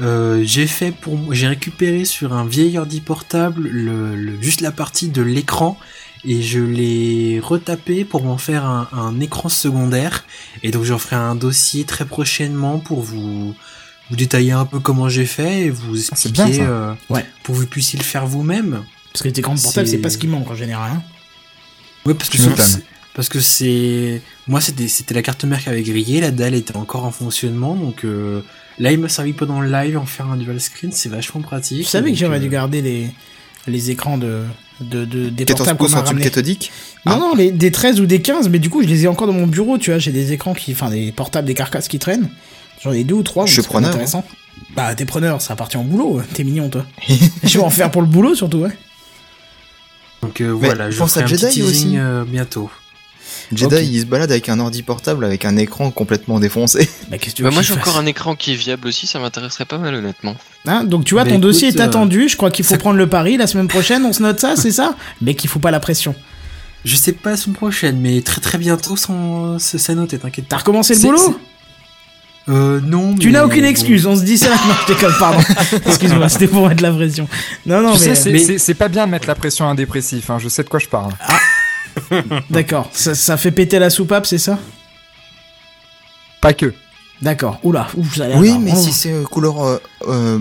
Euh, j'ai fait pour, j'ai récupéré sur un vieil ordi portable le, le- juste la partie de l'écran et je l'ai retapé pour m'en faire un, un écran secondaire. Et donc j'en ferai un dossier très prochainement pour vous vous détailler un peu comment j'ai fait et vous c'est expliquer bien, euh, Ouais. pour que vous puissiez le faire vous-même. Parce que les écrans portables, C'est- c'est pas ce qui manque en général. Hein. Ouais, parce que. Parce que c'est moi c'était c'était la carte mère qui avait grillé, la dalle était encore en fonctionnement donc euh, là il m'a servi pendant le live en faire un dual screen, c'est vachement pratique. Je savais que j'aurais euh, dû garder les, les écrans de, de, de- des 14 portables qu'on pouces m'a en tube cathodique Non, Ah. non, les, des 13 ou des 15, mais du coup, je les ai encore dans mon bureau, tu vois. J'ai des écrans qui. Enfin, des portables, des carcasses qui traînent. J'en ai deux ou trois. Je suis preneur, hein. intéressant. Bah, t'es preneur, ça appartient au boulot. ouais. T'es mignon, toi. je vais en faire pour le boulot, surtout, ouais. Donc euh, voilà, je pense ferai à un petit Jedi teasing aussi. euh, bientôt. Jedi, il se balade avec un ordi portable avec un écran complètement défoncé. Bah, qu'est-ce que tu Bah, moi j'ai je encore un écran qui est viable aussi, ça m'intéresserait pas mal honnêtement. Hein, donc, tu vois, ton dossier est euh, attendu. Je crois qu'il faut prendre le pari la semaine prochaine. On se note ça, c'est ça? Mais qu'il faut pas la pression. Je sais pas la semaine prochaine, mais très très bientôt sans c'est noté, t'inquiète T'as pas. recommencé le boulot? Euh non. Tu n'as aucune bon. excuse. On se dit ça. Non, je déconne, pardon. Excuse-moi, c'était pour mettre la pression. Non, non, mais. sais, c'est- pas bien de mettre la pression à un dépressif, hein, je sais de quoi je parle. D'accord. Ça, ça fait péter la soupape, c'est ça? Pas que. D'accord. Oula, ouf, ça a l'air Oui, mais Oh. si c'est euh, couleur euh, euh,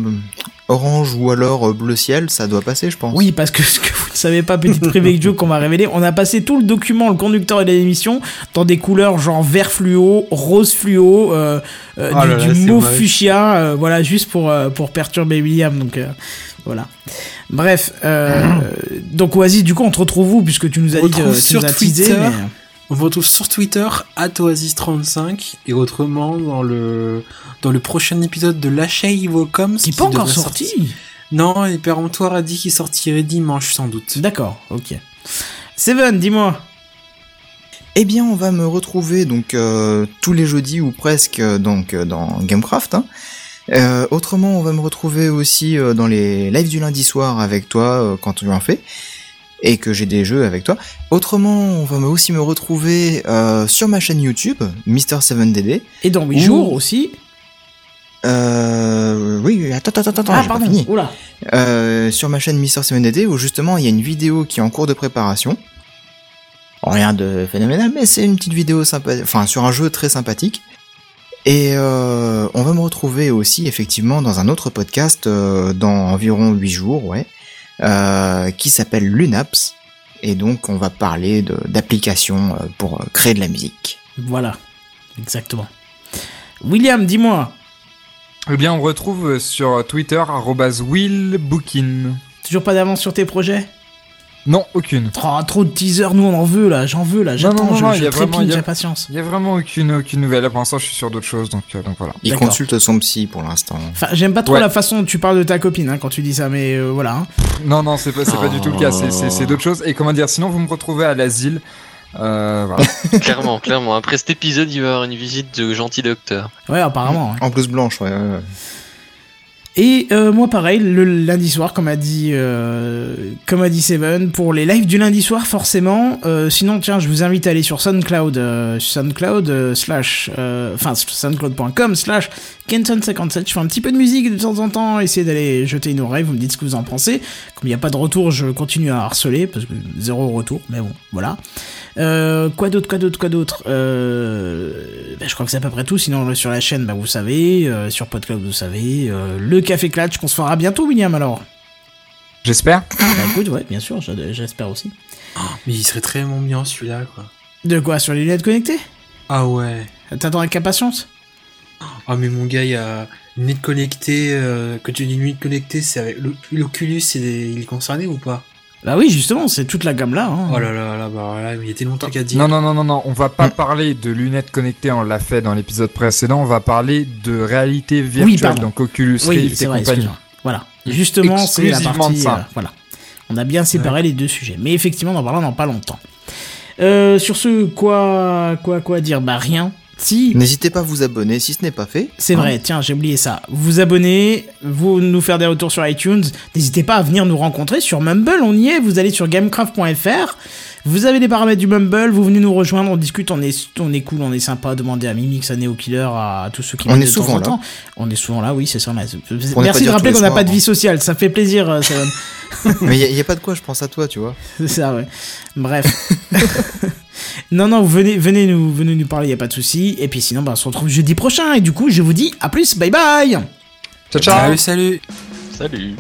orange ou alors bleu ciel, ça doit passer, je pense. Oui, parce que ce que vous ne savez pas, petite private joke qu'on va révéler, on a passé tout le document, le conducteur et l'émission, dans des couleurs genre vert fluo, rose fluo, euh, euh, Oh du, là fuchsia, euh, voilà, juste pour, euh, pour perturber William, donc euh, voilà. Bref, euh, donc Oasis, du coup, on te retrouve où, puisque tu nous as On dit, euh, tu sur nous as teasé, Twitter. mais- On vous retrouve sur Twitter @oasis35 et autrement dans le dans le prochain épisode de Lâchez Ivocoms qui n'est pas encore sorti. sortir- Non, et Péremptoire a dit qu'il sortirait dimanche sans doute. D'accord, ok. Seven, dis-moi. Eh bien, on va me retrouver donc euh, tous les jeudis ou presque euh, donc dans Gamecraft. hein. Euh, autrement, on va me retrouver aussi euh, dans les lives du lundi soir avec toi euh, quand tu en fais et que j'ai des jeux avec toi. Autrement, on va aussi me retrouver euh, sur ma chaîne YouTube, Mister7DD. Et dans 8 Ouh. jours aussi. Euh, oui, attends, attends, attends, attends, ah, j'ai pas pardon. fini. Oula. Euh, sur ma chaîne Mister7DD où justement il y a une vidéo qui est en cours de préparation. Rien de phénoménal, mais c'est une petite vidéo sympa, enfin sur un jeu très sympathique. Et euh, on va me retrouver aussi effectivement dans un autre podcast euh, dans environ 8 jours, ouais, euh, qui s'appelle Lunaps. Et donc on va parler d'applications euh, pour euh, créer de la musique. Voilà. Exactement. William, dis-moi. Eh bien, on retrouve sur Twitter willbookin. Toujours pas d'avance sur tes projets? Non, aucune. Oh, Trop de teasers, nous on en veut là, j'en veux là, j'attends, non, je, non, je trépigne, j'ai patience. Il y a vraiment aucune, aucune nouvelle. Là, pour l'instant, je suis sur d'autres choses, donc, euh, donc voilà. Il consulte son psy pour l'instant. Enfin, j'aime pas trop Ouais. la façon dont tu parles de ta copine hein, quand tu dis ça, mais euh, voilà. hein. Non, non, c'est pas, c'est pas du tout le cas. C'est, d'autres choses. Et comment dire, sinon, vous me retrouvez à l'asile. Euh, voilà. clairement, clairement. Après cet épisode, il va y avoir une visite de gentil docteur. Ouais, apparemment. ouais. En blouse blanche, ouais. ouais, ouais. Et euh, moi pareil, le lundi soir, comme a dit, euh, comme a dit Seven, pour les lives du lundi soir forcément. Euh, sinon, tiens, je vous invite à aller sur SoundCloud, SoundCloud slash, enfin SoundCloud.com slash Kenton57. Je fais un petit peu de musique de temps en temps, essayez d'aller jeter une oreille, vous me dites ce que vous en pensez. Comme il n'y a pas de retour, je continue à harceler parce que zéro retour, mais bon, voilà. Quoi d'autre, quoi d'autre, quoi d'autre bah, Je crois que c'est à peu près tout. Sinon, sur la chaîne, bah, vous savez. sur PodCloud, vous savez. Café Clatch qu'on se fera bientôt, William, alors. J'espère. bah écoute, ouais, bien sûr, j'espère aussi. Mais il serait très bien celui-là, quoi. De quoi Sur les lunettes connectées? Ah ouais. T'attends avec impatience? Ah mais mon gars, il y a une lunette connectée, euh, que tu dis une lunette connectée, c'est avec l'O- l'Oculus, il est concerné ou pas? Bah oui, justement, c'est toute la gamme là. hein. Oh là là là, bah là, il y a tellement de trucs à dire. Non, non, non, non, non. On va pas parler de lunettes connectées. On l'a fait dans l'épisode précédent. On va parler de réalité virtuelle. donc Oculus Oui, Rift c'est et vrai, compagnie. Voilà. Justement, c'est la partie. ça. euh, voilà. On a bien séparé les deux sujets. Mais effectivement, on en parlera dans pas longtemps. Euh, sur ce, quoi, quoi, quoi dire? Bah rien. Si, N'hésitez pas à vous abonner si ce n'est pas fait. c'est Hein vrai, tiens, j'ai oublié ça. Vous abonner, vous nous faire des retours sur iTunes. N'hésitez pas à venir nous rencontrer sur Mumble, on y est. Vous allez sur gamecraft.fr. Vous avez les paramètres du Mumble, vous venez nous rejoindre, on discute, on est, on est cool, on est sympa. Demandez à Mimix, à Neo Killer, à tous ceux qui On est de souvent en là. temps. On est souvent là, oui, c'est ça. Merci de rappeler qu'on n'a pas de hein. vie sociale, ça fait plaisir, euh. Mais il n'y a, pas de quoi, je pense à toi, tu vois. C'est ça, ouais. Bref. non, non, venez, venez, nous, venez nous parler, y a pas de souci. Et puis sinon, bah, on se retrouve jeudi prochain. Et du coup, je vous dis à plus, bye bye Ciao, ciao. Salut, salut Salut.